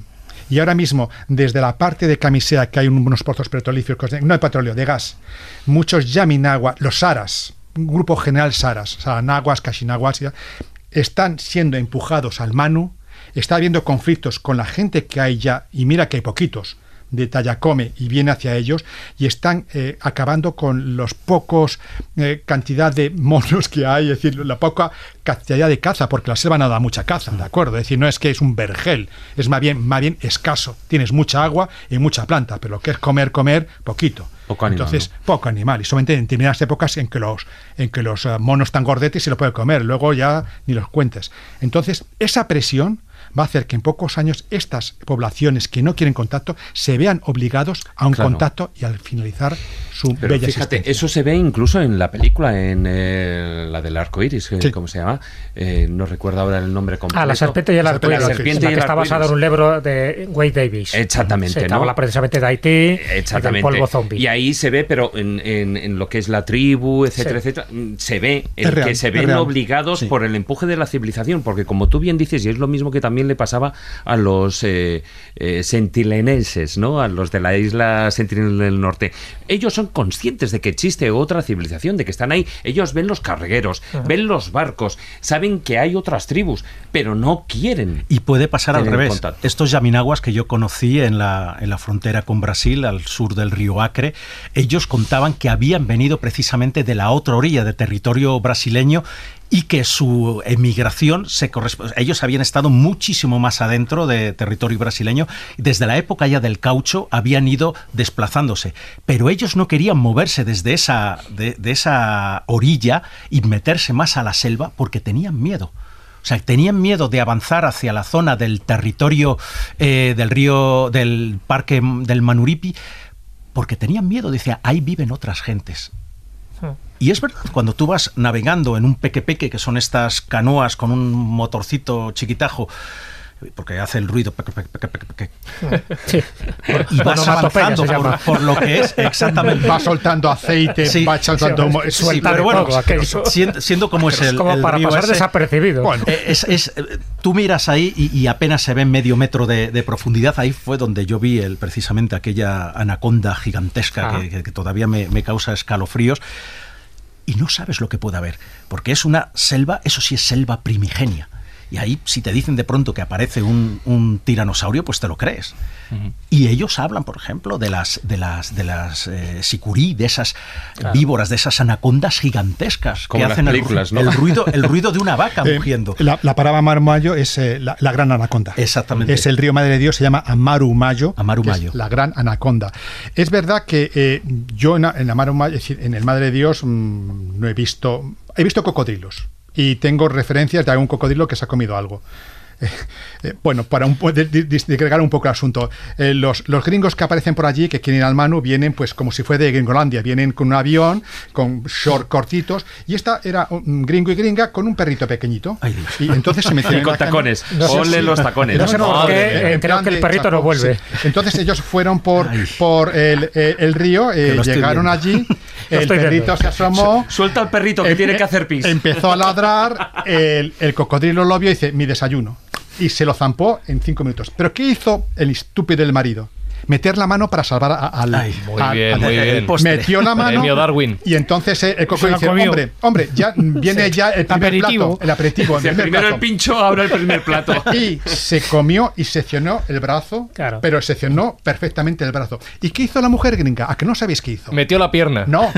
Y ahora mismo, desde la parte de Camisea, que hay unos pozos petrolíferos, no de petróleo, de gas, muchos Yaminagua, los Saras, un grupo general Saras, Saranaguas, Kashinaguas, están siendo empujados al Manu está habiendo conflictos con la gente que hay ya, y mira que hay poquitos, de Tallacome y viene hacia ellos y están eh, acabando con los pocos eh, cantidad de monos que hay, es decir, la poca cantidad de caza, porque la selva no da mucha caza, ¿de acuerdo? Es decir, no es que es un vergel, es más bien, más bien escaso. Tienes mucha agua y mucha planta, pero lo que es comer, comer, poquito. Poco animal, Entonces, poco animal. Y solamente en determinadas épocas en que los, en que los eh, monos están gordetes y se lo puede comer. Luego ya ni los cuentes. Entonces, esa presión va a hacer que en pocos años estas poblaciones que no quieren contacto se vean obligados a un contacto y al finalizar su bella fíjate, Eso se ve incluso en la película, en eh, la del arco iris, eh, ¿cómo se llama? Eh, no recuerdo ahora el nombre completo. Ah, la serpiente y el arco iris. La serpiente que está basada en un libro de Wade Davis. Exactamente. ¿no? habla precisamente de Haití Exactamente. Y del polvo zombie. Y ahí se ve, pero en, en, lo que es la tribu, etcétera, etcétera, se ve el que se ven obligados por el empuje de la civilización, porque como tú bien dices, y es lo mismo que también le pasaba a los sentilenenses, ¿no? A los de la isla Sentinel del Norte. Ellos son conscientes de que existe otra civilización, de que están ahí. Ellos ven los cargueros, ven los barcos, saben que hay otras tribus, pero no quieren. Y puede pasar al revés. Estos yaminaguas que yo conocí en la, en la frontera con Brasil, al sur del río Acre, ellos contaban que habían venido precisamente de la otra orilla de territorio brasileño y que su emigración se corresponde. Ellos habían estado muchísimo más adentro de territorio brasileño. Desde la época ya del caucho habían ido desplazándose. Pero ellos no querían moverse desde esa, de, esa orilla y meterse más a la selva porque tenían miedo. O sea, tenían miedo de avanzar hacia la zona del territorio eh, del río, del parque del Manuripi, porque tenían miedo. Decía, ahí viven otras gentes. Hmm. Y es verdad, cuando tú vas navegando en un peque-peque, que son estas canoas con un motorcito chiquitajo, porque hace el ruido y vas avanzando por, lo que es exactamente. Va soltando aceite va soltando sí, pero bueno siendo, como es el, como para pasar desapercibido. Eh, es, es, tú miras ahí y, apenas se ve medio metro de, profundidad. Ahí fue donde yo vi el, precisamente aquella anaconda gigantesca ah. que, que, todavía me, me causa escalofríos y no sabes lo que puede haber, porque es una selva, eso sí es selva primigenia. Y ahí, si te dicen de pronto que aparece un, un tiranosaurio, pues te lo crees. Y ellos hablan, por ejemplo, de las de las de las eh, sicurí, de esas víboras, de esas anacondas gigantescas que hacen el, ruido el ruido de una vaca eh, mugiendo. La, la paraba Marmayo es eh, la, gran anaconda. Exactamente. Es el río Madre de Dios, se llama Amarumayo. Amarumayo. la gran anaconda. Es verdad que yo en, en Amarumayo, es decir, en el Madre de Dios mm, no he visto he visto cocodrilos y tengo referencias de algún cocodrilo que se ha comido algo. Eh, bueno, para un, disgregar un poco el asunto, eh, los, los, gringos que aparecen por allí, que quieren ir al Manu, vienen pues como si fuera de Gringolandia, vienen con un avión, con short cortitos, y esta era un gringo y gringa con un perrito pequeñito. y entonces se me con tacones, ponle los tacones. No sé por qué, creo que el perrito no vuelve. Entonces ellos fueron por, por el, el, río, eh, llegaron allí, el perrito se asomó. Suelta al perrito que tiene que hacer pis. Empezó a ladrar, el, el cocodrilo lo vio y dice, mi desayuno y se lo zampó en cinco minutos. ¿Pero qué hizo el estúpido del marido? meter la mano para salvar al. muy bien, muy bien. Metió la mano. Darwin. Y entonces eh, el coco dice: Hombre, hombre, ya viene ya el primer aperitivo. plato. El aperitivo. El primero el pincho, ahora el primer plato. Y se comió y seccionó el brazo. Claro. Pero seccionó perfectamente el brazo. ¿Y qué hizo la mujer gringa? ¿A que no sabéis qué hizo? Metió la pierna. No.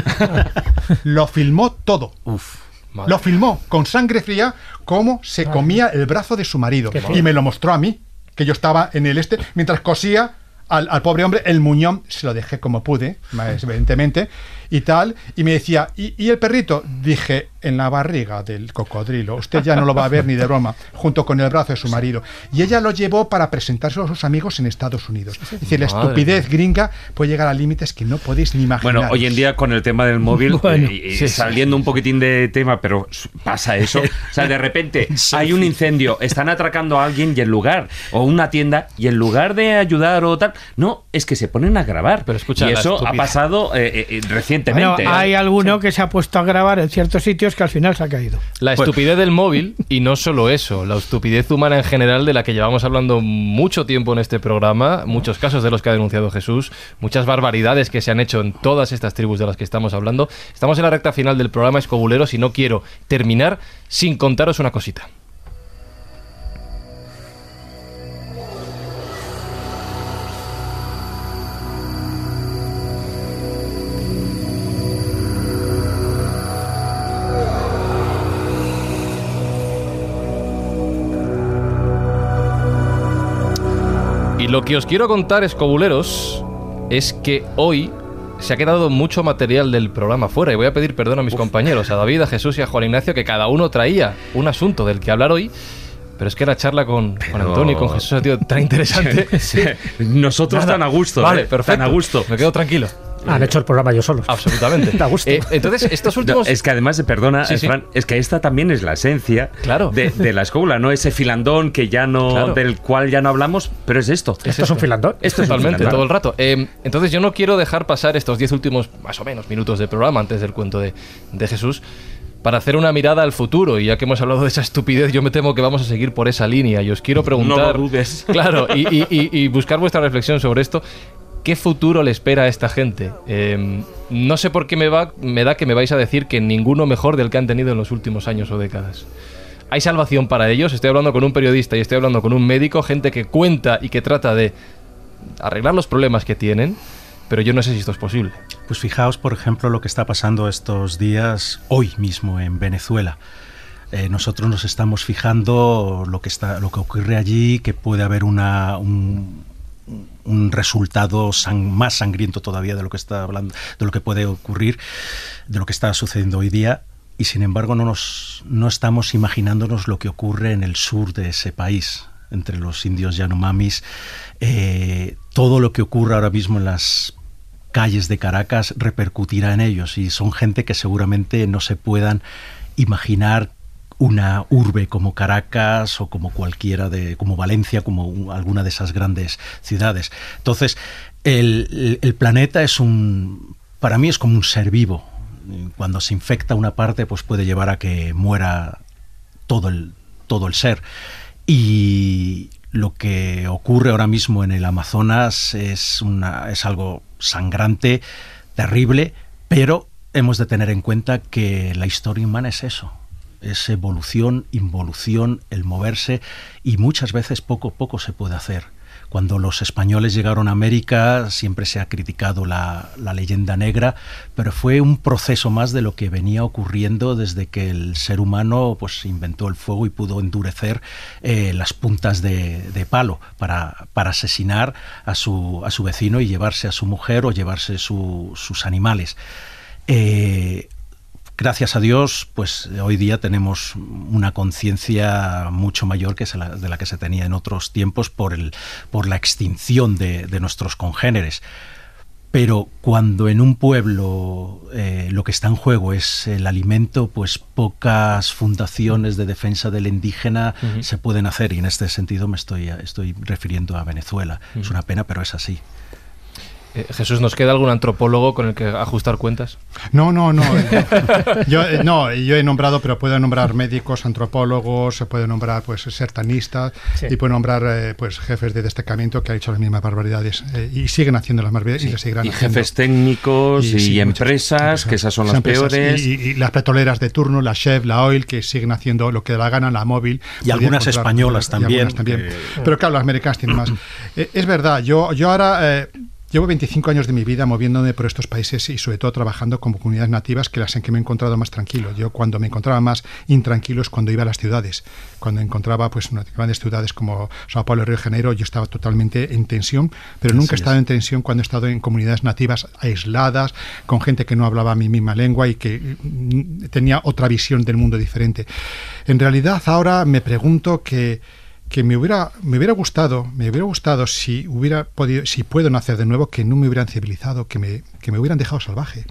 lo filmó todo. Uf. Lo filmó con sangre fría cómo se comía el brazo de su marido. Y me lo mostró a mí, que yo estaba en el este, mientras cosía al, al, pobre hombre. El muñón, se lo dejé como pude, evidentemente, y tal, y me decía, ¿y, el perrito? Dije, en la barriga del cocodrilo, usted ya no lo va a ver ni de broma, junto con el brazo de su marido. Y ella lo llevó para presentárselo a sus amigos en Estados Unidos. Es decir, la estupidez gringa puede llegar a límites que no podéis ni imaginar. Bueno, hoy en día con el tema del móvil, eh, saliendo un poquitín de tema, pero pasa eso. O sea, de repente hay un incendio, están atracando a alguien y en lugar, o una tienda, y en lugar de ayudar o tal, no, es que se ponen a grabar. Pero escucha, y eso ha pasado eh, eh, recientemente hay alguno que se ha puesto a grabar en ciertos sitios que al final se ha caído. La pues- estupidez del móvil, y no solo eso, la estupidez humana en general de la que llevamos hablando mucho tiempo en este programa, muchos casos de los que ha denunciado Jesús, muchas barbaridades que se han hecho en todas estas tribus de las que estamos hablando. Estamos en la recta final del programa Escobuleros y no quiero terminar sin contaros una cosita. Lo que os quiero contar, escobuleros, es que hoy se ha quedado mucho material del programa fuera y voy a pedir perdón a mis compañeros, a David, a Jesús y a Juan Ignacio, que cada uno traía un asunto del que hablar hoy. Pero es que la charla con, Antonio y con Jesús ha sido tan interesante. Nosotros tan a gusto. Vale, perfecto. Tan a gusto. Me quedo tranquilo. Han hecho el programa yo solo. Absolutamente. Da gusto. Eh, entonces, estos últimos. es que además, perdona, Fran, es que esta también es la esencia claro. de, la escuela, ¿no? Ese filandón que ya no. del cual ya no hablamos, pero es esto. esto es un filandón. Esto es Totalmente, todo el rato. Eh, entonces, yo no quiero dejar pasar estos diez últimos, más o menos, minutos de programa antes del cuento de, Jesús para hacer una mirada al futuro. Y ya que hemos hablado de esa estupidez, yo me temo que vamos a seguir por esa línea. Y os quiero preguntar. No lo dudes. Claro, y, buscar vuestra reflexión sobre esto. ¿Qué futuro le espera a esta gente? Em, no sé por qué me, va, me da que me vais a decir que ninguno mejor del que han tenido en los últimos años o décadas. ¿Hay salvación para ellos? Estoy hablando con un periodista y estoy hablando con un médico, gente que cuenta y que trata de arreglar los problemas que tienen, pero yo no sé si esto es posible. Pues fijaos, por ejemplo, lo que está pasando estos días, hoy mismo en Venezuela. Eh, nosotros nos estamos fijando lo que está, lo que ocurre allí, que puede haber una, un, un resultado más sangriento todavía de lo que está hablando, de lo que puede ocurrir, de lo que está sucediendo hoy día. Y sin embargo no, nos, no estamos imaginándonos lo que ocurre en el sur de ese país, entre los indios Yanomamis. Eh, todo lo que ocurre ahora mismo en las calles de Caracas repercutirá en ellos y son gente que seguramente no se puedan imaginar una urbe como Caracas o como cualquiera de, como Valencia, como alguna de esas grandes ciudades. Entonces, el, planeta es un, para mí es como un ser vivo. Cuando se infecta una parte, pues puede llevar a que muera todo el, todo el ser. Y lo que ocurre ahora mismo en el Amazonas es, una, es algo sangrante, terrible, pero hemos de tener en cuenta que la historia humana es eso es evolución, involución, el moverse y muchas veces poco poco se puede hacer. Cuando los españoles llegaron a América siempre se ha criticado la, leyenda negra, pero fue un proceso más de lo que venía ocurriendo desde que el ser humano pues, inventó el fuego y pudo endurecer eh, las puntas de, palo para, para, asesinar a su, a su vecino y llevarse a su mujer o llevarse sus animales. Eh, gracias a Dios, pues hoy día tenemos una conciencia mucho mayor que de la que se tenía en otros tiempos por, el, por la extinción de, de nuestros congéneres. Pero cuando en un pueblo eh, lo que está en juego es el alimento, pues pocas fundaciones de defensa del indígena se pueden hacer. Y en este sentido me estoy, estoy refiriendo a Venezuela. Es una pena, pero es así. Eh, Jesús, ¿nos queda algún antropólogo con el que ajustar cuentas? No, no, no. yo, eh, no, yo he nombrado, pero puedo nombrar médicos, antropólogos, se puede nombrar pues sertanistas y puedo nombrar eh, pues jefes de destacamento que han hecho las mismas barbaridades y siguen haciendo las barbaridades y seguirán y jefes técnicos y, empresas, que esas son las peores. Y, las petroleras de turno, la Chef, la Oil, que siguen haciendo lo que da la gana, la móvil. Y algunas españolas también. también. Pero claro, las americanas tienen más. es verdad, yo, yo ahora Llevo 25 años de mi vida moviéndome por estos países y sobre todo trabajando con comunidades nativas que las en que me he encontrado más tranquilo. Yo cuando me encontraba más intranquilo es cuando iba a las ciudades. Cuando encontraba pues grandes ciudades como Sao Paulo y Río de Janeiro, yo estaba totalmente en tensión, pero nunca he estado en tensión cuando he estado en comunidades nativas aisladas, con gente que no hablaba mi misma lengua y que mm, tenía otra visión del mundo diferente. En realidad ahora me pregunto que que me hubiera, me hubiera gustado, me hubiera gustado si hubiera podido, si puedo nacer de nuevo, que no me hubieran civilizado, que me, que me hubieran dejado salvaje,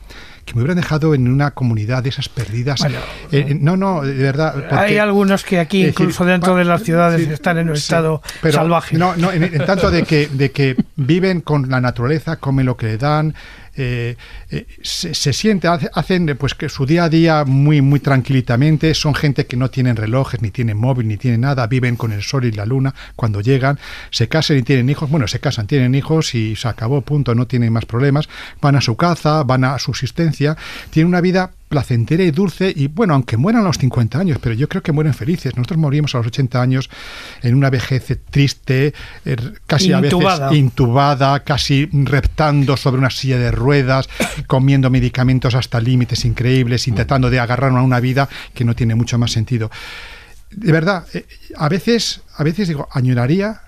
que me hubieran dejado en una comunidad de esas perdidas. Eh, eh, no, no, de verdad. hay algunos que aquí, incluso dentro de las ciudades, están en un estado salvaje. No, no, en, tanto de que, de que viven con la naturaleza, comen lo que le dan, eh, eh, se, siente, hacen pues que su día a día muy, muy tranquilitamente, son gente que no tienen relojes, ni tienen móvil, ni tienen nada, viven con el sol y la luna cuando llegan, se casan y tienen hijos, bueno, se casan, tienen hijos y se acabó, punto, no tienen más problemas, van a su caza, van a subsistencia, tienen una vida placentera y dulce y bueno, aunque mueran a los 50 años, pero yo creo que mueren felices. Nosotros morimos a los 80 años en una vejez triste, er, casi a veces intubada, casi reptando sobre una silla de ruedas, comiendo medicamentos hasta límites increíbles, intentando de agarrar a una vida que no tiene mucho más sentido. De verdad, eh, a veces, a veces digo, añoraría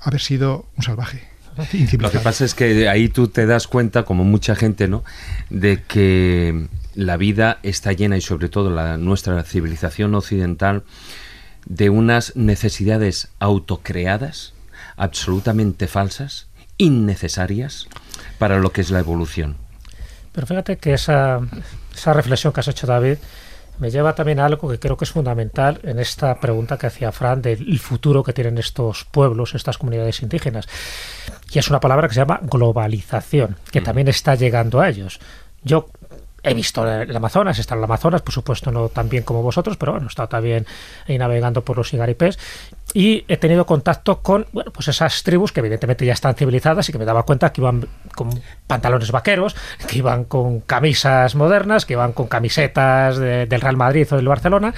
haber sido un salvaje. Lo que pasa es que ahí tú te das cuenta, como mucha gente, ¿no? De que la vida está llena y sobre todo la nuestra civilización occidental de unas necesidades autocreadas, absolutamente falsas, innecesarias para lo que es la evolución. Pero fíjate que esa, esa reflexión que has hecho, David, me lleva también a algo que creo que es fundamental en esta pregunta que hacía Fran del futuro que tienen estos pueblos, estas comunidades indígenas. Y es una palabra que se llama globalización, que mm. también está llegando a ellos. Yo He visto el Amazonas, está en el Amazonas, por supuesto no tan bien como vosotros, pero bueno, he estado también ahí navegando por los igaripés. Y he tenido contacto con bueno, pues esas tribus que evidentemente ya están civilizadas y que me daba cuenta que iban con pantalones vaqueros, que iban con camisas modernas, que iban con camisetas del Real Madrid o del Barcelona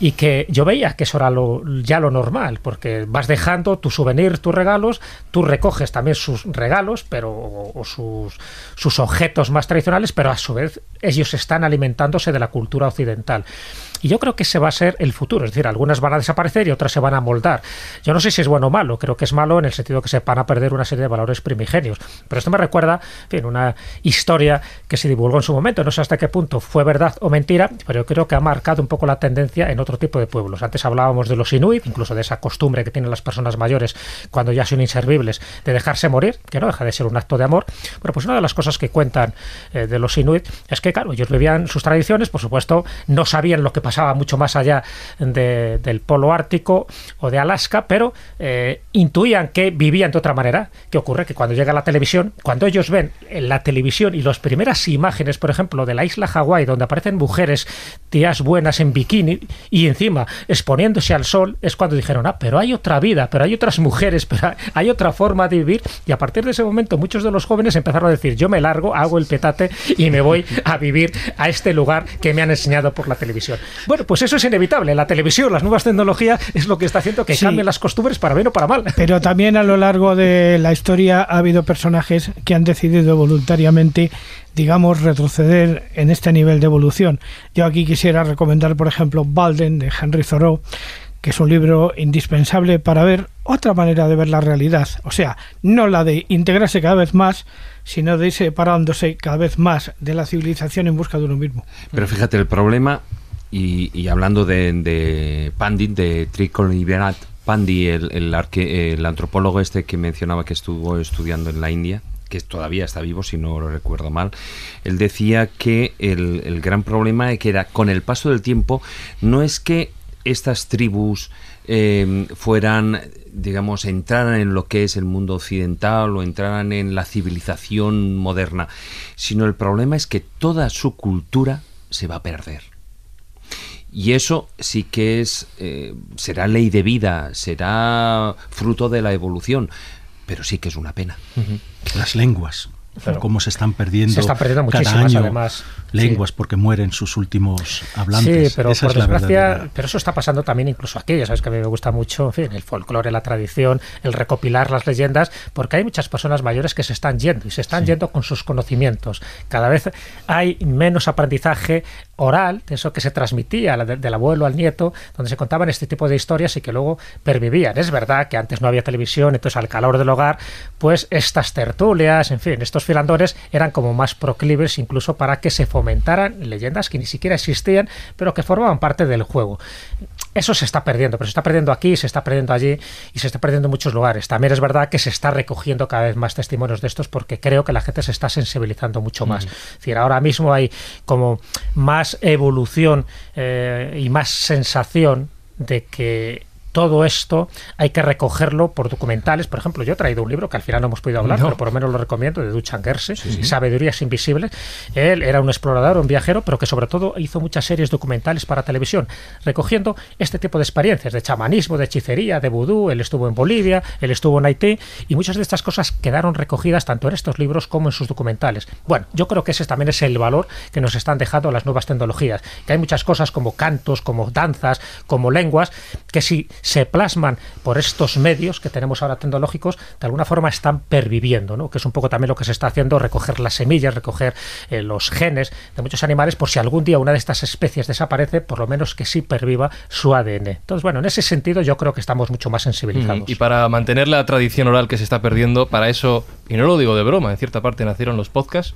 y que yo veía que eso era lo, ya lo normal, porque vas dejando tu souvenir, tus regalos, tú recoges también sus regalos, pero o, sus, sus objetos más tradicionales, pero a su vez ellos están alimentándose de la cultura occidental. Y yo creo que ese va a ser el futuro. Es decir, algunas van a desaparecer y otras se van a moldar. Yo no sé si es bueno o malo. Creo que es malo en el sentido que se van a perder una serie de valores primigenios. Pero esto me recuerda en una historia que se divulgó en su momento. No sé hasta qué punto fue verdad o mentira, pero creo que ha marcado un poco la tendencia en otro tipo de pueblos. Antes hablábamos de los inuit, incluso de esa costumbre que tienen las personas mayores cuando ya son inservibles de dejarse morir, que no deja de ser un acto de amor. Bueno, pues una de las cosas que cuentan eh, de los inuit es que, claro, ellos vivían sus tradiciones, por supuesto, no sabían lo que pasaba pasaba mucho más allá del polo ártico o de Alaska, pero eh, intuían que vivían de otra manera. ¿Qué ocurre? Que cuando llega la televisión, cuando ellos ven en la televisión y las primeras imágenes, por ejemplo, de la isla Hawái, donde aparecen mujeres, tías buenas en bikini y encima exponiéndose al sol, es cuando dijeron, ah, pero hay otra vida, pero hay otras mujeres, pero hay otra forma de vivir. Y a partir de ese momento, muchos de los jóvenes empezaron a decir, yo me largo, hago el petate y me voy a vivir a este lugar que me han enseñado por la televisión. Bueno, pues eso es inevitable. La televisión, las nuevas tecnologías es lo que está haciendo que cambien las costumbres para bien o para mal. Pero también a lo largo de la historia ha habido personajes que han decidido voluntariamente digamos, retroceder en este nivel de evolución. Yo aquí quisiera recomendar, por ejemplo, Balden de Henry Thoreau, que es un libro indispensable para ver otra manera de ver la realidad. O sea, no la de integrarse cada vez más, sino de irse separándose cada vez más de la civilización en busca de uno mismo. Pero fíjate, el problema, y, hablando de, de Pandit, de Trikoliberath Pandi, el, el, antropólogo este que mencionaba que estuvo estudiando en la India, que todavía está vivo, si no lo recuerdo mal, él decía que el, gran problema que era con el paso del tiempo no es que estas tribus eh, fueran, digamos, entraran en lo que es el mundo occidental o entraran en la civilización moderna, sino el problema es que toda su cultura se va a perder. Y eso sí que es, eh, será ley de vida, será fruto de la evolución, pero sí que es una pena. Las lenguas cómo se están perdiendo, se están perdiendo cada año además. lenguas porque mueren sus últimos hablantes. Sí, pero por desgracia, pero eso está pasando también incluso aquí, ya sabes que a mí me gusta mucho, en fin, el folclore, la tradición, el recopilar las leyendas, porque hay muchas personas mayores que se están yendo y se están yendo con sus conocimientos. Cada vez hay menos aprendizaje oral, de eso que se transmitía del abuelo al nieto, donde se contaban este tipo de historias y que luego pervivían. Es verdad que antes no había televisión, entonces al calor del hogar, pues estas tertulias, en fin, estos filandores eran como más proclives incluso para que se fomentaran leyendas que ni siquiera existían, pero que formaban parte del juego. Eso se está perdiendo, pero se está perdiendo aquí, se está perdiendo allí y se está perdiendo en muchos lugares. También es verdad que se está recogiendo cada vez más testimonios de estos porque creo que la gente se está sensibilizando mucho más. Es decir, ahora mismo hay como más evolución eh, y más sensación de que todo esto hay que recogerlo por documentales. Por ejemplo, yo he traído un libro que al final no hemos podido hablar, pero por lo menos lo recomiendo, de Duchan Gerse, Sabidurías Invisibles. Él era un explorador, un viajero, pero que sobre todo hizo muchas series documentales para televisión, recogiendo este tipo de experiencias de chamanismo, de hechicería, de vudú. Él estuvo en Bolivia, él estuvo en Haití, y muchas de estas cosas quedaron recogidas tanto en estos libros como en sus documentales. Bueno, yo creo que ese también es el valor que nos están dejando las nuevas tecnologías, que hay muchas cosas como cantos, como danzas, como lenguas, que si se plasman por estos medios que tenemos ahora tecnológicos, de alguna forma están perviviendo, ¿no? que es un poco también lo que se está haciendo, recoger las semillas, recoger eh, los genes de muchos animales, por si algún día una de estas especies desaparece, por lo menos que sí perviva su ADN. Entonces, bueno, en ese sentido yo creo que estamos mucho más sensibilizados. y para mantener la tradición oral que se está perdiendo, para eso, y no lo digo de broma, en cierta parte nacieron los podcasts,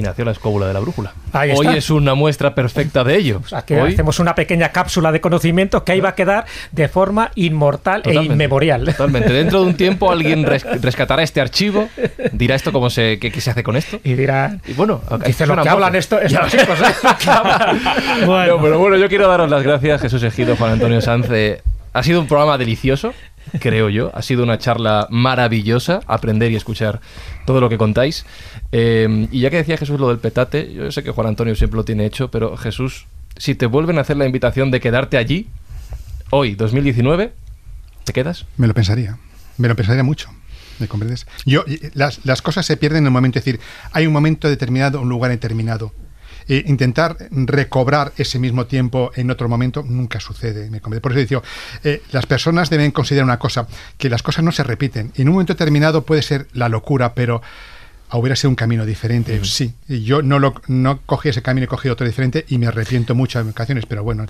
y nació la escóbula de la brújula. Hoy es una muestra perfecta de ello. Aquí hacemos una pequeña cápsula de conocimiento que ahí va a quedar de forma inmortal e inmemorial. Totalmente. Dentro de un tiempo alguien rescatará este archivo, dirá esto cómo se, qué, se hace con esto. Y dirá, y bueno, dice lo que hablan esto, estos chicos. bueno. pero bueno, yo quiero daros las gracias, Jesús Ejido, Juan Antonio Sanz. Ha sido un programa delicioso creo yo. Ha sido una charla maravillosa, aprender y escuchar todo lo que contáis. Eh, y ya que decía Jesús lo del petate, yo sé que Juan Antonio siempre lo tiene hecho, pero Jesús, si te vuelven a hacer la invitación de quedarte allí, hoy, 2019, ¿te quedas? Me lo pensaría, me lo pensaría mucho. ¿Me comprendes? Yo, las, las cosas se pierden en el momento, es decir, hay un momento determinado, un lugar determinado eh, intentar recobrar ese mismo tiempo en otro momento nunca sucede. Me Por eso digo, eh, las personas deben considerar una cosa, que las cosas no se repiten. En un momento determinado puede ser la locura, pero hubiera sido un camino diferente. Sí, yo no lo no cogí ese camino y cogí otro diferente y me arrepiento mucho en ocasiones, pero bueno.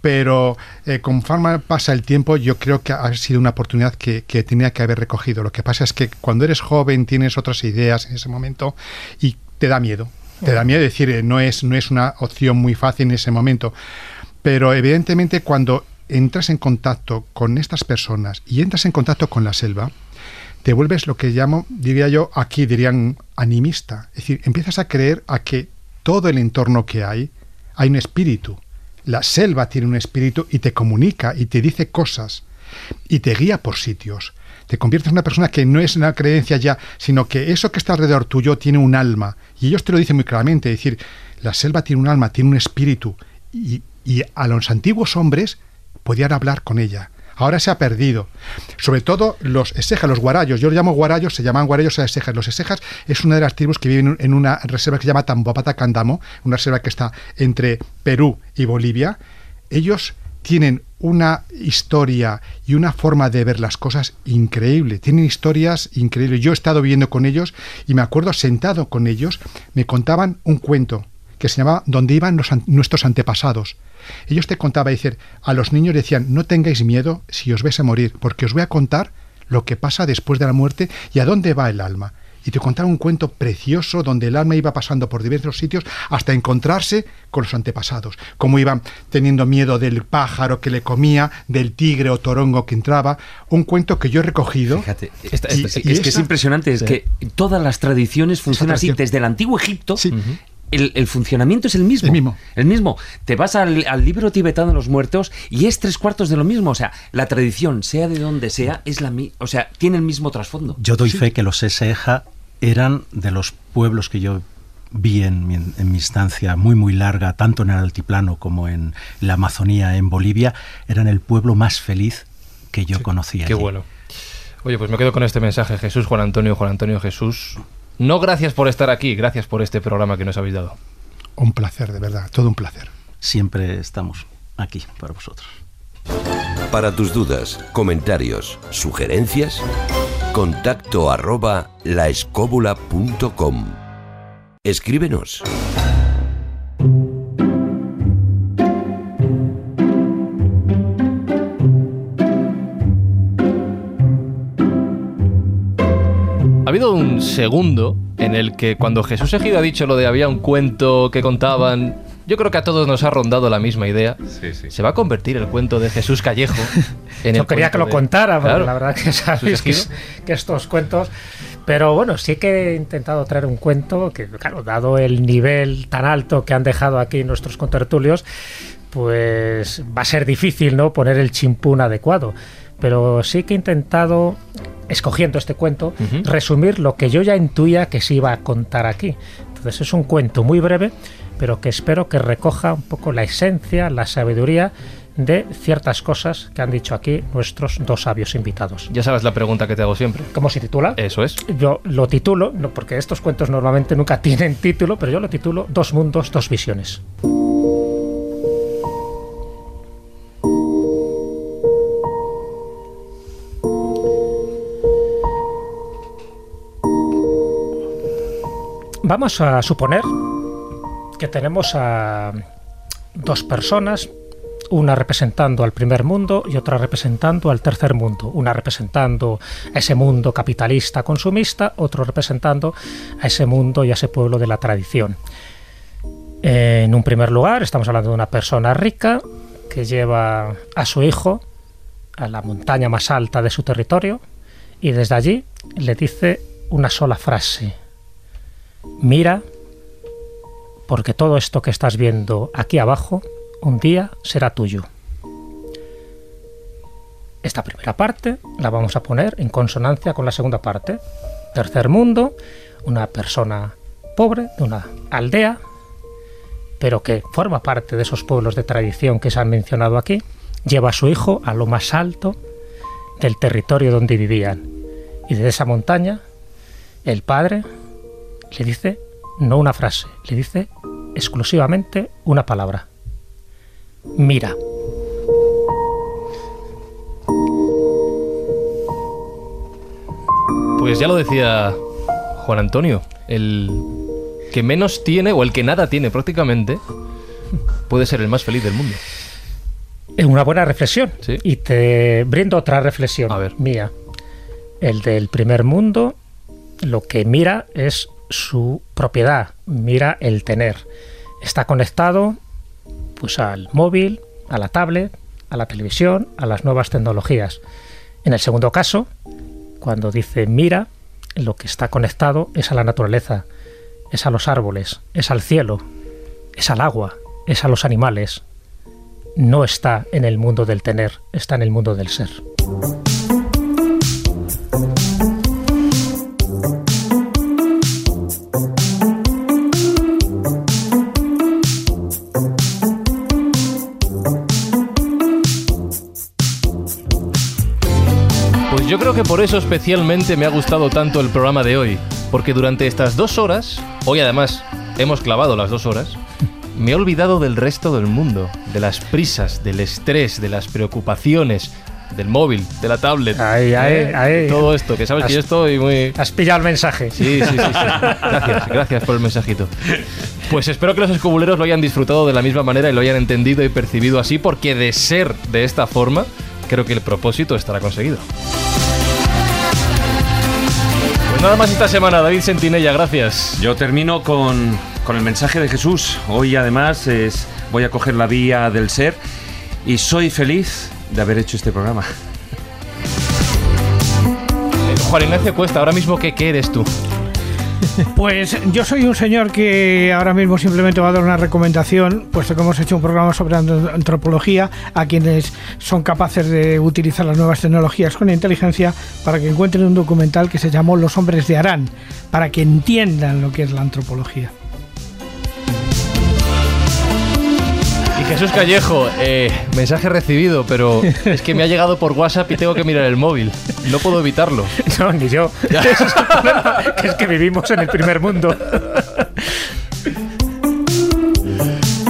Pero eh, conforme pasa el tiempo, yo creo que ha sido una oportunidad que, que, tenía que haber recogido. Lo que pasa es que cuando eres joven tienes otras ideas en ese momento y te da miedo. Te da miedo decir, eh, no es, no es una opción muy fácil en ese momento. Pero evidentemente cuando entras en contacto con estas personas y entras en contacto con la selva, te vuelves lo que llamo, diría yo, aquí dirían animista. Es decir, empiezas a creer a que todo el entorno que hay, hay un espíritu. La selva tiene un espíritu y te comunica y te dice cosas y te guía por sitios te conviertes en una persona que no es una creencia ya, sino que eso que está alrededor tuyo tiene un alma. Y ellos te lo dicen muy claramente, es decir, la selva tiene un alma, tiene un espíritu. Y, a los antiguos hombres podían hablar con ella. Ahora se ha perdido. Sobre todo los esejas, los guarayos. Yo los llamo guarayos, se llaman guarayos a esejas. Los esejas es una de las tribus que viven en una reserva que se llama Tambopata Candamo, una reserva que está entre Perú y Bolivia. Ellos tienen una historia y una forma de ver las cosas increíble. Tienen historias increíbles. Yo he estado viviendo con ellos y me acuerdo sentado con ellos, me contaban un cuento que se llamaba Donde iban nuestros antepasados. Ellos te contaban, decir, a los niños decían, no tengáis miedo si os ves a morir, porque os voy a contar lo que pasa después de la muerte y a dónde va el alma. Y te contaron un cuento precioso donde el alma iba pasando por diversos sitios hasta encontrarse con los antepasados, cómo iban teniendo miedo del pájaro que le comía, del tigre o torongo que entraba. Un cuento que yo he recogido. Fíjate, Esta- Y- esta- es, que es que es esa- impresionante, es Sí. que todas las tradiciones funcionan así. Desde el antiguo Egipto, Sí. El, el funcionamiento es el mismo. El mismo. El mismo. Te vas al, al libro tibetano de los muertos y es tres cuartos de lo mismo. O sea, la tradición, sea de donde sea, es la mi- o sea, tiene el mismo trasfondo. Yo doy fe que los Eseja eran de los pueblos que yo vi en mi, en mi estancia muy muy larga, tanto en el altiplano como en la Amazonía, en Bolivia, eran el pueblo más feliz que yo conocía. Qué allí. bueno. Oye, pues me quedo con este mensaje. Jesús, Juan Antonio, Juan Antonio, Jesús. No gracias por estar aquí, gracias por este programa que nos habéis dado. Un placer, de verdad, todo un placer. Siempre estamos aquí para vosotros. Para tus dudas, comentarios, sugerencias, contacto arroba laescóbula.com. Escríbenos. Habido un segundo en el que cuando Jesús Ejido ha dicho lo de había un cuento que contaban, yo creo que a todos nos ha rondado la misma idea. Se va a convertir el cuento de Jesús Callejo en Yo el quería que lo de- contara, Claro. la verdad que sabéis que, que estos cuentos. Pero bueno, sí que he intentado traer un cuento que, claro, dado el nivel tan alto que han dejado aquí nuestros contertulios, pues va a ser difícil, ¿no? Poner el chimpún adecuado. Pero sí que he intentado, escogiendo este cuento, Ujú. resumir lo que yo ya intuía que se iba a contar aquí. Entonces es un cuento muy breve, pero que espero que recoja un poco la esencia, la sabiduría de ciertas cosas que han dicho aquí nuestros dos sabios invitados. Ya sabes la pregunta que te hago siempre. ¿Cómo se titula? Eso es. Yo lo titulo, porque estos cuentos normalmente nunca tienen título, pero yo lo titulo Dos mundos, dos visiones. Vamos a suponer que tenemos a dos personas, una representando al primer mundo y otra representando al tercer mundo. Una representando a ese mundo capitalista consumista, otro representando a ese mundo y a ese pueblo de la tradición. En un primer lugar, estamos hablando de una persona rica que lleva a su hijo a la montaña más alta de su territorio y desde allí le dice una sola frase. Mira, porque todo esto que estás viendo aquí abajo un día será tuyo. Esta primera parte la vamos a poner en consonancia con la segunda parte. Tercer mundo, una persona pobre de una aldea, pero que forma parte de esos pueblos de tradición que se han mencionado aquí, lleva a su hijo a lo más alto del territorio donde vivían. Y desde esa montaña, el padre le dice no una frase, le dice exclusivamente una palabra. Mira. Pues ya lo decía Juan Antonio, el que menos tiene o el que nada tiene prácticamente puede ser el más feliz del mundo. Es una buena reflexión. Sí. Y te brindo otra reflexión A ver. mía. El del primer mundo, lo que mira es su propiedad, mira el tener. Está conectado pues al móvil, a la tablet, a la televisión, a las nuevas tecnologías. En el segundo caso, cuando dice mira, lo que está conectado es a la naturaleza, es a los árboles, es al cielo, es al agua, es a los animales. No está en el mundo del tener, está en el mundo del ser. Por eso especialmente me ha gustado tanto el programa de hoy, porque durante estas dos horas, hoy además hemos clavado las dos horas, me he olvidado del resto del mundo, de las prisas, del estrés, de las preocupaciones. del móvil, de la tablet. Ahí, ahí, ¿eh? ahí. Todo esto, que sabes Has- que yo estoy muy... Has pillado el mensaje. Sí, sí, sí, sí. Gracias, gracias por el mensajito. Pues espero que los escobuleros lo hayan disfrutado de la misma manera y lo hayan entendido y percibido así, porque de ser de esta forma, creo que el propósito estará conseguido. Nada más esta semana, David Sentinella, gracias. Yo termino con, con el mensaje de Jesús. Hoy además es, voy a coger la vía del ser y soy feliz de haber hecho este programa. Juan Ignacio Cuesta, ahora mismo, ¿qué, qué eres tú? Pues yo soy un señor que ahora mismo simplemente va a dar una recomendación, puesto que hemos hecho un programa sobre an- antropología a quienes son capaces de utilizar las nuevas tecnologías con inteligencia para que encuentren un documental que se llamó Los hombres de Arán, para que entiendan lo que es la antropología. Y Jesús Callejo, eh, mensaje recibido, pero es que me ha llegado por WhatsApp y tengo que mirar el móvil. No puedo evitarlo. No, ni yo. Ese es el problema, que es que vivimos en el primer mundo.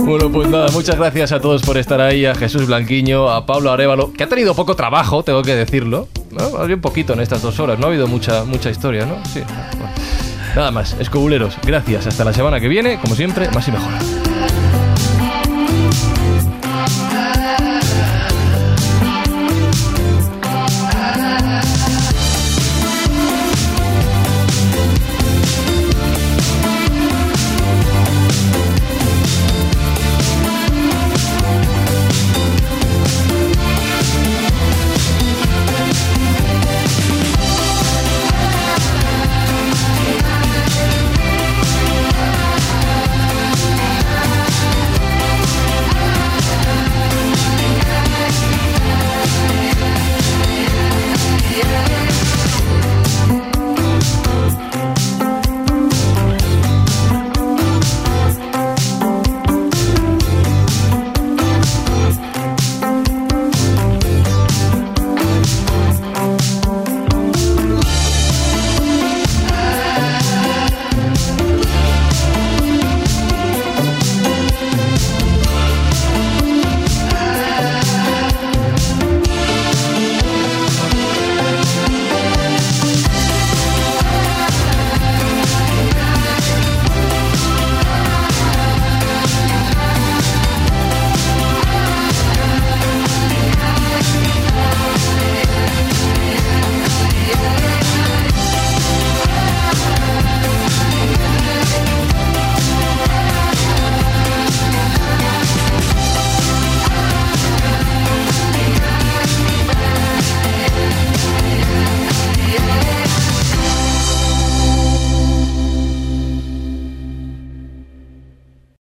Bueno, pues nada, muchas gracias a todos por estar ahí, a Jesús Blanquiño, a Pablo Arevalo, que ha tenido poco trabajo, tengo que decirlo, ¿no? Más bien poquito en estas dos horas, no ha habido mucha, mucha historia, ¿no? Sí. Bueno. Nada más, escobuleros, gracias, hasta la semana que viene, como siempre, más y mejor.